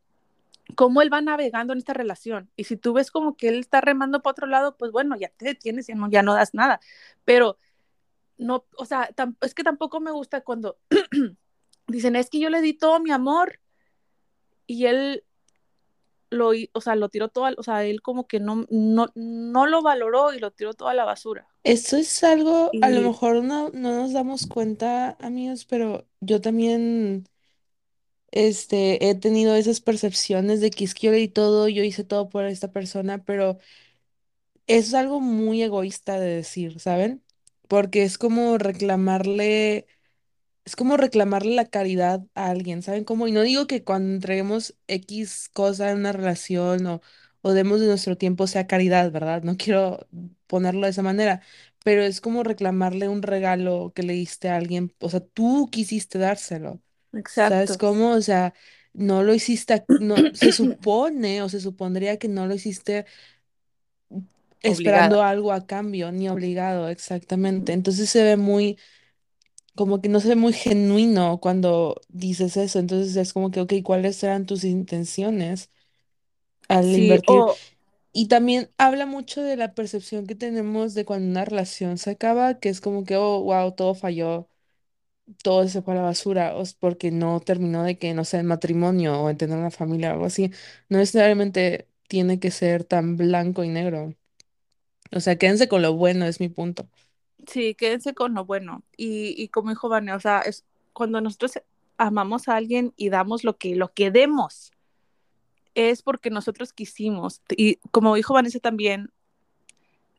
[SPEAKER 1] cómo él va navegando en esta relación. Y si tú ves como que él está remando para otro lado, pues bueno, ya te detienes, ya no, ya no das nada. Pero no, o sea, es que tampoco me gusta cuando dicen, es que yo le di todo mi amor y él lo, o sea, lo tiró todo, o sea, él como que no, no, no lo valoró y lo tiró toda la basura.
[SPEAKER 2] Eso es algo, a lo mejor no, no nos damos cuenta, amigos, pero yo también, este, he tenido esas percepciones de que es que yo le di todo, yo hice todo por esta persona, pero eso es algo muy egoísta de decir, ¿saben? Porque es como reclamarle Es como reclamarle la caridad a alguien, ¿saben cómo? Y no digo que cuando entreguemos X cosa en una relación o, o demos de nuestro tiempo sea caridad, ¿verdad? No quiero ponerlo de esa manera, pero es como reclamarle un regalo que le diste a alguien, o sea, tú quisiste dárselo, ¿sabes
[SPEAKER 1] exacto,
[SPEAKER 2] cómo? O sea, no lo hiciste, no, se supone o se supondría que no lo hiciste esperando algo a cambio, ni obligado, exactamente. Entonces se ve muy como que no se ve muy genuino cuando dices eso. Entonces es como que, ok, ¿cuáles eran tus intenciones al
[SPEAKER 1] Sí,
[SPEAKER 2] invertir?
[SPEAKER 1] o
[SPEAKER 2] Y también habla mucho de la percepción que tenemos de cuando una relación se acaba, que es como que, oh, wow, todo falló, todo se fue a la basura, o es porque no terminó de que, no sé, en matrimonio o en tener una familia o algo así. No necesariamente tiene que ser tan blanco y negro. O sea, quédense con lo bueno, es mi punto.
[SPEAKER 1] Sí, quédense con lo bueno. Y, y como dijo Vane, o sea, es cuando nosotros amamos a alguien y damos lo que, lo que demos, es porque nosotros quisimos. Y como dijo Vanessa también,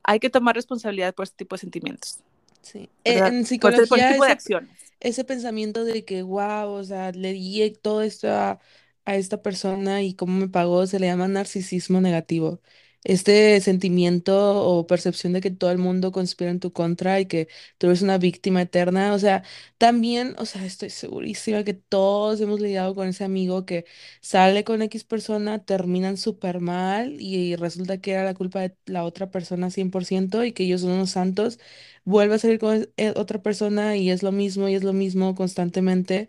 [SPEAKER 1] hay que tomar responsabilidad por este tipo de sentimientos,
[SPEAKER 2] Sí. E-
[SPEAKER 1] ¿verdad?
[SPEAKER 2] En
[SPEAKER 1] este, por este
[SPEAKER 2] psicología,
[SPEAKER 1] tipo de
[SPEAKER 2] ese,
[SPEAKER 1] acciones.
[SPEAKER 2] ese pensamiento de que, wow, o sea, le di todo esto a, a esta persona y cómo me pagó, se le llama narcisismo negativo. Este sentimiento o percepción de que todo el mundo conspira en tu contra y que tú eres una víctima eterna. O sea, también, o sea, estoy segurísima que todos hemos lidiado con ese amigo que sale con X persona, terminan súper mal y, resulta que era la culpa de la otra persona 100% y que ellos son unos santos vuelve a salir con eh, otra persona y es lo mismo y es lo mismo constantemente.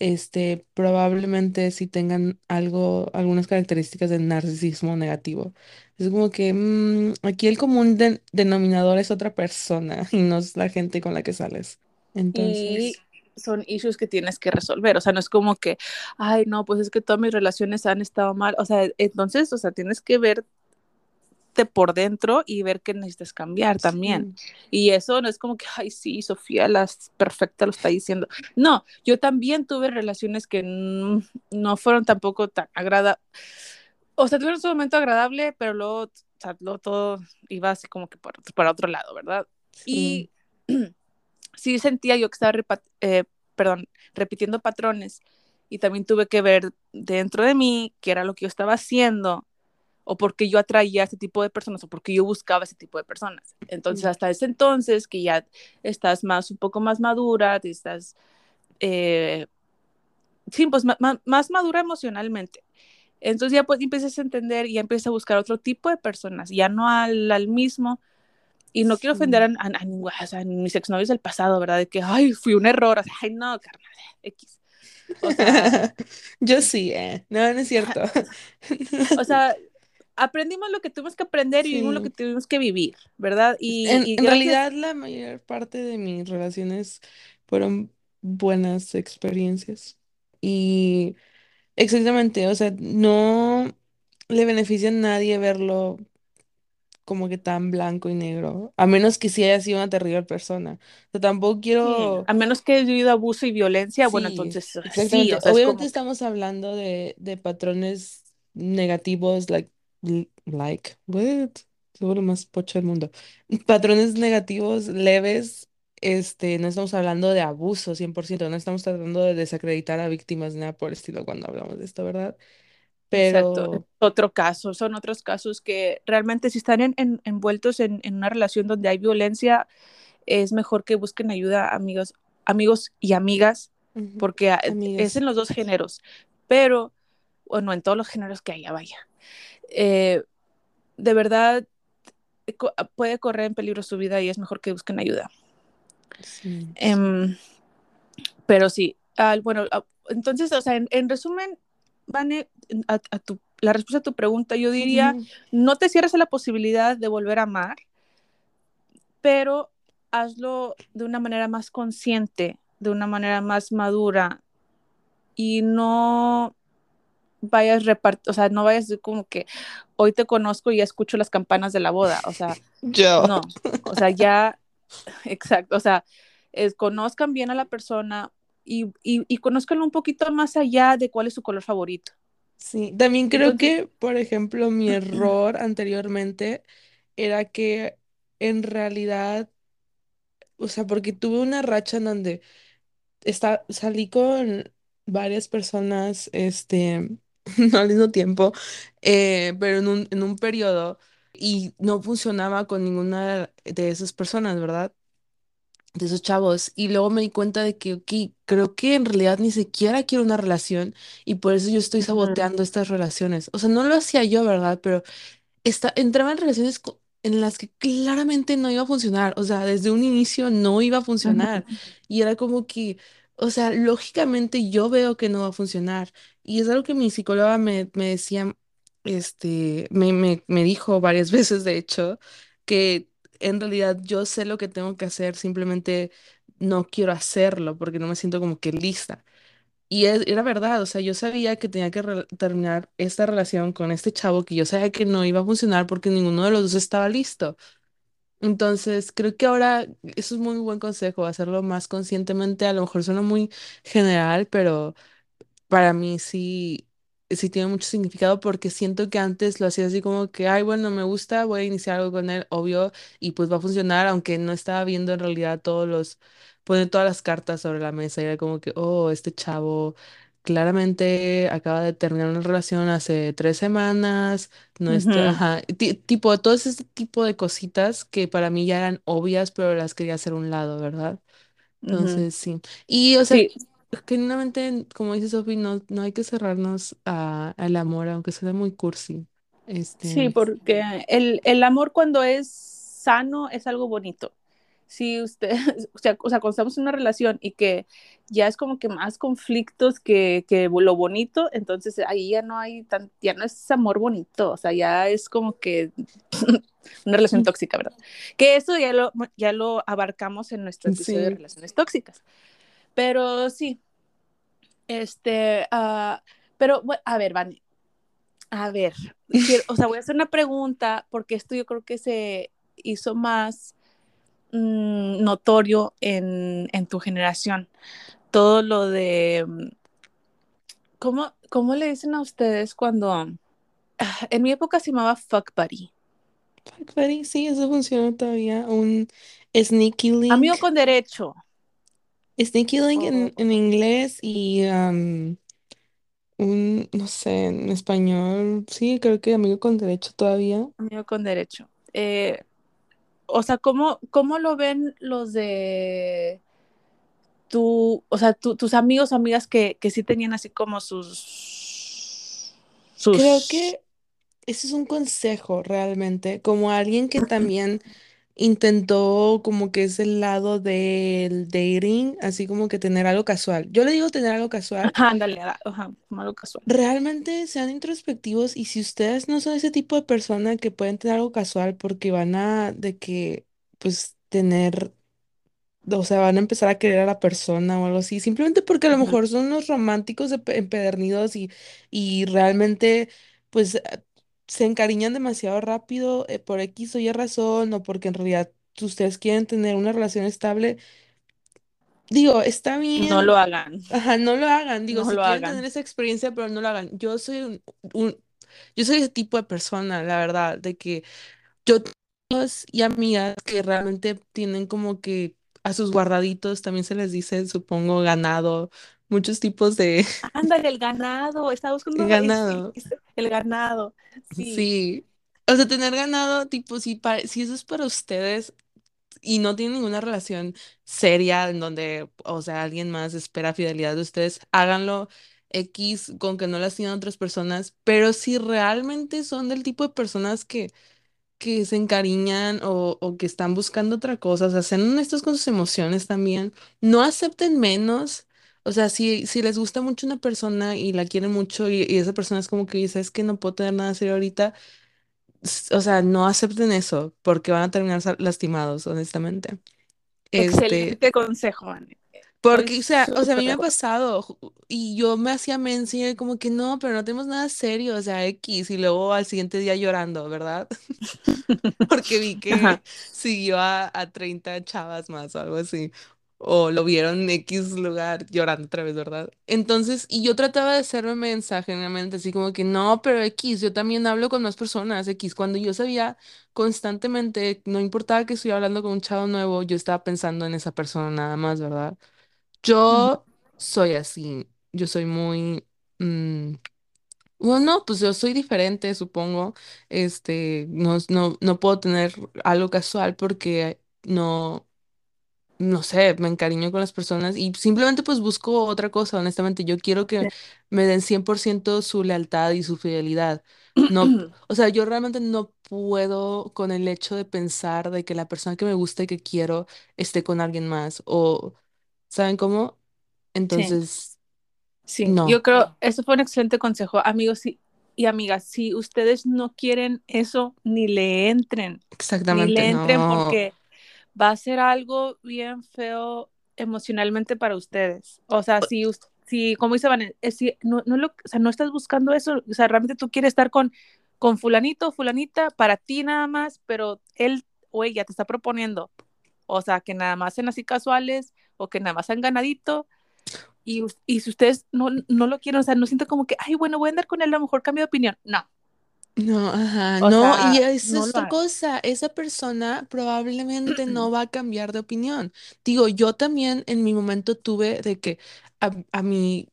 [SPEAKER 2] Este, probablemente sí tengan algo, algunas características de narcisismo negativo. Es como que mm, aquí el común de- denominador es otra persona y no es la gente con la que sales.
[SPEAKER 1] y
[SPEAKER 2] Entonces,
[SPEAKER 1] son issues que tienes que resolver, o sea, no es como que, ay, no, pues es que todas mis relaciones han estado mal, o sea, entonces, o sea, tienes que verte por dentro y ver qué necesitas cambiar también.
[SPEAKER 2] sí,
[SPEAKER 1] Y eso no es como que, ay, sí, Sofía, la perfecta lo está diciendo. No, yo también tuve relaciones que no fueron tampoco tan agradables. O sea, tuvieron su momento agradable, pero luego, o sea, luego todo iba así como que para, para otro lado, ¿verdad?
[SPEAKER 2] sí,
[SPEAKER 1] Y sí sentía yo que estaba, eh, perdón, repitiendo patrones y también tuve que ver dentro de mí qué era lo que yo estaba haciendo o porque yo atraía a ese tipo de personas o porque yo buscaba ese tipo de personas. Entonces, hasta ese entonces que ya estás más, un poco más madura, te estás, eh, sí, pues ma- ma- más madura emocionalmente. Entonces ya pues empiezas a entender y ya empiezas a buscar otro tipo de personas, ya no al, al mismo. Y no quiero ofender a, a, a, a mis exnovios del pasado, ¿verdad? De que, ay, fui un error. O sea, ay, no, carnal, X. O sea,
[SPEAKER 2] Yo sí, eh. No, no es cierto.
[SPEAKER 1] o sea, aprendimos lo que tuvimos que aprender y vivimos lo que tuvimos que vivir, ¿verdad? Y,
[SPEAKER 2] En,
[SPEAKER 1] y
[SPEAKER 2] en
[SPEAKER 1] gracias,
[SPEAKER 2] realidad, la mayor parte de mis relaciones fueron buenas experiencias. Y exactamente, o sea, no le beneficia a nadie verlo como que tan blanco y negro, a menos que sí haya sido una terrible persona. O sea, tampoco
[SPEAKER 1] sí,
[SPEAKER 2] quiero
[SPEAKER 1] a menos que haya habido abuso y violencia, bueno, entonces sí,
[SPEAKER 2] exactamente.
[SPEAKER 1] o sea, es
[SPEAKER 2] Obviamente
[SPEAKER 1] como
[SPEAKER 2] estamos hablando de, de patrones negativos, like, l- like, what? Seguro lo más pocho del mundo. Patrones negativos leves, este, no estamos hablando de abuso 100%, no estamos tratando de desacreditar a víctimas ni nada por el estilo cuando hablamos de esto, ¿verdad?
[SPEAKER 1] exacto, es
[SPEAKER 2] Pero,
[SPEAKER 1] otro caso, son otros casos que realmente si están en, en, envueltos en, en una relación donde hay violencia, es mejor que busquen ayuda, amigos, amigos y amigas,
[SPEAKER 2] ujú,
[SPEAKER 1] porque es
[SPEAKER 2] amigas,
[SPEAKER 1] en los dos géneros, pero, bueno, en todos los géneros que haya, vaya. Eh, de verdad, puede correr en peligro su vida y es mejor que busquen ayuda.
[SPEAKER 2] sí.
[SPEAKER 1] Um, pero sí, bueno, entonces, o sea, en, en resumen, Vane, a, a tu, la respuesta a tu pregunta, yo diría, no te cierres a la posibilidad de volver a amar, pero hazlo de una manera más consciente, de una manera más madura y no vayas repart o sea, no vayas como que hoy te conozco y ya escucho las campanas de la boda, o sea,
[SPEAKER 2] Yo.
[SPEAKER 1] no, o sea, ya, exacto, o sea, es, conozcan bien a la persona y, y, y conozcanlo un poquito más allá de cuál es su color favorito.
[SPEAKER 2] Sí, también creo
[SPEAKER 1] Entonces,
[SPEAKER 2] que, por ejemplo, mi error anteriormente era que en realidad, o sea, porque tuve una racha en donde está, salí con varias personas, este, al mismo tiempo, eh, pero en un, en un periodo y no funcionaba con ninguna de esas personas, ¿verdad? De esos chavos. Y luego me di cuenta de que, ok, creo que en realidad ni siquiera quiero una relación y por eso yo estoy saboteando estas relaciones. O sea, no lo hacía yo, ¿verdad? Pero esta, entraba en relaciones co- en las que claramente no iba a funcionar, o sea, desde un inicio no iba a funcionar y era como que, o sea, lógicamente yo veo que no va a funcionar y es algo que mi psicóloga me, me decía, este, me, me, me dijo varias veces, de hecho, que en realidad yo sé lo que tengo que hacer, simplemente no quiero hacerlo porque no me siento como que lista. Y es- era verdad, o sea, yo sabía que tenía que terminar esta relación con este chavo que yo sabía que no iba a funcionar porque ninguno de los dos estaba listo. Entonces, creo que ahora eso es muy buen consejo, hacerlo más conscientemente. A lo mejor suena muy general, pero para mí sí, sí tiene mucho significado porque siento que antes lo hacía así como que, ay, bueno, me gusta, voy a iniciar algo con él, obvio, y pues va a funcionar, aunque no estaba viendo en realidad todos los, poner todas las cartas sobre la mesa. Y era como que, oh, este chavo claramente acaba de terminar una relación hace tres semanas, no está,
[SPEAKER 1] ujú,
[SPEAKER 2] ajá, ti- tipo, todo ese tipo de cositas que para mí ya eran obvias, pero las quería hacer a un lado, ¿verdad?
[SPEAKER 1] ujú.
[SPEAKER 2] Entonces, sí. Y, o sea,
[SPEAKER 1] Sí,
[SPEAKER 2] genuinamente, como dice Sophie, no, no hay que cerrarnos a, al amor, aunque suene muy cursi.
[SPEAKER 1] sí,
[SPEAKER 2] Este,
[SPEAKER 1] porque el, el amor cuando es sano es algo bonito. Si usted, o sea, o sea, cuando estamos en una relación y que ya es como que más conflictos que, que lo bonito, entonces ahí ya no hay tan, ya no es amor bonito, o sea, ya es como que una relación tóxica, ¿verdad? Que eso ya lo, ya lo abarcamos en nuestro episodio
[SPEAKER 2] Sí.
[SPEAKER 1] de relaciones tóxicas. Pero sí, este, ah, pero bueno, a ver, Vane, a ver, quiero- o sea, voy a hacer una pregunta porque esto yo creo que se hizo más mm, notorio en, en tu generación. Todo lo de, mm, ¿cómo, cómo le dicen a ustedes cuando, ah, en mi época se llamaba fuck buddy?
[SPEAKER 2] Fuck buddy, sí, eso funciona todavía. Un sneaky link.
[SPEAKER 1] Amigo con derecho.
[SPEAKER 2] Sneaky link en,
[SPEAKER 1] o-
[SPEAKER 2] en inglés y um, un, no sé, en español. Sí, creo que amigo con derecho todavía.
[SPEAKER 1] amigo con derecho. Eh, o sea, ¿cómo, ¿cómo lo ven los de tu, o sea, tu- tus amigos o amigas que, que sí tenían así como sus, sus...
[SPEAKER 2] Creo que ese es un consejo realmente, como alguien que también intentó como que ese lado del dating, así como que tener algo casual. Yo le digo tener algo casual.
[SPEAKER 1] Ajá, ándale, ajá, como algo casual.
[SPEAKER 2] Realmente sean introspectivos y si ustedes no son ese tipo de persona que pueden tener algo casual porque van a de que pues tener, o sea, van a empezar a querer a la persona o algo así, simplemente porque a lo mejor son unos románticos empe- empedernidos y, y realmente pues se encariñan demasiado rápido eh, por X o Y razón o porque en realidad ustedes quieren tener una relación estable. Digo, está
[SPEAKER 1] No
[SPEAKER 2] bien
[SPEAKER 1] lo hagan,
[SPEAKER 2] Ajá, no lo hagan. Digo,
[SPEAKER 1] no
[SPEAKER 2] si
[SPEAKER 1] lo
[SPEAKER 2] quieren tener
[SPEAKER 1] hagan.
[SPEAKER 2] esa experiencia, pero no lo hagan. Yo soy un, un- yo soy ese tipo de persona, la verdad, de que yo tengo amigos y amigas que realmente tienen como que a sus guardaditos, también se les dice, supongo, ganado, muchos tipos de
[SPEAKER 1] Ándale, el ganado, estaba buscando es-
[SPEAKER 2] ganado.
[SPEAKER 1] El ganado, sí.
[SPEAKER 2] Sí. O sea, tener ganado, tipo, si, pa- si eso es para ustedes, y no tienen ninguna relación seria en donde, o sea, alguien más espera fidelidad de ustedes, háganlo X con que no lastimen a otras personas, pero si realmente son del tipo de personas que, que se encariñan o, o que están buscando otra cosa, o sea, sean honestos con sus emociones también, no acepten menos. O sea, si, si les gusta mucho una persona y la quieren mucho y, y esa persona es como que dice, es que no puedo tener nada serio ahorita, s- o sea, no acepten eso porque van a terminar sa- lastimados, honestamente. Este,
[SPEAKER 1] Excelente consejo. Estoy
[SPEAKER 2] porque, o sea, o sea, a
[SPEAKER 1] súper
[SPEAKER 2] mí
[SPEAKER 1] de
[SPEAKER 2] me ha
[SPEAKER 1] acuerdo.
[SPEAKER 2] pasado ju- y yo me hacía y como que no, pero no tenemos nada serio, o sea, X, y luego al siguiente día llorando, ¿verdad? Porque vi
[SPEAKER 1] Ajá.
[SPEAKER 2] que siguió a, a 30 chavas más o algo así, o lo vieron en X lugar llorando otra vez, ¿verdad? Entonces, y yo trataba de hacerme mensaje en la mente, así como que no, pero X, yo también hablo con más personas, X, cuando yo sabía constantemente, no importaba que estuviera hablando con un chavo nuevo, yo estaba pensando en esa persona nada más, ¿verdad? Yo soy así, yo soy muy, mm, bueno, pues yo soy diferente, supongo, este, no, no, no puedo tener algo casual porque no, no sé, me encariño con las personas y simplemente pues busco otra cosa, honestamente, yo quiero que me den 100% su lealtad y su fidelidad, no, o sea, yo realmente no puedo con el hecho de pensar de que la persona que me gusta y que quiero esté con alguien más o, ¿saben cómo? Entonces,
[SPEAKER 1] sí, yo
[SPEAKER 2] no,
[SPEAKER 1] creo, eso fue un excelente consejo, amigos y, y amigas. Si ustedes no quieren eso, ni le entren, ni
[SPEAKER 2] exactamente,
[SPEAKER 1] le entren
[SPEAKER 2] no.
[SPEAKER 1] porque va a ser algo bien feo emocionalmente para ustedes. O sea, si, si como dice Van, si no, no, lo, o sea, no estás buscando eso, o sea, realmente tú quieres estar con, con fulanito, fulanita, para ti nada más, pero él o ella te está proponiendo, o sea, que nada más sean así casuales o que nada más sean ganadito. Y, y si ustedes no, no lo quieren, o sea, no sienten como que, ay, bueno, voy a andar con él, a lo mejor cambio de opinión. No,
[SPEAKER 2] No, ajá,
[SPEAKER 1] o
[SPEAKER 2] no, y
[SPEAKER 1] sea,
[SPEAKER 2] esa
[SPEAKER 1] no
[SPEAKER 2] es
[SPEAKER 1] lo
[SPEAKER 2] otra cosa, esa persona probablemente no va a cambiar de opinión. Digo, yo también en mi momento tuve de que a, a mi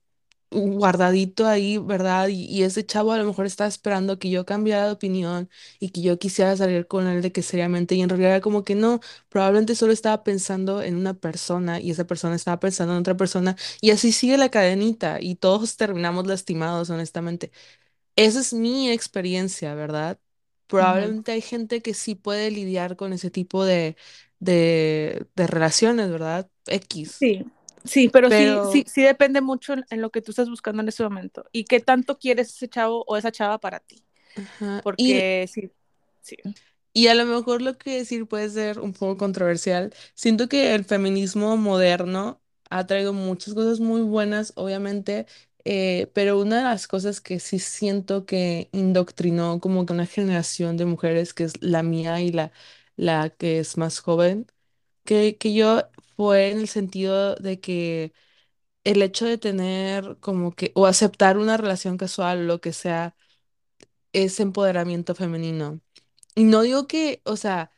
[SPEAKER 2] guardadito ahí, ¿verdad? Y, y ese chavo a lo mejor estaba esperando que yo cambiara de opinión y que yo quisiera salir con él de que seriamente y en realidad era como que no, probablemente solo estaba pensando en una persona y esa persona estaba pensando en otra persona y así sigue la cadenita y todos terminamos lastimados, honestamente. Esa es mi experiencia, ¿verdad? Probablemente hay gente que sí puede lidiar con ese tipo de, de, de relaciones, ¿verdad? X.
[SPEAKER 1] Sí, sí, pero sí, sí, sí depende mucho en, lo que tú estás buscando en ese momento y qué tanto quieres ese chavo o esa chava para ti,
[SPEAKER 2] y
[SPEAKER 1] porque sí, sí.
[SPEAKER 2] Y a lo mejor lo que decir puede ser un poco controversial. Siento que el feminismo moderno ha traído muchas cosas muy buenas, obviamente, eh, pero una de las cosas que sí siento que indoctrinó como que una generación de mujeres, que es la mía y la, la que es más joven, que, que yo fue en el sentido de que el hecho de tener como que, o aceptar una relación casual, lo que sea, es empoderamiento femenino. Y no digo que, o sea,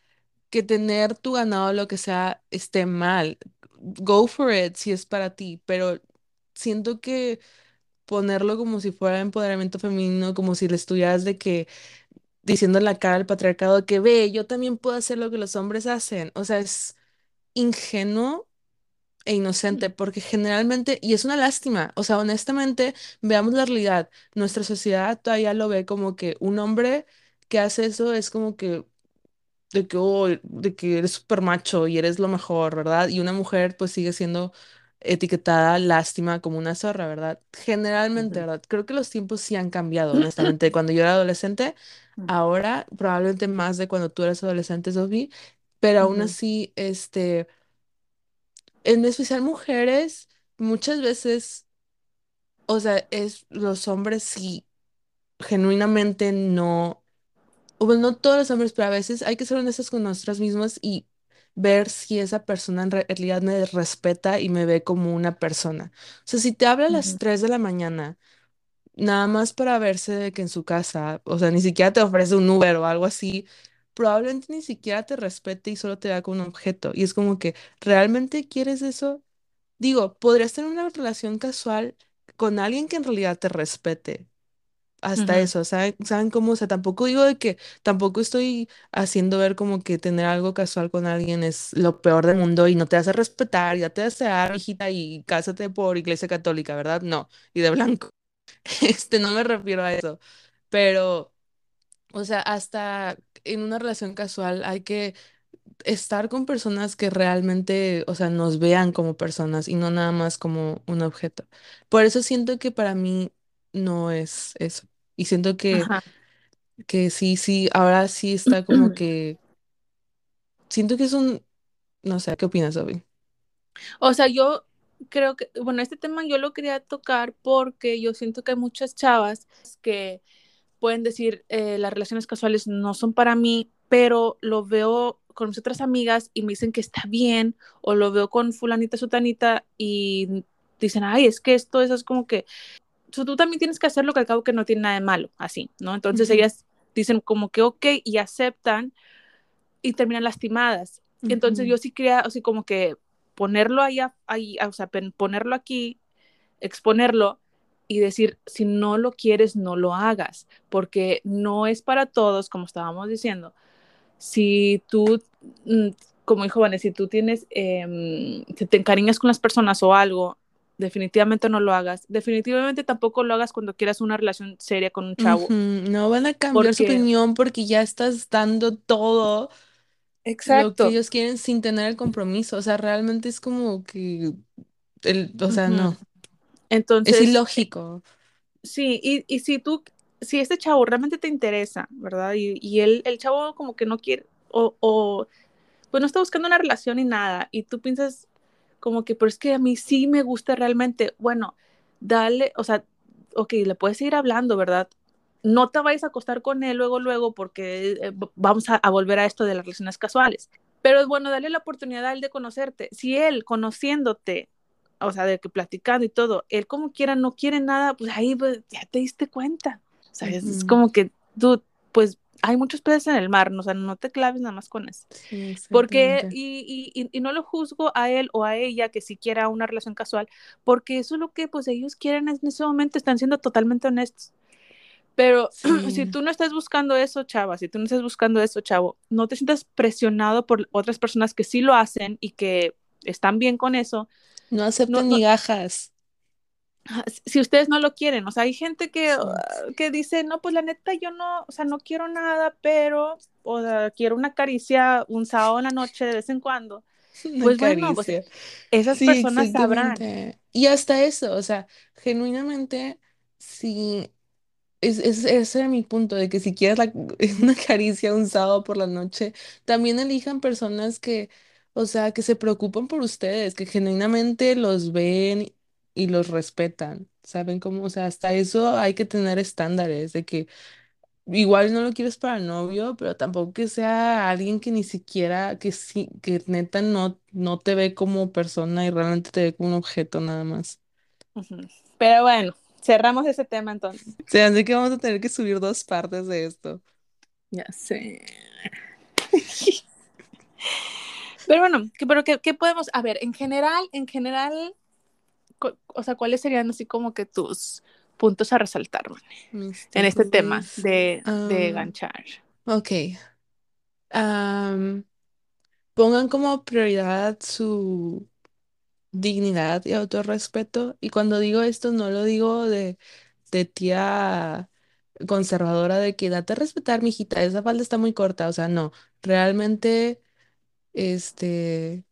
[SPEAKER 2] que tener tu ganado, lo que sea, esté mal. Go for it si es para ti, pero siento que ponerlo como si fuera empoderamiento femenino, como si le estuvieras de que diciendo en la cara al patriarcado que ve, yo también puedo hacer lo que los hombres hacen. O sea, es ingenuo e inocente, porque generalmente, y es una lástima, o sea, honestamente, veamos la realidad. Nuestra sociedad todavía lo ve como que un hombre que hace eso es como que de que, oh, de que eres súper macho y eres lo mejor, ¿verdad? Y una mujer pues sigue siendo etiquetada lástima como una zorra, ¿verdad? Generalmente, ¿verdad? Creo que los tiempos sí han cambiado, honestamente. Cuando yo era adolescente, ahora probablemente más de cuando tú eras adolescente, Sophie, pero aún así, este, en especial mujeres, muchas veces, o sea, es los hombres sí genuinamente no o bueno, no todos los hombres, pero a veces hay que ser honestos con nosotras mismas y ver si esa persona en re- realidad me respeta y me ve como una persona. O sea, si te habla a las
[SPEAKER 1] ujú,
[SPEAKER 2] 3 de la mañana, nada más para verse de que en su casa, o sea, ni siquiera te ofrece un Uber o algo así, probablemente ni siquiera te respete y solo te vea como un objeto. Y es como que, ¿realmente quieres eso? Digo, podrías tener una relación casual con alguien que en realidad te respete hasta
[SPEAKER 1] ujú,
[SPEAKER 2] eso, ¿saben? ¿Saben cómo? O sea, tampoco digo de que, tampoco estoy haciendo ver como que tener algo casual con alguien es lo peor del mundo y no te hace respetar, ya te hace dar, hijita, y cásate por iglesia católica, ¿verdad? No, y de blanco. Este, no me refiero a eso, pero, o sea, hasta en una relación casual hay que estar con personas que realmente, o sea, nos vean como personas y no nada más como un objeto. Por eso siento que para mí no es eso. Y siento que
[SPEAKER 1] Ajá.
[SPEAKER 2] que sí, sí, ahora sí está como que, siento que es un, no sé, ¿qué opinas, Obi?
[SPEAKER 1] O sea, yo creo que, bueno, este tema yo lo quería tocar porque yo siento que hay muchas chavas que pueden decir eh, las relaciones casuales no son para mí, pero lo veo con mis otras amigas y me dicen que está bien, o lo veo con fulanita sutanita y dicen, ay, es que esto eso es como que, o sea, tú también tienes que hacerlo que al cabo que no tiene nada de malo, así, ¿no? Entonces
[SPEAKER 2] Ujú,
[SPEAKER 1] ellas dicen como que ok y aceptan y terminan lastimadas. Entonces
[SPEAKER 2] ujú,
[SPEAKER 1] yo sí quería, así como que ponerlo ahí, ahí, o sea, ponerlo aquí, exponerlo y decir, si no lo quieres, no lo hagas, porque no es para todos, como estábamos diciendo. Si tú, mm, como dijo Vanessa, si tú tienes, eh, si te encariñas con las personas o algo, definitivamente no lo hagas. Definitivamente tampoco lo hagas cuando quieras una relación seria con un chavo.
[SPEAKER 2] No van a cambiar su opinión porque ya estás dando todo lo que
[SPEAKER 1] exacto.
[SPEAKER 2] ellos quieren sin tener el compromiso. O sea, realmente es como que, el, o sea, no, es
[SPEAKER 1] Entonces,
[SPEAKER 2] ilógico.
[SPEAKER 1] Sí, y, y si tú, si este chavo realmente te interesa, ¿verdad? Y, y él, el chavo como que no quiere, o, o pues no está buscando una relación ni nada, y tú piensas como que, pero es que a mí sí me gusta realmente, bueno, dale, o sea, ok, le puedes seguir hablando, ¿verdad? No te vayas a acostar con él luego, luego, porque eh, vamos a, a volver a esto de las relaciones casuales. Pero es bueno, dale la oportunidad a él de conocerte. Si él, conociéndote, o sea, de que platicando y todo, él como quiera no quiere nada, pues ahí pues, ya te diste cuenta. O sea, es, como que tú, pues hay muchos peces en el mar, ¿no? o sea, no te claves nada más con eso.
[SPEAKER 2] Sí,
[SPEAKER 1] Porque, y, y, y no lo juzgo a él o a ella que si quiera una relación casual, porque eso es lo que pues ellos quieren en ese momento, están siendo totalmente honestos. Pero si tú no estás buscando eso, chava, si tú no estás buscando eso, chavo, no te sientas presionado por otras personas que sí lo hacen y que están bien con eso.
[SPEAKER 2] No
[SPEAKER 1] No,
[SPEAKER 2] acepten
[SPEAKER 1] no,
[SPEAKER 2] migajas.
[SPEAKER 1] Si ustedes no lo quieren, o sea, hay gente que, uh, que dice, no, pues la neta yo no, o sea, no quiero nada, pero, o sea, quiero una caricia un sábado en la noche de vez en cuando. Pues bueno, pues esas personas sabrán.
[SPEAKER 2] Y hasta eso, o sea, genuinamente, si es, es, ese era mi punto, de que si quieres la- una caricia un sábado por la noche, también elijan personas que, o sea, que se preocupan por ustedes, que genuinamente los ven y los respetan. ¿Saben cómo? O sea, hasta eso hay que tener estándares, de que igual no lo quieres para novio, pero tampoco que sea alguien que ni siquiera, que sí, que neta no, no te ve como persona y realmente te ve como un objeto nada más.
[SPEAKER 1] Pero bueno, cerramos ese tema entonces.
[SPEAKER 2] Sea, así que vamos a tener que subir dos partes de esto.
[SPEAKER 1] Ya sé. Pero bueno, ¿qué, pero qué, qué podemos, a ver, en general, en general, o sea, ¿cuáles serían así como que tus puntos a resaltar,
[SPEAKER 2] Mis
[SPEAKER 1] en este tema de, de
[SPEAKER 2] Am,
[SPEAKER 1] ganchar?
[SPEAKER 2] ok. Pongan como prioridad su dignidad y autorrespeto. Y cuando digo esto, no lo digo de, de tía conservadora de que date a respetar, mijita, esa falda está muy corta. O sea, no. Realmente, este,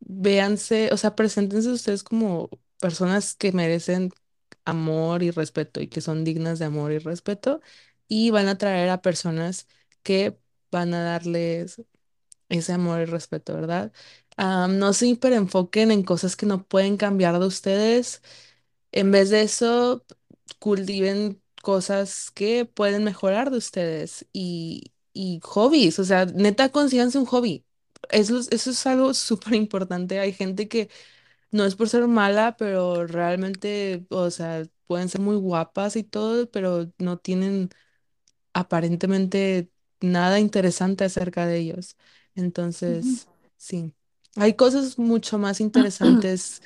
[SPEAKER 2] véanse, o sea, preséntense ustedes como personas que merecen amor y respeto y que son dignas de amor y respeto. Y van a traer a personas que van a darles ese amor y respeto, ¿verdad? Am, no se hiperenfoquen en cosas que no pueden cambiar de ustedes. En vez de eso, cultiven cosas que pueden mejorar de ustedes y, y hobbies. O sea, neta, consíganse un hobby. Eso, es- eso es algo súper importante. Hay gente que no es por ser mala, pero realmente, o sea, pueden ser muy guapas y todo, pero no tienen aparentemente nada interesante acerca de ellos.
[SPEAKER 1] Ujú.
[SPEAKER 2] Entonces, sí, hay cosas mucho más interesantes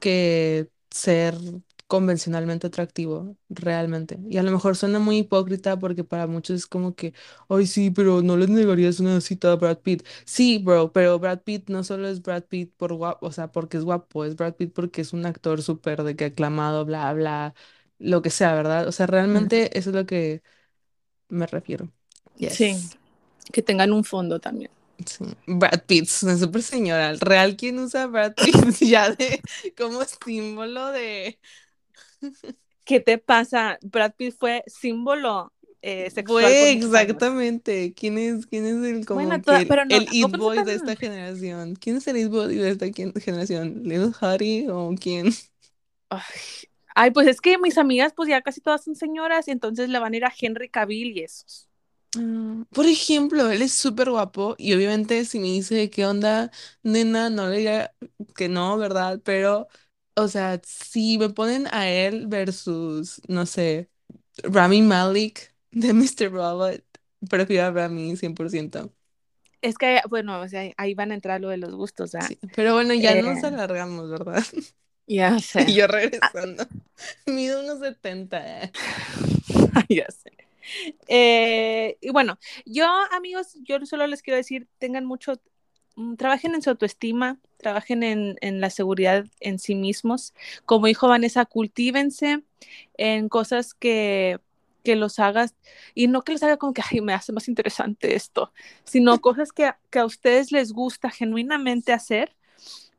[SPEAKER 2] que ser convencionalmente atractivo, realmente. Y a lo mejor suena muy hipócrita porque para muchos es como que, ay, sí, pero no les negarías una cita a Brad Pitt. Sí, bro, pero Brad Pitt no solo es Brad Pitt por guapo, o sea, porque es guapo, es Brad Pitt porque es un actor súper de que aclamado, bla, bla, lo que sea, ¿verdad? O sea, realmente eso es lo que me refiero.
[SPEAKER 1] Sí, que tengan un fondo también.
[SPEAKER 2] Sí. Brad Pitt es una super señora. Real, ¿quién usa Brad Pitt ya de como símbolo de
[SPEAKER 1] ¿Qué te pasa? Brad Pitt fue símbolo eh, sexual
[SPEAKER 2] Fue exactamente. ¿Quién es, quién es el
[SPEAKER 1] Bueno,
[SPEAKER 2] como
[SPEAKER 1] toda-
[SPEAKER 2] que el,
[SPEAKER 1] pero no,
[SPEAKER 2] el it
[SPEAKER 1] tampoco
[SPEAKER 2] boy de esta generación? ¿Quién es el it boy de esta generación? ¿Lil Huddy o quién?
[SPEAKER 1] Ay, ay, pues es que mis amigas, pues ya casi todas son señoras y entonces le van a ir a Henry Cavill y esos.
[SPEAKER 2] Ah, Por ejemplo, él es súper guapo y obviamente si me dice qué onda, nena, no le diría que no, ¿verdad? Pero, o sea, si me ponen a él versus, no sé, Rami Malek de Mr. Robot, prefiero a Rami 100%.
[SPEAKER 1] Es que, bueno, o sea, ahí van a entrar lo de los gustos, ¿ah?
[SPEAKER 2] Sí, pero bueno, ya
[SPEAKER 1] Eh,
[SPEAKER 2] nos alargamos, ¿verdad?
[SPEAKER 1] ya sé,
[SPEAKER 2] Y yo regresando. Mido unos 70. eh.
[SPEAKER 1] ya sé. Eh, y bueno, yo, amigos, yo solo les quiero decir, tengan mucho, trabajen en su autoestima, trabajen en, en la seguridad en sí mismos. Como dijo Vanessa, cultívense en cosas que, que los hagas, y no que les haga como que, ay, me hace más interesante esto, sino cosas que, que a ustedes les gusta genuinamente hacer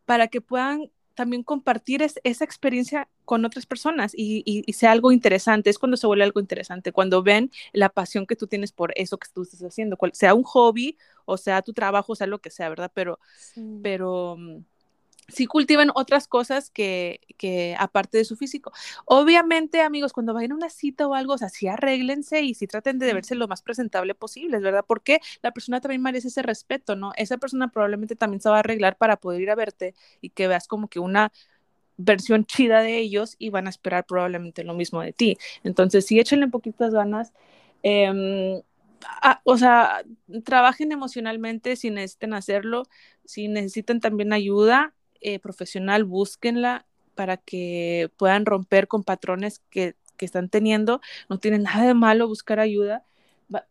[SPEAKER 1] para que puedan también compartir es- esa experiencia con otras personas y, y- y sea algo interesante. Es cuando se vuelve algo interesante, cuando ven la pasión que tú tienes por eso que tú estás haciendo, cual- sea un hobby o sea tu trabajo, sea lo que sea, ¿verdad? Pero,
[SPEAKER 2] Sí.
[SPEAKER 1] pero mm, sí cultiven otras cosas que, que aparte de su físico. Obviamente, amigos, cuando vayan a una cita o algo, o sea, sí arréglense y sí traten de verse lo más presentable posible, ¿verdad? Porque la persona también merece ese respeto, ¿no? Esa persona probablemente también se va a arreglar para poder ir a verte y que veas como que una versión chida de ellos y van a esperar probablemente lo mismo de ti. Entonces, sí, échenle poquitas ganas. Eh, a- o sea, trabajen emocionalmente si necesiten hacerlo, si necesitan también ayuda eh, profesional, búsquenla para que puedan romper con patrones que, que están teniendo. No tiene nada de malo buscar ayuda.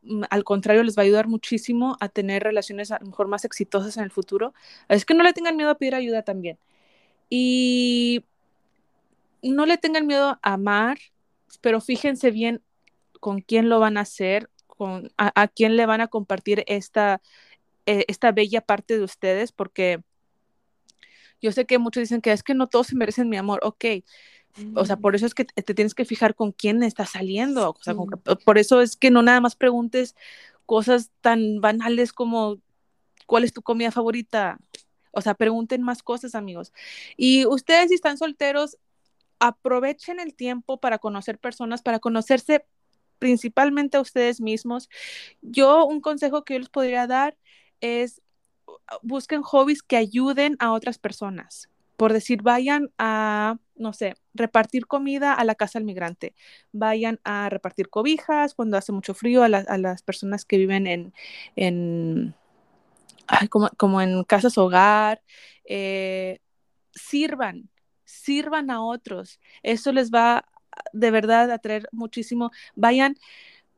[SPEAKER 1] Mm, al contrario, les va a ayudar muchísimo a tener relaciones a lo mejor más exitosas en el futuro. Es que no le tengan miedo a pedir ayuda también. Y no le tengan miedo a amar, pero fíjense bien con quién lo van a hacer, con, a, a quién le van a compartir esta, eh, esta bella parte de ustedes, porque yo sé que muchos dicen que es que no todos se merecen mi amor, ok. O sea, por eso es que te tienes que fijar con quién está saliendo. O sea, que, por eso es que no nada más preguntes cosas tan banales como cuál es tu comida favorita. O sea, pregunten más cosas, amigos. Y ustedes si están solteros, aprovechen el tiempo para conocer personas, para conocerse principalmente a ustedes mismos. Yo un consejo que yo les podría dar es busquen hobbies que ayuden a otras personas. Por decir, vayan a, no sé, repartir comida a la casa del migrante, vayan a repartir cobijas cuando hace mucho frío a, la, a las personas que viven en, en como, como, en casas hogar, eh, sirvan, sirvan a otros. Eso les va de verdad a traer muchísimo. Vayan,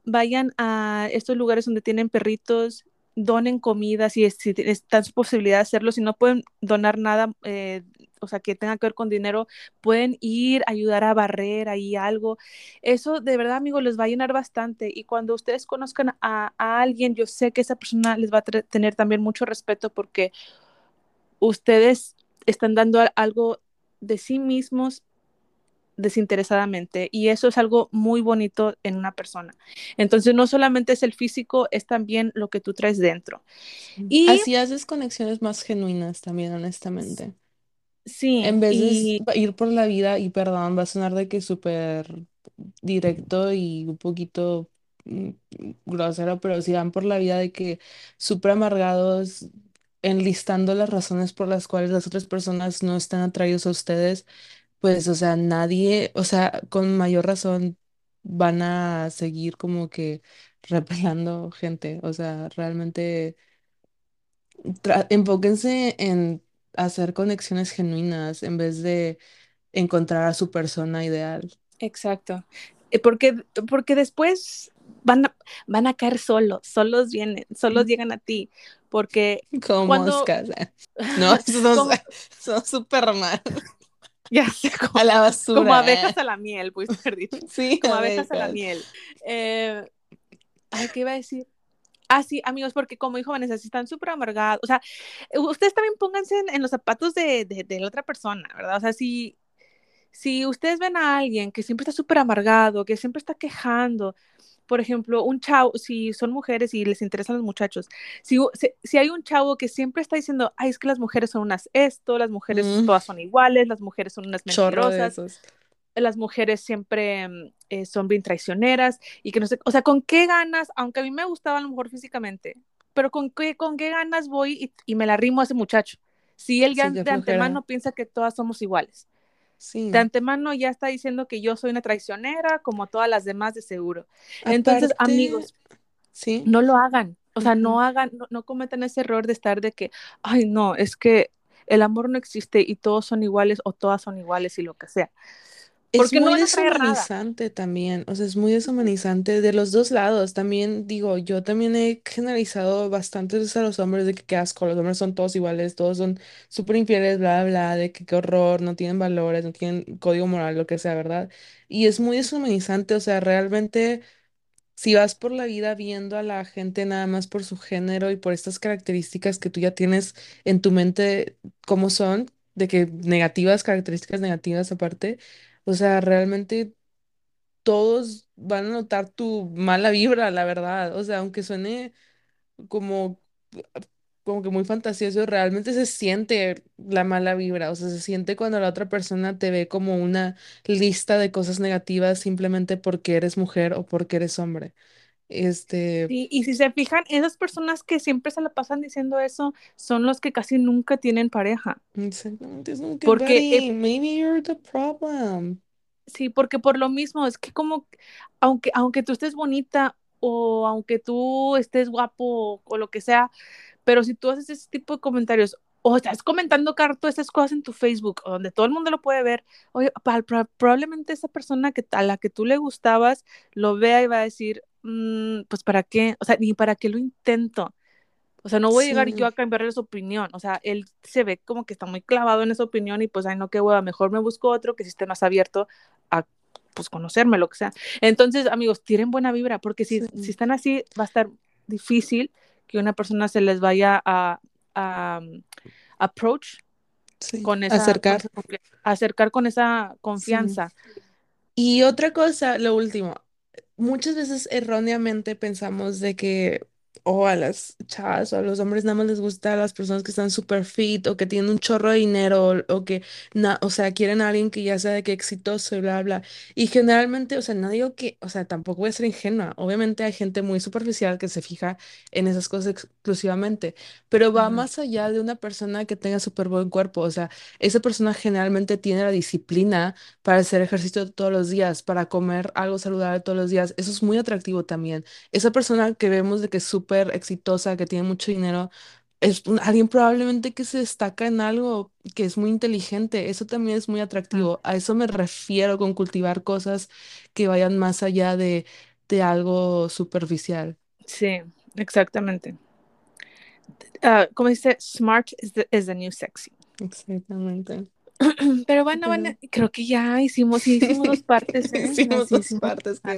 [SPEAKER 1] vayan a estos lugares donde tienen perritos, donen comida, si, si está su posibilidad de hacerlo, si no pueden donar nada, eh, o sea, que tenga que ver con dinero, pueden ir, ayudar a barrer ahí algo. Eso de verdad, amigos, les va a llenar bastante. Y cuando ustedes conozcan a, a alguien, yo sé que esa persona les va a tener también mucho respeto porque ustedes están dando algo de sí mismos desinteresadamente y eso es algo muy bonito en una persona. Entonces no solamente es el físico, es también lo que tú traes dentro.
[SPEAKER 2] Y así haces conexiones más genuinas también, honestamente.
[SPEAKER 1] Sí.
[SPEAKER 2] En vez y... de ir por la vida y perdón, va a sonar de que súper directo y un poquito mm, grosero, pero si van por la vida de que súper amargados, enlistando las razones por las cuales las otras personas no están atraídos a ustedes pues, o sea, nadie, o sea, con mayor razón van a seguir como que repelando gente. O sea, realmente enfóquense en hacer conexiones genuinas en vez de encontrar a su persona ideal.
[SPEAKER 1] Exacto. Eh, porque, porque después van a, van a caer solos, solos vienen, solos llegan a ti. Porque
[SPEAKER 2] como cuando... moscas. ¿eh? No, son súper mal.
[SPEAKER 1] Ya sé, como,
[SPEAKER 2] a la basura.
[SPEAKER 1] Como abejas a la miel, pues dicho. Sí, como abejas, a la miel. Eh, ay, ¿qué iba a decir? Ah, sí, amigos, porque como dijo Vanessa, si están súper amargados, o sea, ustedes también pónganse en, en los zapatos de, de, de, la otra persona, ¿verdad? O sea, si, si ustedes ven a alguien que siempre está súper amargado, que siempre está quejando, por ejemplo, un chavo, si son mujeres y les interesan los muchachos, si, si, hay un chavo que siempre está diciendo, ay, es que las mujeres son unas esto, las mujeres mm. todas son iguales, las mujeres son unas mentirosas, las mujeres siempre mm, eh, son bien traicioneras y que no sé, o sea, ¿con qué ganas, aunque a mí me gustaba a lo mejor físicamente, pero con qué, con qué ganas voy y, y me la rimo a ese muchacho? Si él ya de antemano piensa que todas somos iguales. De antemano ya está diciendo que yo soy una traicionera, como todas las demás de seguro. Entonces, amigos,
[SPEAKER 2] ¿sí?
[SPEAKER 1] no lo hagan. O sea, no hagan, no, no, cometan ese error de estar de que, ay, no, es que el amor no existe y todos son iguales o todas son iguales y lo que sea.
[SPEAKER 2] Es muy deshumanizante también, o sea, es muy deshumanizante de los dos lados. También digo, yo también he generalizado bastante a los hombres de que qué asco, los hombres son todos iguales, todos son súper infieles, bla, bla, de que qué horror, no tienen valores, no tienen código moral, lo que sea, ¿verdad? Y es muy deshumanizante, o sea, realmente si vas por la vida viendo a la gente nada más por su género y por estas características que tú ya tienes en tu mente, como son, de que negativas, características negativas aparte o sea, realmente todos van a notar tu mala vibra, la verdad. O sea, aunque suene como, como que muy fantasioso, realmente se siente la mala vibra. O sea, se siente cuando la otra persona te ve como una lista de cosas negativas simplemente porque eres mujer o porque eres hombre. Este.
[SPEAKER 1] Sí, y si se fijan, esas personas que siempre se la pasan diciendo eso son los que casi nunca tienen pareja.
[SPEAKER 2] Exactamente, es un porque eh, maybe you're the problem.
[SPEAKER 1] Sí, porque por lo mismo es que como aunque aunque tú estés bonita o aunque tú estés guapo o lo que sea, pero si tú haces ese tipo de comentarios o estás comentando todas esas cosas en tu Facebook, donde todo el mundo lo puede ver, oye, probablemente esa persona que, a la que tú le gustabas lo vea y va a decir, Mm, pues para qué, o sea, ni para qué lo intento. O sea, no voy a llegar
[SPEAKER 2] Sí.
[SPEAKER 1] yo a cambiarle su opinión. O sea, él se ve como que está muy clavado en esa opinión y pues, ay, no, qué hueva, mejor me busco otro que sí esté más abierto a, pues, conocerme, lo que sea. Entonces, amigos, tiren buena vibra, porque si,
[SPEAKER 2] Sí.
[SPEAKER 1] si están así, va a estar difícil que una persona se les vaya a, a um, approach
[SPEAKER 2] Sí.
[SPEAKER 1] con esa,
[SPEAKER 2] Acercar.
[SPEAKER 1] con esa acercar con esa confianza.
[SPEAKER 2] Y otra cosa, lo último, muchas veces erróneamente pensamos de que o a las chavas o a los hombres nada más les gusta a las personas que están súper fit o que tienen un chorro de dinero o, o que, na- o sea, quieren a alguien que ya sea de que exitoso y bla, bla. Y generalmente, o sea, no digo que, o sea, tampoco voy a ser ingenua. Obviamente hay gente muy superficial que se fija en esas cosas exclusivamente, pero va
[SPEAKER 1] Ujú.
[SPEAKER 2] más allá de una persona que tenga súper buen cuerpo. O sea, esa persona generalmente tiene la disciplina para hacer ejercicio todos los días, para comer algo saludable todos los días. Eso es muy atractivo también. Esa persona que vemos de que es súper exitosa, que tiene mucho dinero, es un- alguien probablemente que se destaca en algo, que es muy inteligente. Eso también es muy atractivo. A eso me refiero con cultivar cosas que vayan más allá de, de algo superficial.
[SPEAKER 1] Sí, exactamente. Ah, como dice, smart is the, is the new sexy.
[SPEAKER 2] Exactamente.
[SPEAKER 1] Pero bueno,
[SPEAKER 2] Pero-
[SPEAKER 1] creo que ya hicimos, sí, hicimos dos partes. ¿eh?
[SPEAKER 2] Hicimos
[SPEAKER 1] Así
[SPEAKER 2] dos
[SPEAKER 1] hicimos.
[SPEAKER 2] partes,
[SPEAKER 1] Ah.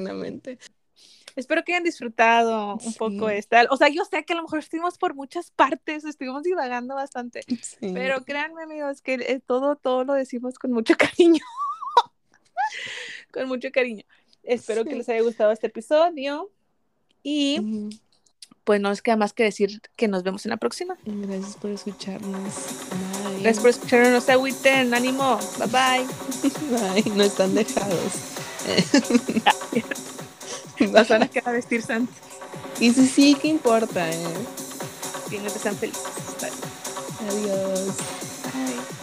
[SPEAKER 1] Espero que hayan disfrutado un poco
[SPEAKER 2] Sí.
[SPEAKER 1] esta. O sea, yo sé que a lo mejor estuvimos por muchas partes, estuvimos divagando bastante,
[SPEAKER 2] Sí.
[SPEAKER 1] pero créanme, amigos, que eh, todo, todo lo decimos con mucho cariño. con mucho cariño. Espero que les haya gustado este episodio. Y pues no nos queda más que decir que nos vemos en la próxima.
[SPEAKER 2] Gracias por escucharnos. Bye.
[SPEAKER 1] Gracias por escucharnos. No se agüiten. Ánimo. Bye bye.
[SPEAKER 2] Bye. No están dejados.
[SPEAKER 1] Las van a quedar a vestirse antes.
[SPEAKER 2] Y sí, sí, ¿qué importa? Eh?
[SPEAKER 1] Bien, que sean felices. Bye.
[SPEAKER 2] Adiós.